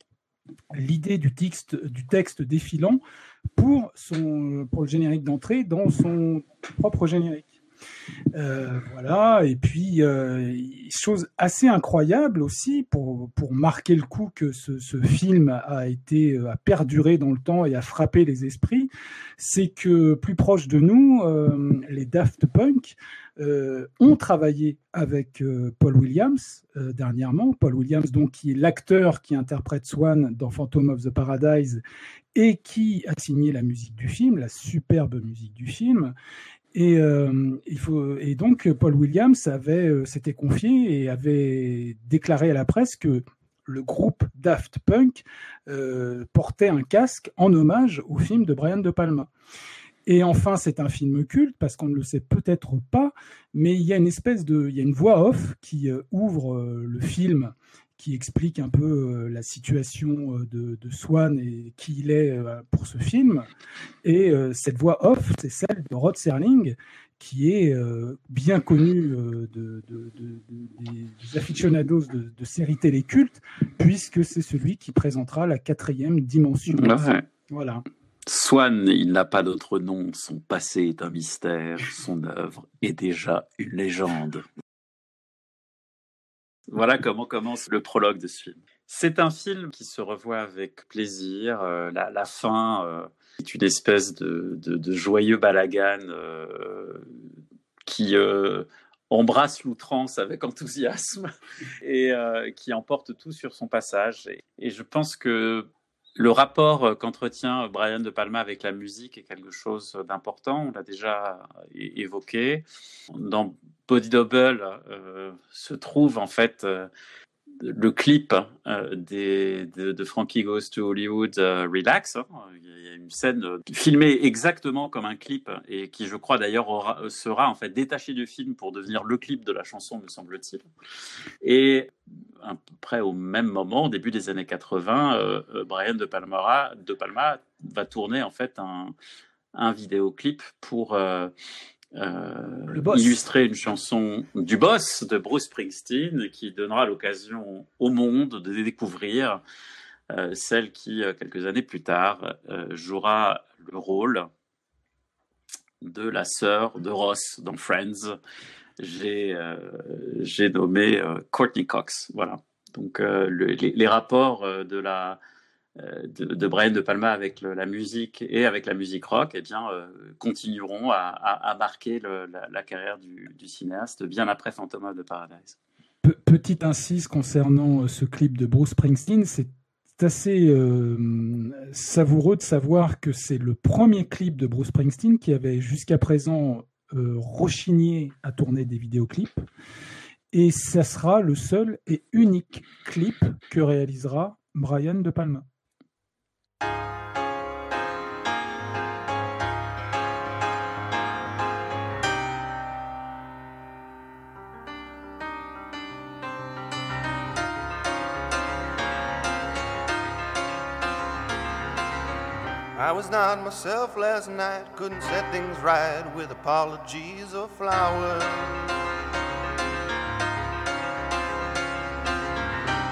l'idée du texte, du texte défilant pour, son, pour le générique d'entrée dans son propre générique. Euh, voilà, et puis euh, chose assez incroyable aussi pour, pour marquer le coup que ce, film a été euh, a perduré dans le temps et a frappé les esprits, c'est que plus proche de nous, les Daft Punk ont travaillé avec Paul Williams dernièrement. Paul Williams, donc qui est l'acteur qui interprète Swan dans Phantom of the Paradise et qui a signé la musique du film, la superbe musique du film. Et, euh, il faut, et donc, Paul Williams euh, s'était confié et avait déclaré à la presse que le groupe Daft Punk euh, portait un casque en hommage au film de Brian De Palma. Et enfin, c'est un film culte parce qu'on ne le sait peut-être pas, mais il y a une espèce de, il y a une voix off qui ouvre le film qui explique un peu euh, la situation euh, de, Swan et qui il est euh, pour ce film. Et cette voix off, c'est celle de Rod Serling, qui est bien connu de, des aficionados de, séries télécultes, puisque c'est celui qui présentera la quatrième dimension. Voilà. Swan, il n'a pas d'autre nom, son passé est un mystère, son œuvre est déjà une légende. Voilà comment commence le prologue de ce film. C'est un film qui se revoit avec plaisir. Euh, la, fin euh, est une espèce de, joyeux balagan euh, qui embrasse l'outrance avec enthousiasme et qui emporte tout sur son passage. et je pense que le rapport qu'entretient Brian De Palma avec la musique est quelque chose d'important. On l'a déjà évoqué. Dans Body Double euh, se trouve en fait euh, le clip euh, de, Frankie Goes to Hollywood Relax. Hein. Il y a une scène filmée exactement comme un clip et qui, je crois d'ailleurs, sera en fait détaché du film pour devenir le clip de la chanson, me semble-t-il. Et à peu près au même moment, au début des années 80, Brian de Palma, de Palma va tourner en fait un, un vidéoclip pour euh, illustrer une chanson du boss de Bruce Springsteen qui donnera l'occasion au monde de découvrir celle qui, quelques années plus tard, jouera le rôle de la sœur de Ross dans Friends. J'ai j'ai nommé Courtney Cox. Voilà. Donc les, rapports de la de, Brian De Palma avec la musique et avec la musique rock, eh bien, continueront à, marquer la, carrière du, du, cinéaste bien après Phantom of the Paradise petite incise concernant euh, ce clip de Bruce Springsteen, c'est assez euh, savoureux de savoir que c'est le premier clip de Bruce Springsteen qui avait jusqu'à présent euh, rechigné à tourner des vidéoclips. Et ça sera le seul et unique clip que réalisera Brian De Palma. I was not myself last night, couldn't set things right with apologies or flowers.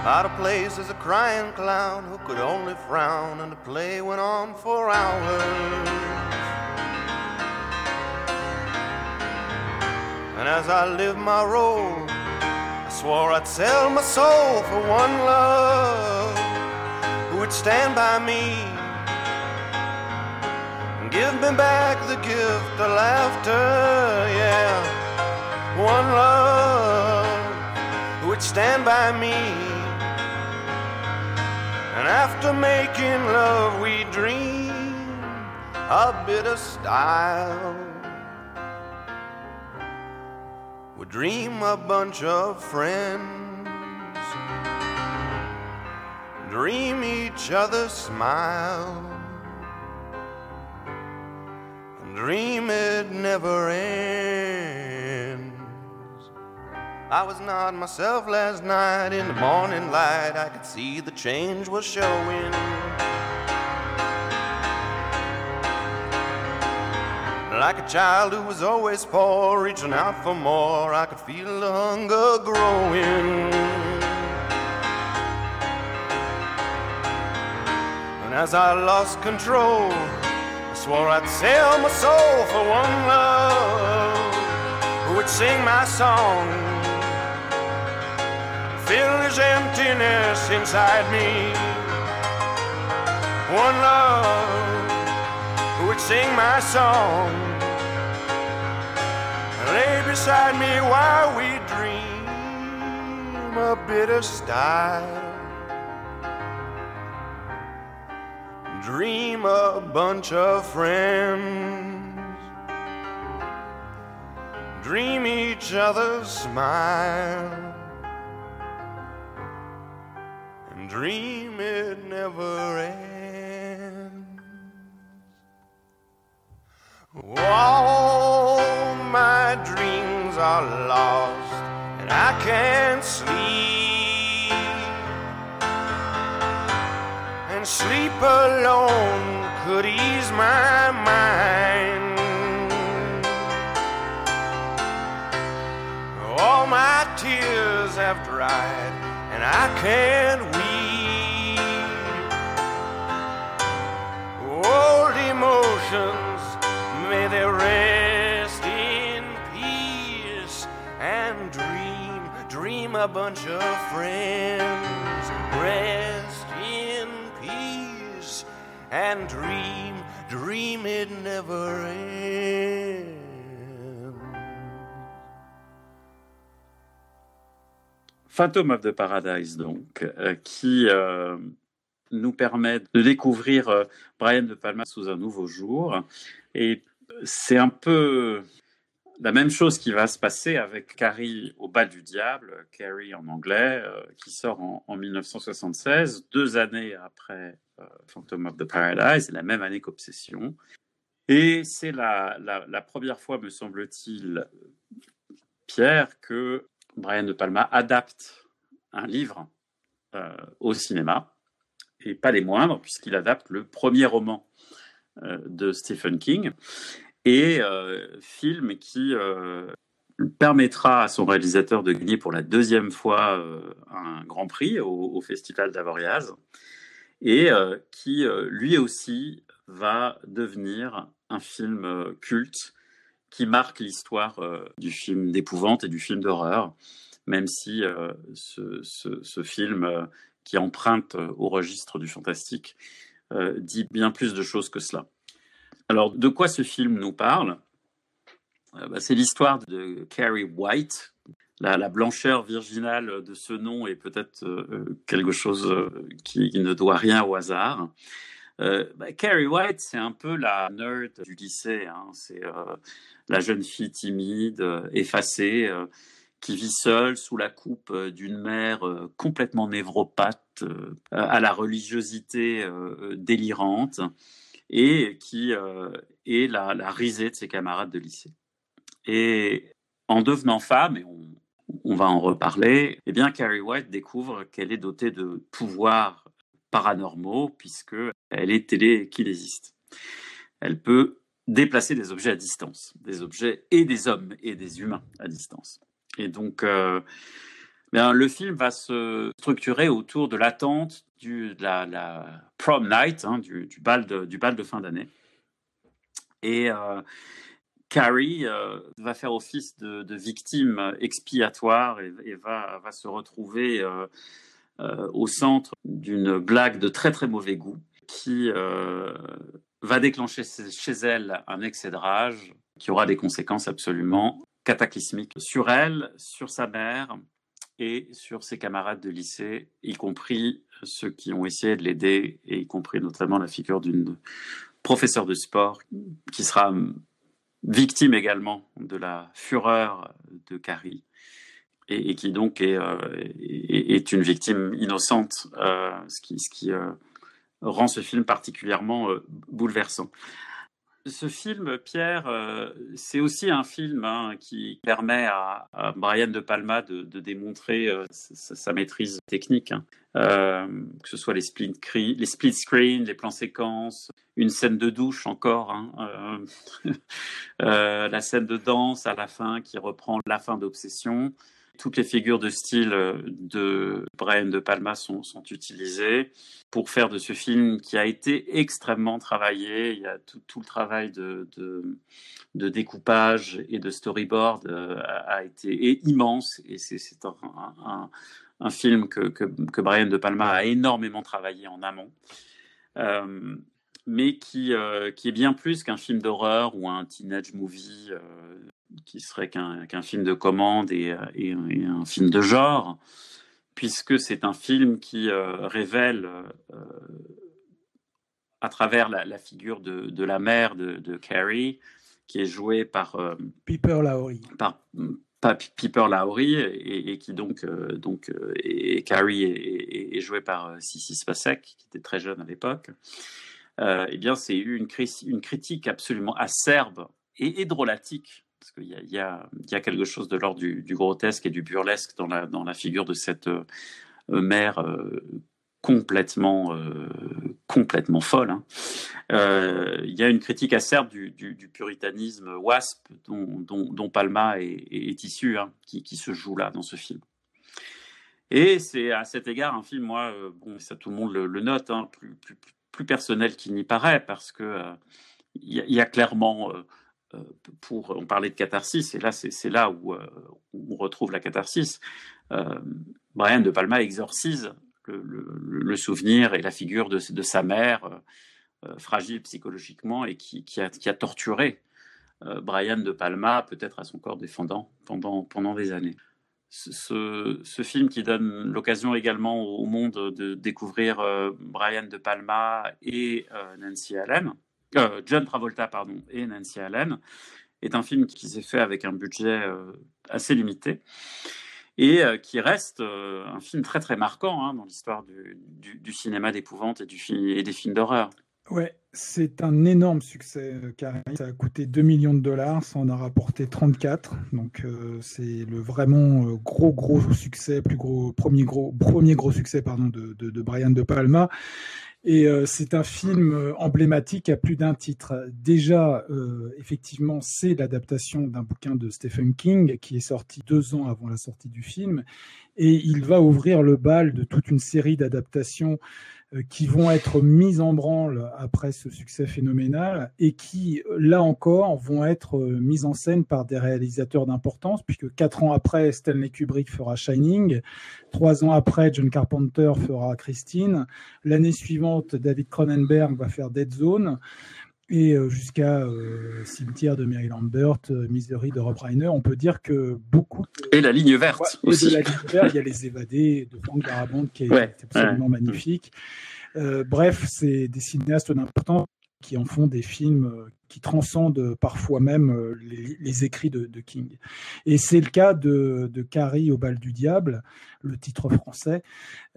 Out of place as a crying clown who could only frown, and the play went on for hours. And as I lived my role, I swore I'd sell my soul for one love who would stand by me and Give me back the gift of laughter, yeah. One love who would stand by me. And after making love, we dream a bit of style. We dream a bunch of friends, dream each other smile. And dream it never ends. I was not myself last night in the morning light. I could see the change was showing. Like a child who was always poor, reaching out for more, I could feel the hunger growing. And as I lost control, I Swore I'd sell my soul for one love who would sing my song, fill this emptiness inside me. One love who would sing my song, lay beside me while we dream a bit of style. dream a bunch of friends, dream each other's smile, dream it never ends. All my dreams are lost, and I can't sleep. And sleep alone could ease my mind. All my tears have dried, and I can't weep. Emotions, may they rest in peace and dream, dream a bunch of friends. Rest and dream, dream it never ends. Phantom of the Paradise, donc, euh, qui euh, nous permet de découvrir euh, Brian De Palma sous un nouveau jour. Et c'est un peu la même chose qui va se passer avec Carrie au bal du diable, Carrie en anglais, qui sort en, en, 1976, deux années après euh, Phantom of the Paradise, la même année qu'Obsession. Et c'est la, première fois, me semble-t-il, Pierre, que Brian De Palma adapte un livre euh, au cinéma, et pas les moindres, puisqu'il adapte le premier roman euh, de Stephen King, et film qui permettra à son réalisateur de gagner pour la deuxième fois un grand prix au, Festival d'Avoriaz. Et qui lui aussi va devenir un film culte qui marque l'histoire du film d'épouvante et du film d'horreur, même si ce, film qui emprunte au registre du fantastique dit bien plus de choses que cela. Alors, de quoi ce film nous parle? Bah, C'est l'histoire de Carrie White, la, blancheur virginale de ce nom est peut-être euh, quelque chose euh, qui, ne doit rien au hasard. Euh, bah, Carrie White, c'est un peu la nerd du lycée. Hein. C'est la jeune fille timide, effacée, qui vit seule sous la coupe d'une mère complètement névropathe, à la religiosité délirante, et qui est la, la risée de ses camarades de lycée. Et en devenant femme, et on, on va en reparler, eh bien Carrie White découvre qu'elle est dotée de pouvoirs paranormaux puisque elle est télékinésiste. Elle peut déplacer des objets à distance, des objets et des hommes et des humains à distance. Et donc, euh, le film va se structurer autour de l'attente de la, prom night, hein, du, bal de, fin d'année. Et euh, Carrie euh, va faire office de, victime expiatoire et, va, se retrouver euh, au centre d'une blague de très très mauvais goût qui va déclencher chez elle un excès de rage qui aura des conséquences absolument cataclysmiques sur elle, sur sa mère et sur ses camarades de lycée, y compris ceux qui ont essayé de l'aider, et y compris notamment la figure d'une professeure de sport qui sera victime également de la fureur de Carrie et, qui donc est, euh, est, une victime innocente, euh, ce qui, ce qui euh, rend ce film particulièrement bouleversant. Ce film, Pierre, c'est aussi un film hein, qui permet à, Brian De Palma de, démontrer sa, maîtrise technique, hein. que ce soit les split, screens, les plans séquences, une scène de douche encore, hein, euh, euh, la scène de danse à la fin qui reprend la fin d'Obsession. Toutes les figures de style euh, de Brian De Palma sont, utilisées pour faire de ce film qui a été extrêmement travaillé. Il y a tout, le travail de, découpage et de storyboard a, été immense et c'est un, film que, Brian De Palma a énormément travaillé en amont. Euh, mais qui, euh, est bien plus qu'un film d'horreur ou un teenage movie euh, qui serait qu'un film de commande et, euh, et, un film de genre, puisque c'est un film qui révèle à travers la, la figure de, de, la mère de, de, Carrie, qui est jouée par Piper Lowry. Par, Piper Lowry et, et, qui donc donc et Carrie est, jouée par Sissy Spacek qui était très jeune à l'époque euh, eh bien, c'est eu une, une, critique absolument acerbe et, drôlatique, parce qu'il y, a quelque chose de l'ordre du, grotesque et du burlesque dans la, figure de cette euh, mère euh, complètement, complètement folle. Hein. il y a une critique acerbe du, puritanisme wasp dont, Palma est, est issu, hein, qui, se joue là dans ce film. Et c'est à cet égard un film, moi, bon, ça tout le monde le, note, hein, plus, personnel qu'il n'y paraît, parce que euh, il y, a clairement, euh, euh, pour, on parlait de catharsis, et là c'est là où, on retrouve la catharsis. Brian de Palma exorcise le, souvenir et la figure de, sa mère, fragile psychologiquement et qui, a, torturé Brian de Palma, peut-être à son corps défendant, pendant, pendant des années ce, film qui donne l'occasion également au monde de découvrir euh, Brian De Palma et euh, Nancy Allen, euh, John Travolta pardon et Nancy Allen, est un film qui s'est fait avec un budget assez limité et qui reste un film très très marquant hein, dans l'histoire du, cinéma d'épouvante et, et des films d'horreur. Ouais, c'est un énorme succès, euh, Carrie. Ça a coûté 2 millions de dollars, ça en a rapporté 34. Donc euh, c'est le vraiment euh, gros gros succès, plus gros premier gros premier gros succès pardon de, Brian de Palma. Et c'est un film emblématique à plus d'un titre. Déjà, effectivement, c'est l'adaptation d'un bouquin de Stephen King qui est sorti deux ans avant la sortie du film. Et il va ouvrir le bal de toute une série d'adaptations euh, qui vont être mises en branle après ce succès phénoménal et qui, là encore, vont être euh, mises en scène par des réalisateurs d'importance, puisque quatre ans après, Stanley Kubrick fera Shining, trois ans après, John Carpenter fera Christine, l'année suivante, David Cronenberg va faire Dead Zone et euh, jusqu'à euh, Cimetière de Mary Lambert, euh, Misery de Rob Reiner, on peut dire que beaucoup. Et la ligne verte aussi. la ligne verte, il y a Les Évadés de Frank Darabont qui est absolument magnifique. bref, c'est des cinéastes d'importance qui en font des films euh, qui transcendent parfois même euh, les, écrits de, King. Et c'est le cas de, Carrie au bal du diable, le titre français,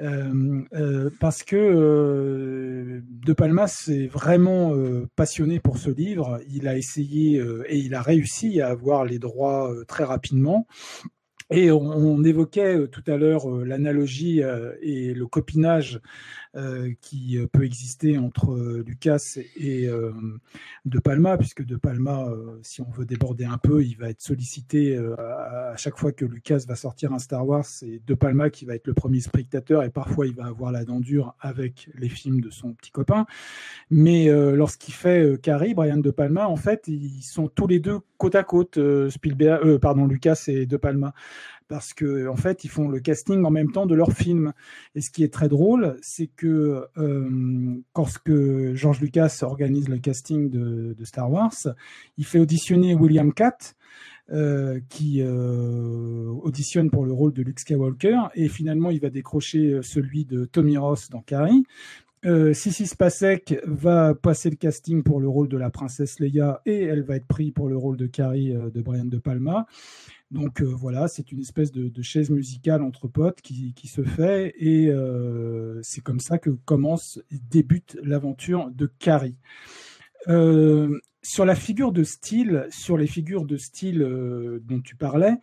euh, parce que De Palma s'est vraiment passionné pour ce livre. Il a essayé et il a réussi à avoir les droits très rapidement. Et on, évoquait tout à l'heure l'analogie et le copinage euh, qui euh, peut exister entre euh, Lucas et De Palma, puisque De Palma, si on veut déborder un peu, il va être sollicité à chaque fois que Lucas va sortir un Star Wars, c'est De Palma qui va être le premier spectateur et parfois il va avoir la dent dure avec les films de son petit copain. Mais lorsqu'il fait Carrie, Brian De Palma, en fait, ils sont tous les deux côte à côte, Spielberg, pardon, Lucas et De Palma parce que en fait ils font le casting en même temps de leur film. Et ce qui est très drôle, c'est que euh, lorsque George Lucas organise le casting de, Star Wars, il fait auditionner William Catt. Euh, qui euh, auditionne pour le rôle de Luke Skywalker et finalement il va décrocher celui de Tommy Ross dans Carrie. Sissy Spacek va passer le casting pour le rôle de la princesse Leia et elle va être prise pour le rôle de Carrie de Brian De Palma. Donc euh, voilà, c'est une espèce de, chaise musicale entre potes qui, se fait et euh, c'est comme ça que commence, débute l'aventure de Carrie. Euh, sur la figure de style, sur les figures de style dont tu parlais,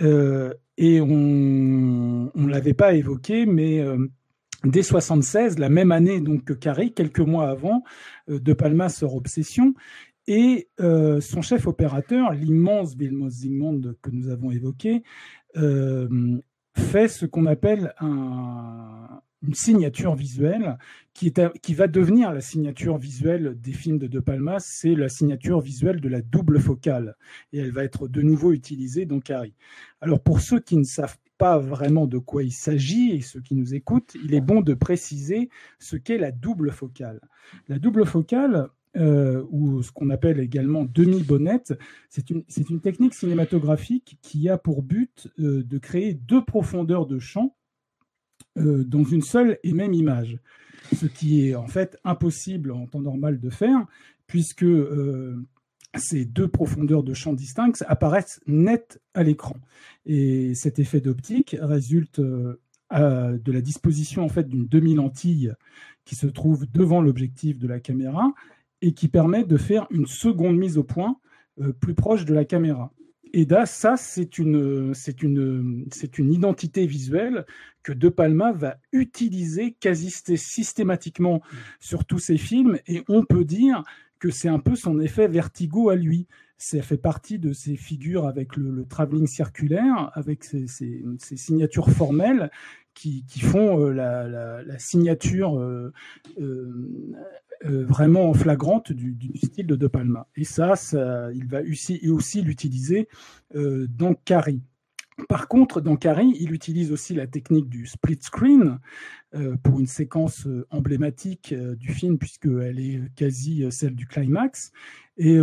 et on ne l'avait pas évoqué, mais dès 76, la même année donc que Carrie, quelques mois avant, De Palma sort Obsession, et euh, son chef opérateur, l'immense Vilmos Zsigmond que nous avons évoqué, euh, fait ce qu'on appelle une signature visuelle qui, qui, va devenir la signature visuelle des films de De Palma, c'est la signature visuelle de la double focale. Et elle va être de nouveau utilisée dans Carrie. Alors pour ceux qui ne savent pas vraiment de quoi il s'agit et ceux qui nous écoutent, il est bon de préciser ce qu'est la double focale. La double focale, euh, ou ce qu'on appelle également demi-bonnette, c'est une, technique cinématographique qui a pour but euh, de créer deux profondeurs de champ euh, dans une seule et même image. Ce qui est en fait impossible en temps normal de faire, puisque ces deux profondeurs de champ distinctes apparaissent nettes à l'écran. Et cet effet d'optique résulte de la disposition en fait d'une demi-lentille qui se trouve devant l'objectif de la caméra et qui permet de faire une seconde mise au point euh, plus proche de la caméra. Et là, ça, c'est une, c'est une, c'est une identité visuelle que De Palma va utiliser quasi systématiquement sur tous ses films, et on peut dire que c'est un peu son effet vertigo à lui. Ça fait partie de ses figures avec le, le travelling circulaire, avec ses, signatures formelles qui, qui font euh, la, signature euh, vraiment flagrante du, style de De Palma. Et ça, il va aussi, aussi l'utiliser euh, dans Carrie. Par contre, dans Carrie, il utilise aussi la technique du split screen euh, pour une séquence emblématique du film, puisqu'elle est quasi celle du climax. Et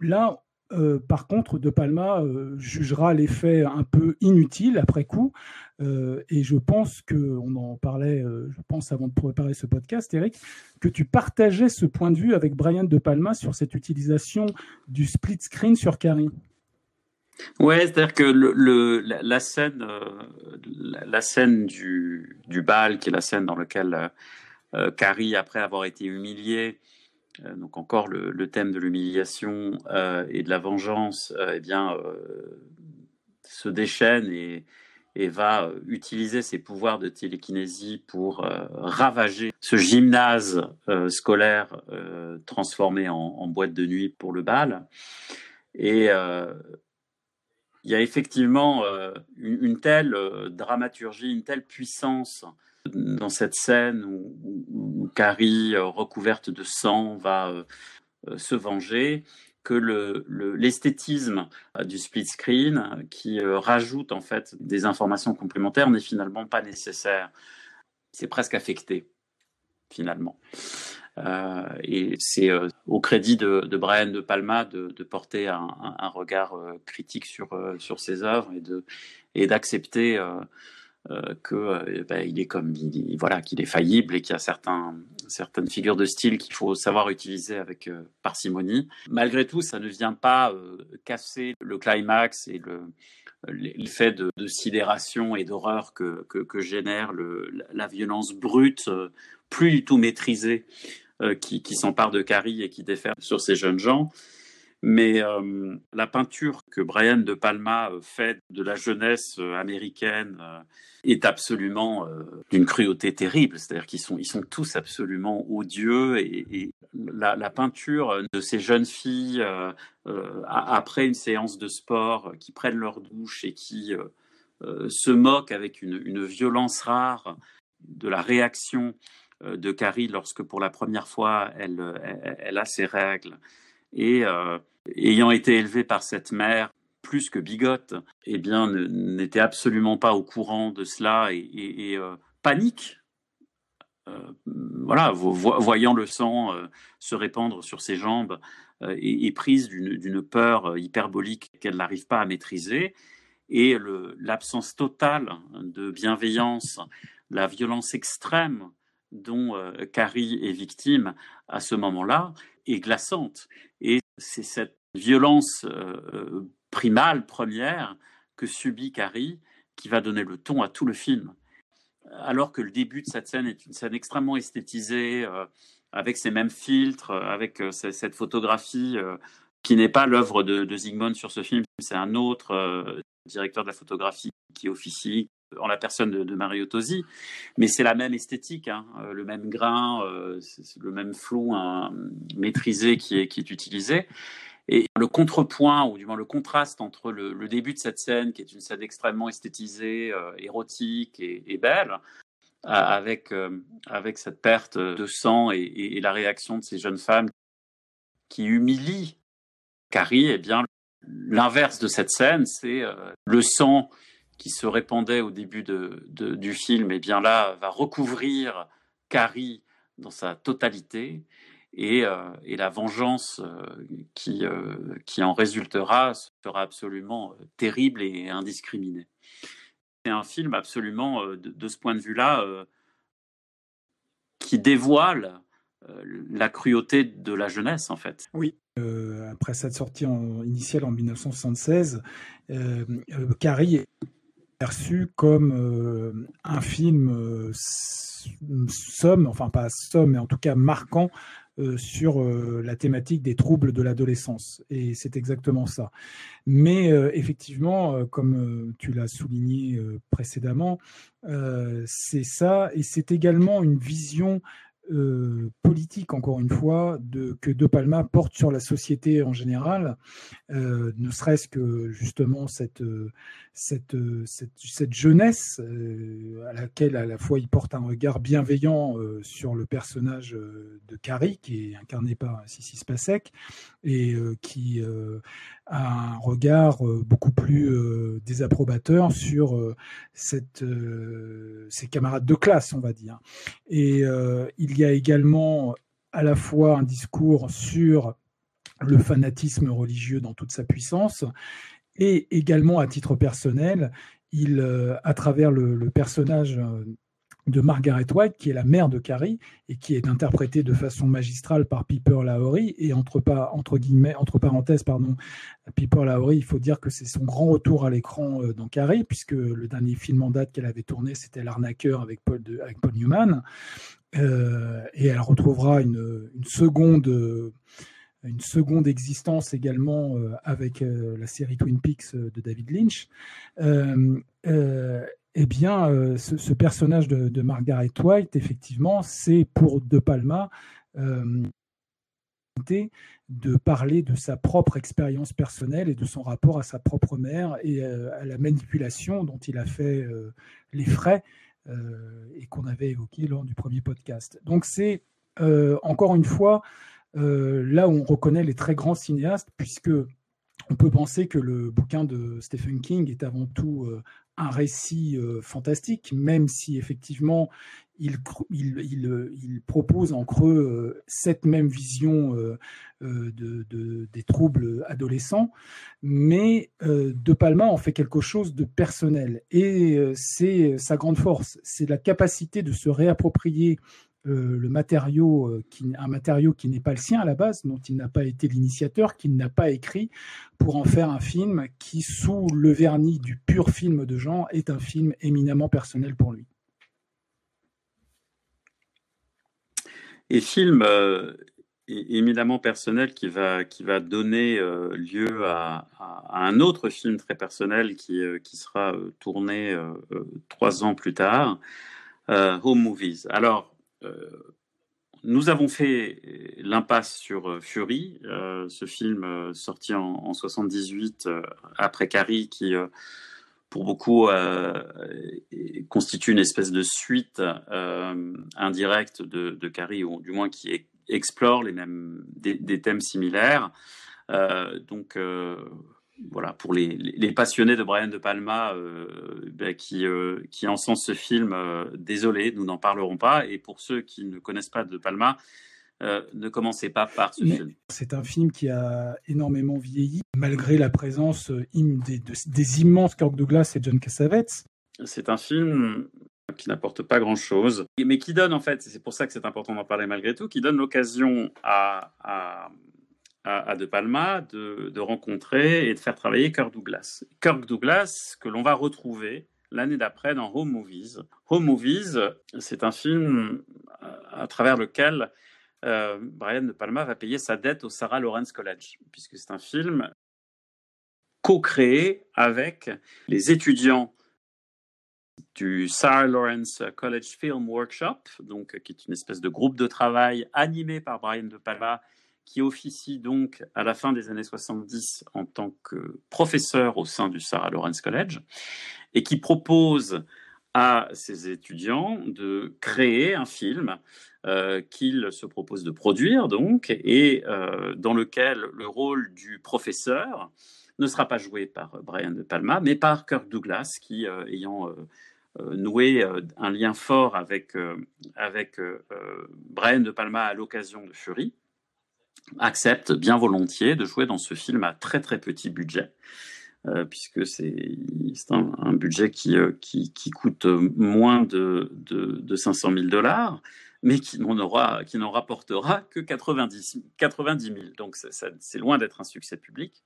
là, euh, par contre, De Palma euh, jugera l'effet un peu inutile après coup. Euh, et je pense que, on en parlait, je pense avant de préparer ce podcast, Eric, que tu partageais ce point de vue avec Brian De Palma sur cette utilisation du split screen sur Carrie. Ouais, c'est-à-dire que la, scène, la, scène du, du, bal, qui est la scène dans laquelle Carrie, après avoir été humiliée, donc encore le, thème de l'humiliation euh, et de la vengeance, euh, eh bien, se déchaîne et, va utiliser ses pouvoirs de télékinésie pour ravager ce gymnase scolaire transformé en, boîte de nuit pour le bal. Et Il y a effectivement une, telle dramaturgie, une telle puissance dans cette scène où, Carrie, recouverte de sang, va se venger que l'esthétisme le, du split screen qui rajoute en fait des informations complémentaires n'est finalement pas nécessaire. C'est presque affecté finalement. Euh, et c'est euh, au crédit de, Brian De Palma de, porter un, regard euh, critique sur, sur ses œuvres et et d'accepter euh, que ben, est comme il, voilà qu'il est faillible et qu'il y a certains certaines figures de style qu'il faut savoir utiliser avec parcimonie. Malgré tout, ça ne vient pas casser le climax et le l'effet de, de, sidération et d'horreur que, que, que, génère le, la violence brute, plus du tout maîtrisée euh, qui, qui s'empare de Carrie et qui déferle sur ces jeunes gens. Mais la peinture que Brian De Palma fait de la jeunesse américaine est absolument d'une cruauté terrible. C'est-à-dire qu'ils sont, ils sont tous absolument odieux et, la, peinture de ces jeunes filles après une séance de sport qui prennent leur douche et qui se moquent avec une, violence rare de la réaction de Carrie lorsque pour la première fois elle, a ses règles. Et euh, ayant été élevée par cette mère plus que bigote, eh bien, n'était absolument pas au courant de cela et, euh, panique. voilà, voyant le sang se répandre sur ses jambes et, prise d'une peur hyperbolique qu'elle n'arrive pas à maîtriser, et l'absence totale de bienveillance, la violence extrême dont euh, Carrie est victime à ce moment-là est glaçante. Et c'est cette violence euh, euh, primale, première, que subit Carrie qui va donner le ton à tout le film. Alors que le début de cette scène est une scène extrêmement esthétisée, avec ces mêmes filtres, avec cette photographie qui n'est pas l'œuvre de, de sur ce film, c'est un autre directeur de la photographie qui officie, en la personne de, Mario Tosi, mais c'est la même esthétique, hein, euh, le même grain, euh, le même flou hein, maîtrisé qui est, utilisé. Et le contrepoint, ou du moins le contraste entre le, début de cette scène, qui est une scène extrêmement esthétisée, euh, érotique et, belle, avec, avec cette perte de sang et, et, la réaction de ces jeunes femmes qui humilient Carrie, eh bien, l'inverse de cette scène, c'est le sang qui se répandait au début de, du film, et eh bien là, va recouvrir Carrie dans sa totalité. Et, euh, et la vengeance euh, qui, euh, qui en résultera sera absolument terrible et indiscriminée. C'est un film absolument, de, ce point de vue-là, qui dévoile la cruauté de la jeunesse, en fait. Oui, après cette sortie initiale en 1976, Carrie perçu comme euh, un film euh, somme, enfin pas somme, mais en tout cas marquant euh, sur la thématique des troubles de l'adolescence. Et c'est exactement ça. Mais effectivement, comme tu l'as souligné précédemment, c'est ça, et c'est également une vision euh, politique, encore une fois, de, que De Palma porte sur la société en général, euh, ne serait-ce que justement cette, cette, cette, jeunesse euh, à laquelle à la fois il porte un regard bienveillant sur le personnage de Carrie, qui est incarné par Sissi Spacek, et qui a un regard beaucoup plus désapprobateur sur cette, ses camarades de classe, on va dire. Et il y a également à la fois un discours sur le fanatisme religieux dans toute sa puissance et également à titre personnel, il, euh, à travers le, personnage euh, de Margaret White, qui est la mère de Carrie et qui est interprétée de façon magistrale par Piper Laurie. Et entre, entre, guillemets, entre parenthèses, pardon, Piper Laurie, il faut dire que c'est son grand retour à l'écran euh, dans Carrie, puisque le dernier film en date qu'elle avait tourné, c'était L'arnaqueur avec Paul, Newman. Euh, et elle retrouvera une, une, seconde une seconde existence également euh, avec euh, la série Twin Peaks de David Lynch. Eh bien, ce, ce, personnage de, Margaret White, effectivement, c'est pour De Palma l'opportunité de parler de sa propre expérience personnelle et de son rapport à sa propre mère et à la manipulation dont il a fait les frais et qu'on avait évoqué lors du premier podcast. Donc c'est encore une fois là où on reconnaît les très grands cinéastes, puisque on peut penser que le bouquin de Stephen King est avant tout un récit fantastique, même si effectivement il, propose en creux cette même vision des troubles adolescents, mais De Palma en fait quelque chose de personnel. Et c'est sa grande force, c'est la capacité de se réapproprier le matériau, euh, qui, un matériau qui n'est pas le sien à la base, dont il n'a pas été l'initiateur, qu'il n'a pas écrit, pour en faire un film qui, sous le vernis du pur film de genre, est un film éminemment personnel pour lui. Et film euh, éminemment personnel qui va, qui va donner euh, lieu à, un autre film très personnel qui, qui sera tourné trois ans plus tard, Home Movies. Alors, nous avons fait l'impasse sur euh, Fury, euh, ce film sorti en, en 78 après Carrie, qui pour beaucoup constitue une espèce de suite indirecte de, Carrie, ou du moins qui explore les mêmes des, thèmes similaires. donc voilà, pour les, passionnés de Brian De Palma euh, ben, qui, euh, qui encensent ce film, euh, désolé, nous n'en parlerons pas. Et pour ceux qui ne connaissent pas De Palma, ne commencez pas par ce film. C'est un film qui a énormément vieilli, malgré la présence des, des, immenses Kirk Douglas et John Cassavetes. C'est un film qui n'apporte pas grand-chose, mais qui donne en fait, c'est pour ça que c'est important d'en parler malgré tout, qui donne l'occasion à à, De Palma de, rencontrer et de faire travailler Kirk Douglas. Kirk Douglas, que l'on va retrouver l'année d'après dans Home Movies. Home Movies, c'est un film à travers lequel euh, Brian De Palma va payer sa dette au Sarah Lawrence College, puisque c'est un film co-créé avec les étudiants du Sarah Lawrence College Film Workshop, donc, qui est une espèce de groupe de travail animé par Brian De Palma qui officie donc à la fin des années 70 en tant que professeur au sein du Sarah Lawrence College et qui propose à ses étudiants de créer un film euh, qu'il se propose de produire donc et euh, dans lequel le rôle du professeur ne sera pas joué par Brian De Palma mais par Kirk Douglas qui euh, ayant noué un lien fort avec, avec Brian De Palma à l'occasion de Fury accepte bien volontiers de jouer dans ce film à très très petit budget. Euh, puisque c'est un, budget qui, euh, qui, qui, coûte moins de, de, de 500 000 dollars, mais qui n'en aura, qui n'en rapportera que 90, 90 000. Donc c'est loin d'être un succès public,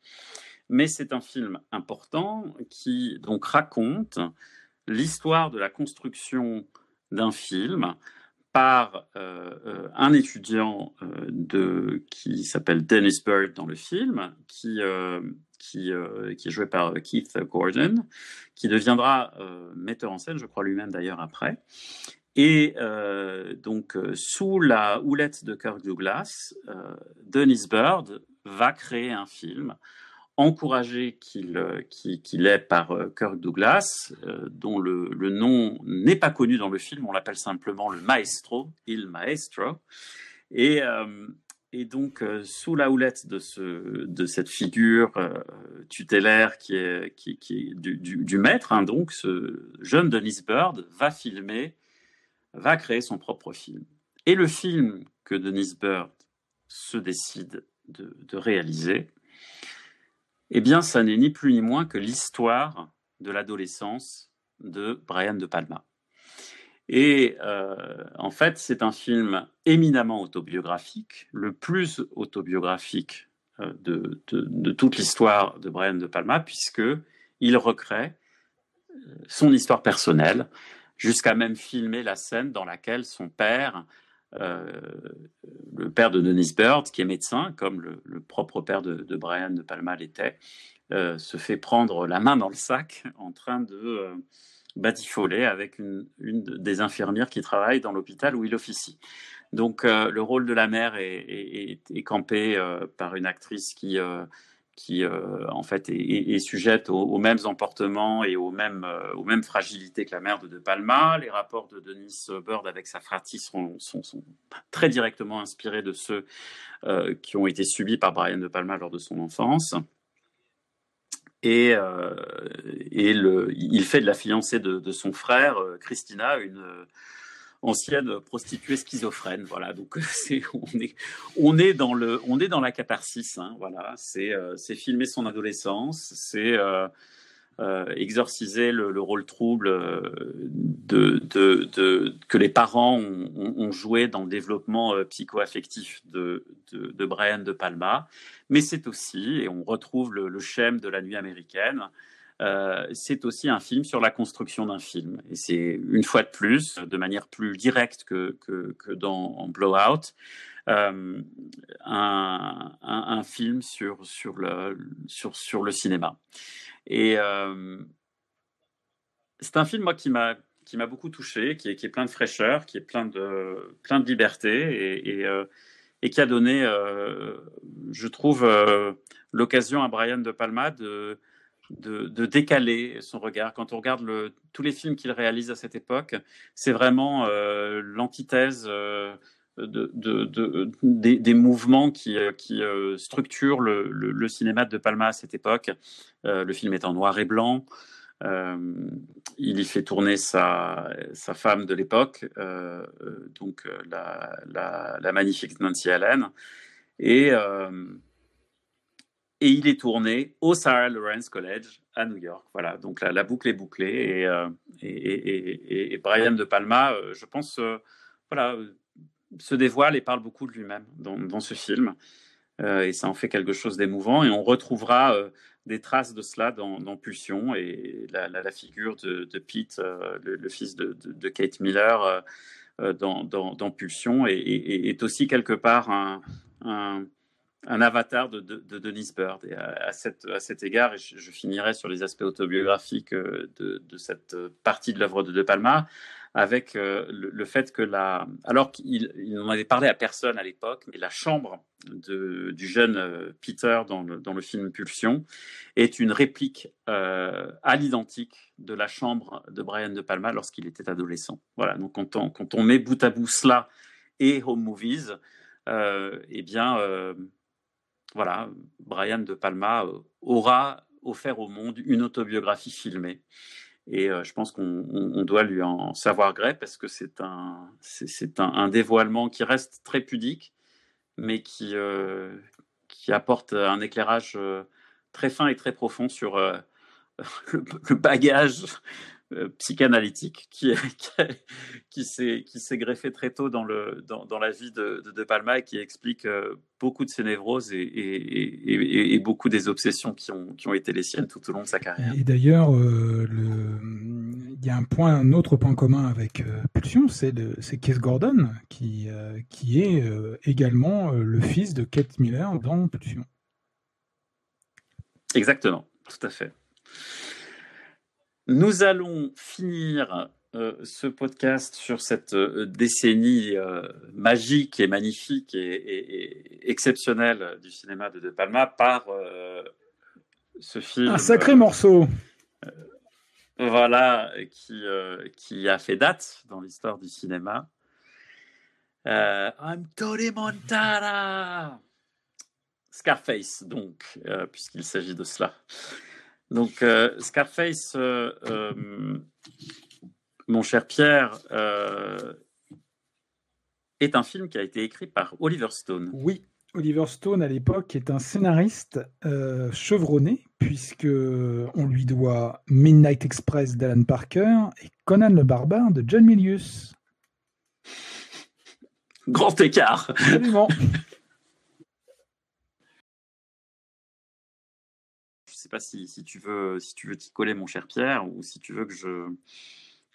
mais c'est un film important qui donc raconte l'histoire de la construction d'un film par euh, euh, un étudiant euh, de, qui s'appelle Dennis Bird dans le film, qui, qui, qui, est joué par Keith Gordon, qui deviendra metteur en scène, je crois lui-même d'ailleurs après. Et donc, sous la houlette de Kirk Douglas, Dennis Bird va créer un film encouragé euh, qu'il est par euh, Kirk Douglas, euh, dont le, nom n'est pas connu dans le film, on l'appelle simplement le maestro, il maestro. Et, donc, sous la houlette de, ce, de cette figure tutélaire qui est, du, maître, hein, donc, ce jeune Dennis Bird va filmer, va créer son propre film. Et le film que Dennis Bird se décide de, de réaliser, eh bien, ça n'est ni plus ni moins que l'histoire de l'adolescence de Brian De Palma. Et euh, en fait, c'est un film éminemment autobiographique, le plus autobiographique euh, de, toute l'histoire de Brian De Palma, puisque il recrée euh, son histoire personnelle, jusqu'à même filmer la scène dans laquelle son père le père de Dennis Bird, qui est médecin, comme le, propre père de, Brian de Palma l'était, euh, se fait prendre la main dans le sac en train de euh, batifoler avec une, des infirmières qui travaillent dans l'hôpital où il officie. Donc le rôle de la mère est, campé par une actrice qui qui en fait est, sujette aux, mêmes emportements et aux mêmes, aux mêmes fragilités que la mère de Palma. Les rapports de Denis Bird avec sa fratrie sont, sont, très directement inspirés de ceux qui ont été subis par Brian De Palma lors de son enfance. Et, et le, il fait de la fiancée de son frère, Christina, une ancienne prostituée schizophrène. Voilà, donc c'est on est dans le on est dans la catharsis. Hein, voilà, c'est euh, c'est filmer son adolescence, c'est euh, euh, exorciser le, rôle trouble de, de, de, que les parents ont, joué dans le développement psycho-affectif de, de, Brian de Palma. Mais c'est aussi, et on retrouve le, le schème de la nuit américaine, euh, c'est aussi un film sur la construction d'un film. Et c'est une fois de plus, de manière plus directe que, que, dans Blowout, euh, un, film sur, sur, le, sur, le cinéma. Et euh, c'est un film, moi, qui m'a qui m'a beaucoup touché, qui est, plein de fraîcheur, qui est plein de, plein de liberté et, et, et qui a donné, je trouve, l'occasion à Brian De Palma de, de, décaler son regard. Quand on regarde tous les films qu'il réalise à cette époque, c'est vraiment euh, l'antithèse euh, de, des, mouvements qui, euh, structurent le, cinéma de Palma à cette époque. le film est en noir et blanc. il y fait tourner sa, femme de l'époque, donc la, la, la, magnifique Nancy Allen. Et et il est tourné au Sarah Lawrence College à New York. Voilà, donc la, boucle est bouclée et, euh, et, Brian De Palma, euh, je pense, euh, voilà, se dévoile et parle beaucoup de lui-même dans, ce film. et ça en fait quelque chose d'émouvant. Et on retrouvera des traces de cela dans, Pulsion et la, figure de, Pete, le, fils de, Kate Miller, dans, dans, Pulsion, et, est aussi quelque part un un avatar de, de, Denise Bird. Et à, à cet égard, et je, finirai sur les aspects autobiographiques euh, de, de cette partie de l'œuvre de De Palma, avec euh, le, fait que la, alors qu'il n'en avait parlé à personne à l'époque, mais la chambre de, du jeune euh, Peter dans le, dans le, film Pulsion est une réplique à l'identique de la chambre de Brian De Palma lorsqu'il était adolescent. Voilà, donc quand on, quand on met bout à bout cela et Home Movies, eh bien, voilà, Brian De Palma euh, aura offert au monde une autobiographie filmée. Et euh, je pense qu'on doit lui en savoir gré parce que c'est un, c'est un, dévoilement qui reste très pudique, mais qui, euh, qui apporte un éclairage très fin et très profond sur le, bagage euh, psychanalytique qui, qui, s'est, qui s'est greffé très tôt dans, le, dans, dans la vie de, de, Palma et qui explique euh, beaucoup de ses névroses et, et, et, beaucoup des obsessions qui ont, qui ont été les siennes tout au long de sa carrière. Et d'ailleurs, euh, il y a un point, un autre point commun avec Pulsion, c'est, c'est Keith Gordon qui, qui est également le fils de Kate Miller dans Pulsion. Exactement, tout à fait. Nous allons finir euh, ce podcast sur cette euh, décennie euh, magique et magnifique et, exceptionnelle du cinéma de De Palma par ce film. Un sacré morceau. voilà, qui, qui a fait date dans l'histoire du cinéma. I'm Tony Montana. Scarface, donc, puisqu'il s'agit de cela. Donc, euh, Scarface, euh, euh, mon cher Pierre, est un film qui a été écrit par Oliver Stone. Oui, Oliver Stone à l'époque est un scénariste chevronné puisque on lui doit Midnight Express d'Alan Parker et Conan le barbare de John Milius. Grand écart. Absolument. sais pas si, si, tu veux si tu veux t'y coller, mon cher Pierre, ou si tu veux que je,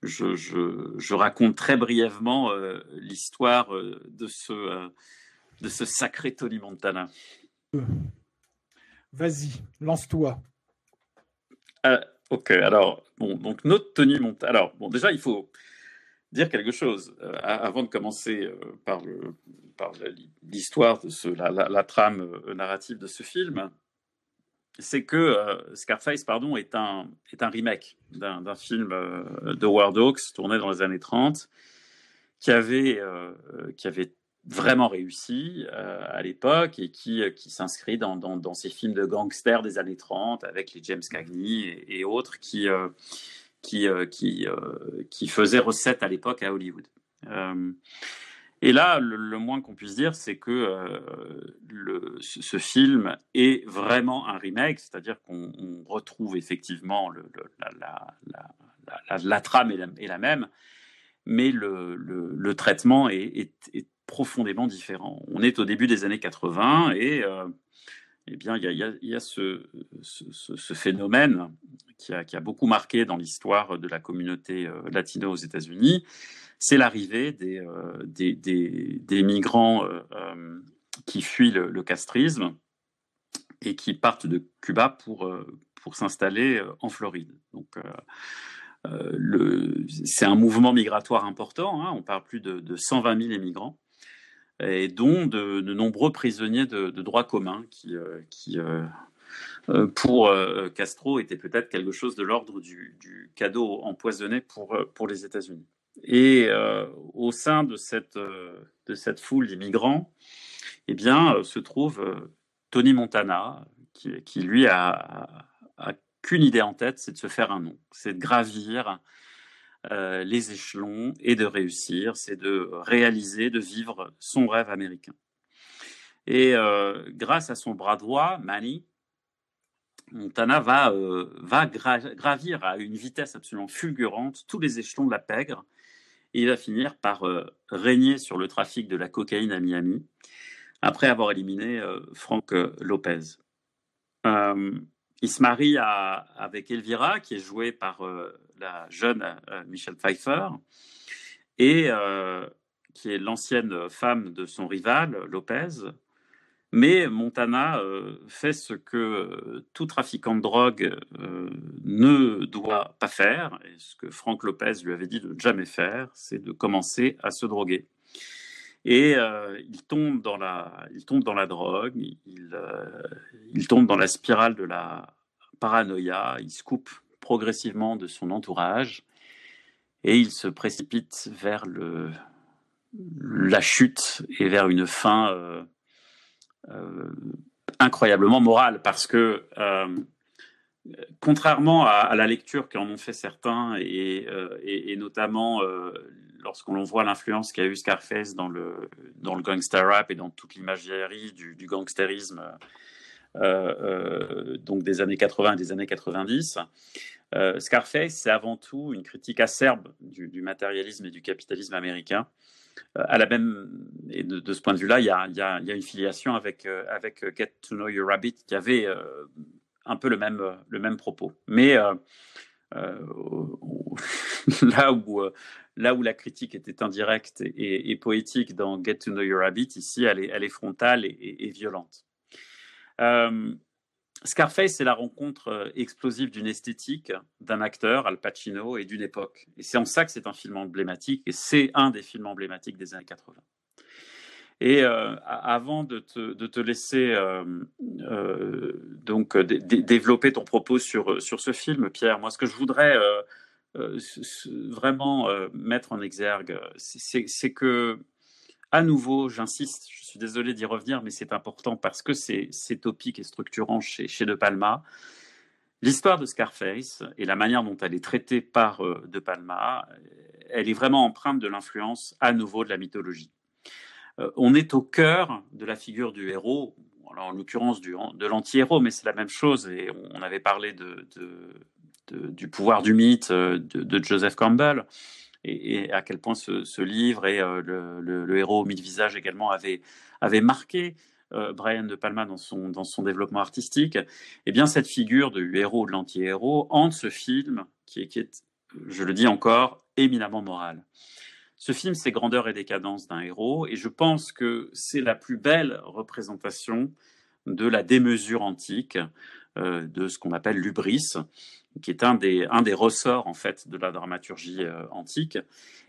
je, je, je raconte très brièvement euh, l'histoire euh, de, ce, euh, de ce sacré Tony Montana. Vas-y, lance-toi. ok, alors, bon, donc notre Tony Montana. Alors, bon, déjà, il faut. dire quelque chose avant de commencer par, l'histoire de la, trame narrative de ce film c'est que Scarface pardon, est, un, est un remake d'un film de War Dogs tourné dans les années 30 qui avait, qui avait vraiment réussi euh, à l'époque et qui, euh, qui s'inscrit dans, dans, ces films de gangsters des années 30 avec les James Cagney et, autres qui, euh, qui, qui, qui faisaient recette à l'époque à Hollywood. Et là, le, moins qu'on puisse dire, c'est que le, ce, film est vraiment un remake, c'est-à-dire qu'on retrouve effectivement la, trame est la, même, mais le, traitement est profondément différent. On est au début des années 80 et euh, eh bien, il y a, ce, phénomène qui a, beaucoup marqué dans l'histoire de la communauté euh, latino aux États-Unis. C'est l'arrivée des, euh, migrants qui fuient le, castrisme et qui partent de Cuba pour, pour s'installer en Floride. Donc, c'est un mouvement migratoire important. Hein. on parle plus de, de 120 000 immigrants et dont de, nombreux prisonniers de, droit commun qui, euh, euh, euh, pour Castro était peut-être quelque chose de l'ordre du, cadeau empoisonné pour, pour les États-Unis. Et au sein de cette, de cette foule d'immigrants, eh bien, se trouve Tony Montana, qui, qui lui a, a qu'une idée en tête, c'est de se faire un nom, c'est de gravir euh, les échelons et de réussir, c'est de réaliser, de vivre son rêve américain. Et euh, grâce à son bras droit, Manny, Montana va, euh, gravir à une vitesse absolument fulgurante tous les échelons de la pègre et il va finir par régner sur le trafic de la cocaïne à Miami après avoir éliminé Frank Lopez. il se marie avec Elvira, qui est jouée par la jeune euh, Michelle Pfeiffer, et euh, qui est l'ancienne femme de son rival, Lopez. Mais Montana euh, fait ce que tout trafiquant de drogue ne doit pas faire, et ce que Frank Lopez lui avait dit de ne jamais faire, c'est de commencer à se droguer. Et il, tombe dans la, il tombe dans la drogue, il, il tombe dans la spirale de la paranoïa, il se coupe progressivement de son entourage et il se précipite vers le, la chute et vers une fin euh, euh, incroyablement morale parce que euh, contrairement à, la lecture qu'en ont fait certains et, notamment lorsqu'on voit l'influence qu'a eu Scarface dans le, dans le gangster rap et dans toute l'imagerie du, du, gangstérisme donc des années 80 et des années 90, euh, Scarface, c'est avant tout une critique acerbe du, matérialisme et du capitalisme américain. Euh, à la même, et de, ce point de vue-là, il y a, une filiation avec, euh, Get to Know Your Rabbit qui avait un peu le même, le même propos. Mais là, où, là où la critique était indirecte et, poétique dans Get to Know Your Rabbit, ici, elle est, frontale et violente. Scarface, c'est la rencontre euh, explosive d'une esthétique, d'un acteur, Al Pacino, et d'une époque. Et c'est en ça que c'est un film emblématique, et c'est un des films emblématiques des années 80. Et euh, avant de te, laisser euh, donc développer ton propos sur, sur ce film, Pierre, moi ce que je voudrais vraiment mettre en exergue, c'est que à nouveau, j'insiste, je suis désolé d'y revenir, mais c'est important parce que c'est topique et structurant chez, De Palma. L'histoire de Scarface et la manière dont elle est traitée par euh, De Palma, elle est vraiment empreinte de l'influence à nouveau de la mythologie. Euh, on est au cœur de la figure du héros, en l'occurrence de l'anti-héros, mais c'est la même chose. Et on avait parlé du pouvoir du mythe euh, de Joseph Campbell et, à quel point ce, livre et euh, le, héros au mille visages également avaient, marqué euh, Brian De Palma dans son, dans son développement artistique, eh bien cette figure du héros ou de l'anti-héros hante ce film qui est, qui est, je le dis encore, éminemment moral. Ce film, c'est grandeur et décadence d'un héros, et je pense que c'est la plus belle représentation de la démesure antique, de ce qu'on appelle l'ubris, qui est un des, un des ressorts en fait de la dramaturgie antique.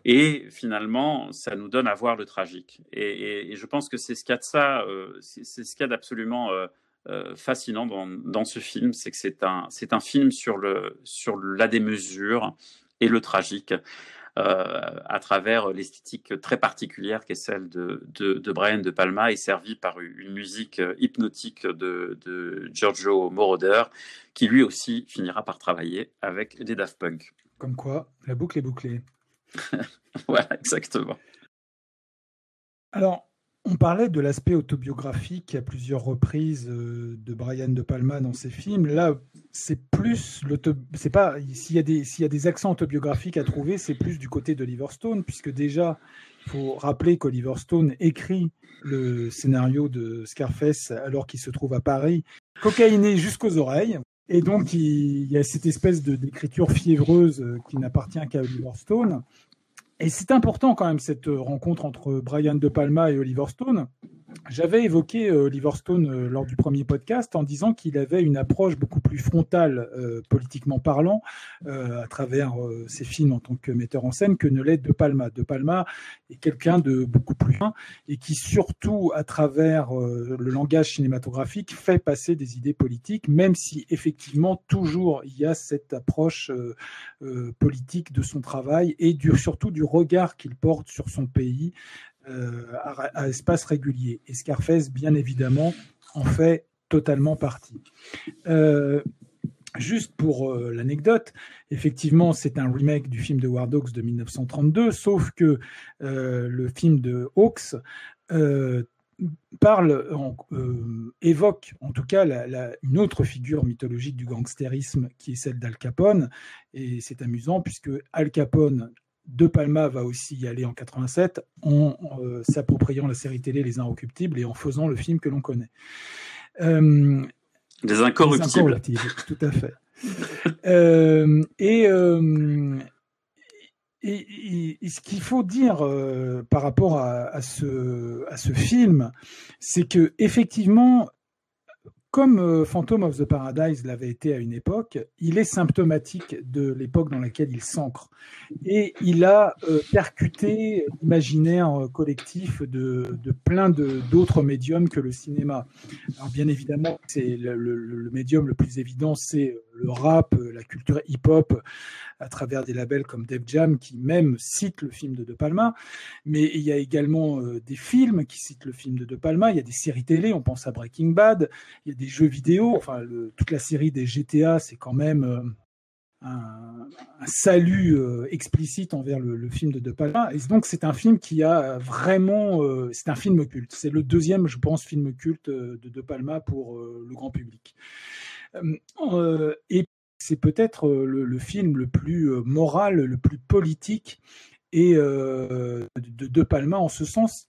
Et finalement, ça nous donne à voir le tragique. Et, je pense que c'est ce qu'il y a de ça, c'est ce qu'il d'absolument fascinant dans, dans, ce film, c'est que c'est un, un film sur, le, sur la démesure et le tragique. Euh, à travers l'esthétique très particulière qui est celle de, de, Brian De Palma et servie par une musique hypnotique de, de, Giorgio Moroder, qui lui aussi finira par travailler avec des Daft Punk. Comme quoi, la boucle est bouclée. voilà, exactement. Alors, on parlait de l'aspect autobiographique à plusieurs reprises euh, de Brian De Palma dans ses films. Là, c'est plus c'est pas s'il y a des s'il y a des accents autobiographiques à trouver, c'est plus du côté d'Oliver Stone, puisque déjà il faut rappeler qu'Oliver Stone écrit le scénario de Scarface alors qu'il se trouve à Paris, cocaïné jusqu'aux oreilles. Et donc, il, y a cette espèce d'écriture fiévreuse euh, qui n'appartient qu'à Oliver Stone. Et c'est important quand même cette euh, rencontre entre Brian De Palma et Oliver Stone, j'avais évoqué euh, Oliver Stone euh, lors du premier podcast en disant qu'il avait une approche beaucoup plus frontale, euh, politiquement parlant, à travers ses films en tant que metteur en scène que ne l'est De Palma. De Palma est quelqu'un de beaucoup plus fin et qui surtout, à travers le langage cinématographique, fait passer des idées politiques, même si effectivement toujours il y a cette approche politique de son travail et du, surtout du regard qu'il porte sur son pays euh, à, espace régulier. Et Scarface, bien évidemment, en fait totalement partie. Euh, juste pour euh, l'anecdote, effectivement, c'est un remake du film de War Dogs de 1932, sauf que le film de Hawks parle, évoque en tout cas une autre figure mythologique du gangstérisme qui est celle d'Al Capone. Et c'est amusant puisque Al Capone de Palma va aussi y aller en 87 en euh, s'appropriant la série télé Les Inrecuptibles et en faisant le film que l'on connaît. Euh, les, incorruptibles. Tout à fait. Euh, et, ce qu'il faut dire par rapport à, ce, à ce film, c'est que effectivement, comme euh, Phantom of the Paradise l'avait été à une époque, il est symptomatique de l'époque dans laquelle il s'ancre. Et il a euh, percuté l'imaginaire euh, collectif de, de plein d'autres médiums que le cinéma. Alors bien évidemment, c'est le, le, médium le plus évident, c'est le rap, la culture hip-hop, à travers des labels comme Def Jam qui même citent le film de De Palma. Mais il y a également des films qui citent le film de De Palma. Il y a des séries télé, on pense à Breaking Bad. Il y a des jeux vidéo. Enfin, toute la série des GTA, c'est quand même euh, un, salut euh, explicite envers le, film de De Palma. Et donc, c'est un film qui a vraiment. Euh, c'est un film culte. C'est le deuxième, je pense, film culte de De Palma pour le grand public. et c'est peut-être le, film le plus moral, le plus politique et de De Palma en ce sens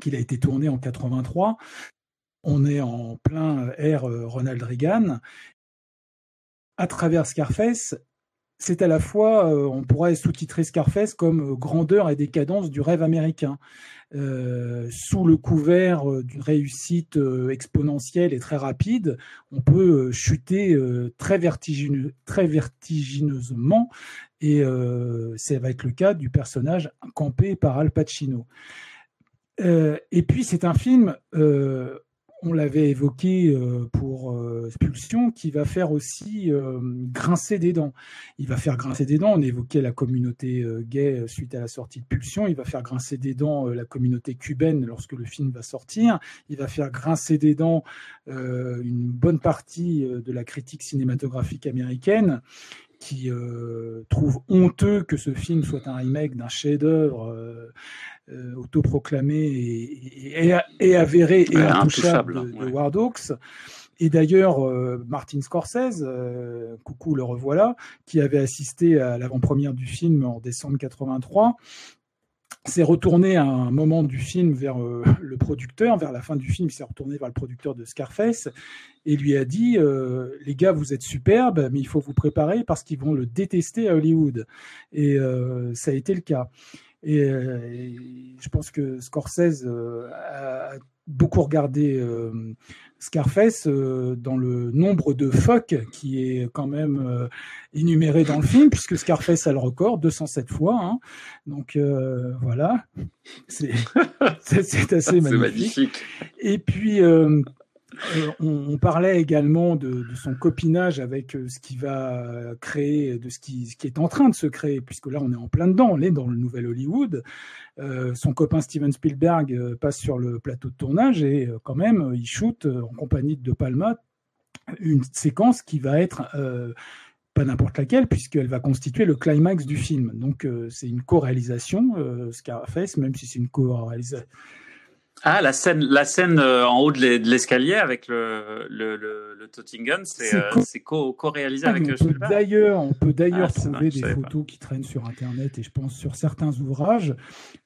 qu'il a été tourné en 83 on est en plein euh, Ronald Reagan. À travers Scarface, c'est à la fois, euh, on pourrait sous-titrer Scarface comme euh, grandeur et décadence du rêve américain. sous le couvert d'une réussite exponentielle et très rapide, on peut chuter très, très vertigineusement, et ça va être le cas du personnage campé par Al Pacino. et puis c'est un film on l'avait évoqué euh, pour euh, Pulsion, qui va faire aussi euh, grincer des dents. Il va faire grincer des dents, on évoquait la communauté gay suite à la sortie de Pulsion, il va faire grincer des dents la communauté cubaine lorsque le film va sortir, il va faire grincer des dents une bonne partie de la critique cinématographique américaine, qui trouve honteux que ce film soit un remake d'un chef-d'œuvre autoproclamé et, et, et, avéré et intouchable, de, de War Dogs. Et d'ailleurs, euh, Martin Scorsese, euh, coucou le revoilà, qui avait assisté à l'avant-première du film en décembre 83, s'est retourné à un moment du film vers le producteur, vers la fin du film, il s'est retourné vers le producteur de Scarface et lui a dit les gars, vous êtes superbes, mais il faut vous préparer parce qu'ils vont le détester à Hollywood. Et ça a été le cas. Et, je pense que Scorsese a beaucoup regardé Scarface dans le nombre de fuck qui est quand même énuméré dans le film, puisque Scarface a le record, 207 fois. Hein. Donc voilà, c'est assez magnifique. magnifique. Et puis euh, on, parlait également de, son copinage avec euh, ce qui va créer, de ce qui, est en train de se créer, puisque là on est en plein dedans, on est dans le nouvel Hollywood. Euh, son copain Steven Spielberg passe sur le plateau de tournage et quand même il shoot en compagnie de De Palma une séquence qui va être pas n'importe laquelle, puisqu'elle va constituer le climax du film. Donc c'est une co-réalisation, Scarface, même si c'est une co-réalisation ah, la scène, la scène euh, en haut de l'escalier avec le, le, le, le Tottingham, c'est euh, co-réalisé avec on Spielberg. D'ailleurs, on peut d'ailleurs ah, trouver des photos qui traînent sur Internet et je pense sur certains ouvrages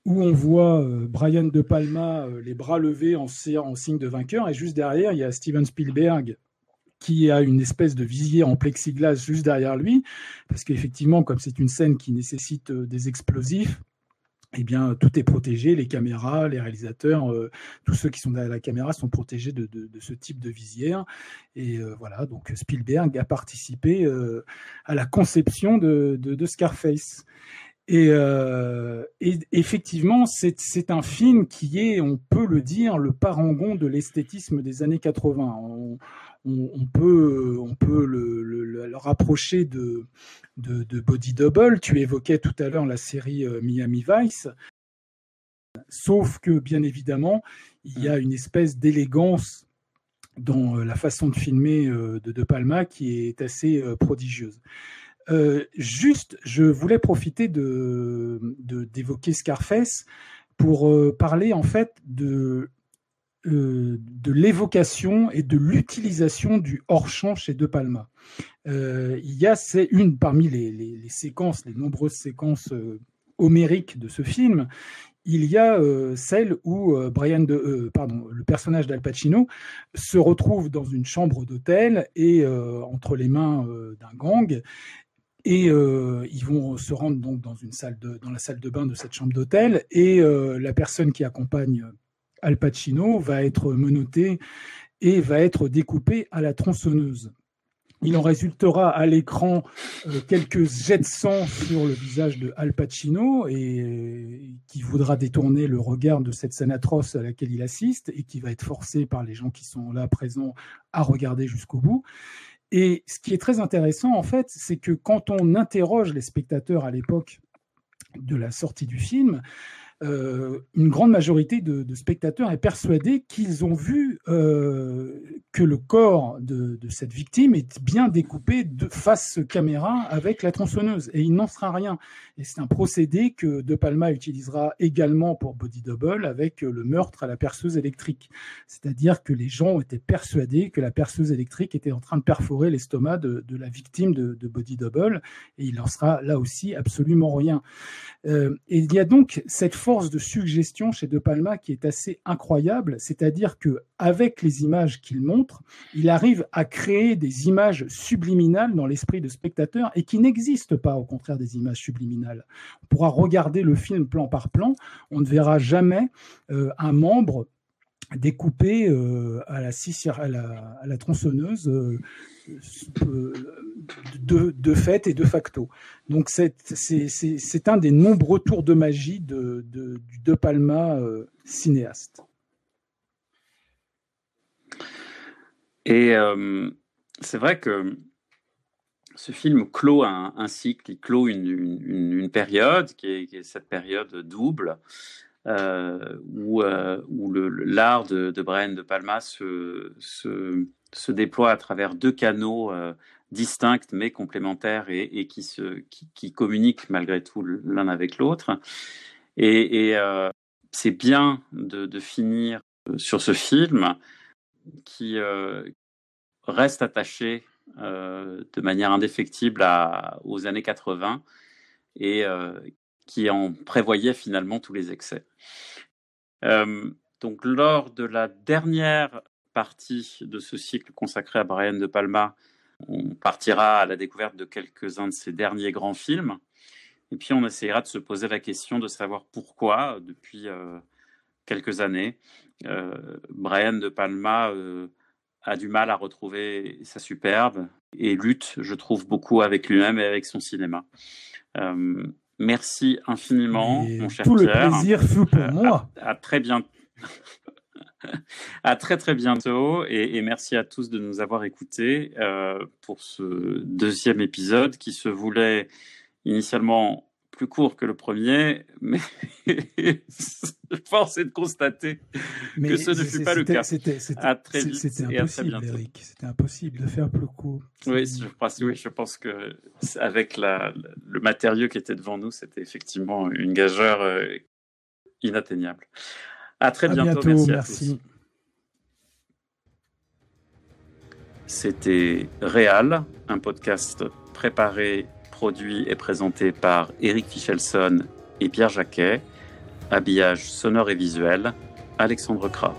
où on voit euh, Brian De Palma les bras levés en, en signe de vainqueur et juste derrière, il y a Steven Spielberg qui a une espèce de visier en plexiglas juste derrière lui, parce qu'effectivement, comme c'est une scène qui nécessite des explosifs, eh bien, tout est protégé, les caméras, les réalisateurs, euh, tous ceux qui sont derrière la caméra sont protégés de, ce type de visière. Et euh, voilà, donc Spielberg a participé euh, à la conception de, Scarface. Et, effectivement, c'est un film qui est, on peut le dire, le parangon de l'esthétisme des années 80 on, on peut le, rapprocher de, de, Body Double. Tu évoquais tout à l'heure la série euh, Miami Vice. Sauf que, bien évidemment, il y a une espèce d'élégance dans euh, la façon de filmer euh, de De Palma qui est assez prodigieuse. juste, je voulais profiter de d'évoquer Scarface pour parler en fait de euh, de l'évocation et de l'utilisation du hors-champ chez De Palma. Euh, il y a, c'est une parmi les, séquences, les nombreuses séquences euh, homériques de ce film, il y a celle où Brian de, pardon, le personnage d'Al Pacino se retrouve dans une chambre d'hôtel et entre les mains d'un gang. Et ils vont se rendre donc dans une salle de, dans la salle de bain de cette chambre d'hôtel. Et la personne qui accompagne Al Pacino va être menotté et va être découpé à la tronçonneuse. Il en résultera à l'écran euh, quelques jets de sang sur le visage de Al Pacino et euh, qui voudra détourner le regard de cette scène atroce à laquelle il assiste et qui va être forcé par les gens qui sont là présents à regarder jusqu'au bout. Et ce qui est très intéressant en fait, c'est que quand on interroge les spectateurs à l'époque de la sortie du film, euh, une grande majorité de, spectateurs est persuadée qu'ils ont vu euh, que le corps de, cette victime est bien découpé de face caméra avec la tronçonneuse et il n'en sera rien. Et c'est un procédé que De Palma utilisera également pour Body Double avec le meurtre à la perceuse électrique. C'est-à-dire que les gens étaient persuadés que la perceuse électrique était en train de perforer l'estomac de, la victime de, Body Double et il n'en sera là aussi absolument rien. Euh, et il y a donc cette force de suggestion chez De Palma qui est assez incroyable, c'est-à-dire que avec les images qu'il montre, il arrive à créer des images subliminales dans l'esprit de spectateur et qui n'existent pas au contraire des images subliminales. On pourra regarder le film plan par plan, on ne verra jamais euh, un membre découpé euh, à, la, à, la, tronçonneuse euh, de, fait et de facto. Donc c'est un des nombreux tours de magie de, du De Palma euh, cinéaste. Et c'est vrai que ce film clôt un, cycle, il clôt une, période qui est, cette période double euh, où, euh, l'art de, Brian De Palma se, se, déploie à travers deux canaux euh, distincts mais complémentaires et, qui, se, qui, communiquent malgré tout l'un avec l'autre. Et, c'est bien de, finir sur ce film qui reste attaché de manière indéfectible à, aux années 80 et qui en prévoyait finalement tous les excès. Euh, donc lors de la dernière partie de ce cycle consacré à Brian De Palma, on partira à la découverte de quelques-uns de ses derniers grands films. Et puis on essaiera de se poser la question de savoir pourquoi, depuis quelques années, Brian De Palma a du mal à retrouver sa superbe et lutte, je trouve, beaucoup avec lui-même et avec son cinéma. Merci infiniment, mon cher Tout le plaisir fut pour moi. à très bientôt. à très très bientôt et, merci à tous de nous avoir écoutés euh, pour ce deuxième épisode qui se voulait initialement plus court que le premier, mais force est de constater que ce ne fut pas le cas. C'était impossible, Eric. C'était impossible de faire plus court. Oui, je pense, oui, je pense que avec la, le matériau qui était devant nous, c'était effectivement une gageure euh, inatteignable. À très bientôt. merci, à tous. C'était Réal, un podcast préparé, produit et présenté par Eric Fichelson et Pierre Jacquet. Habillage sonore et visuel, Alexandre Kra.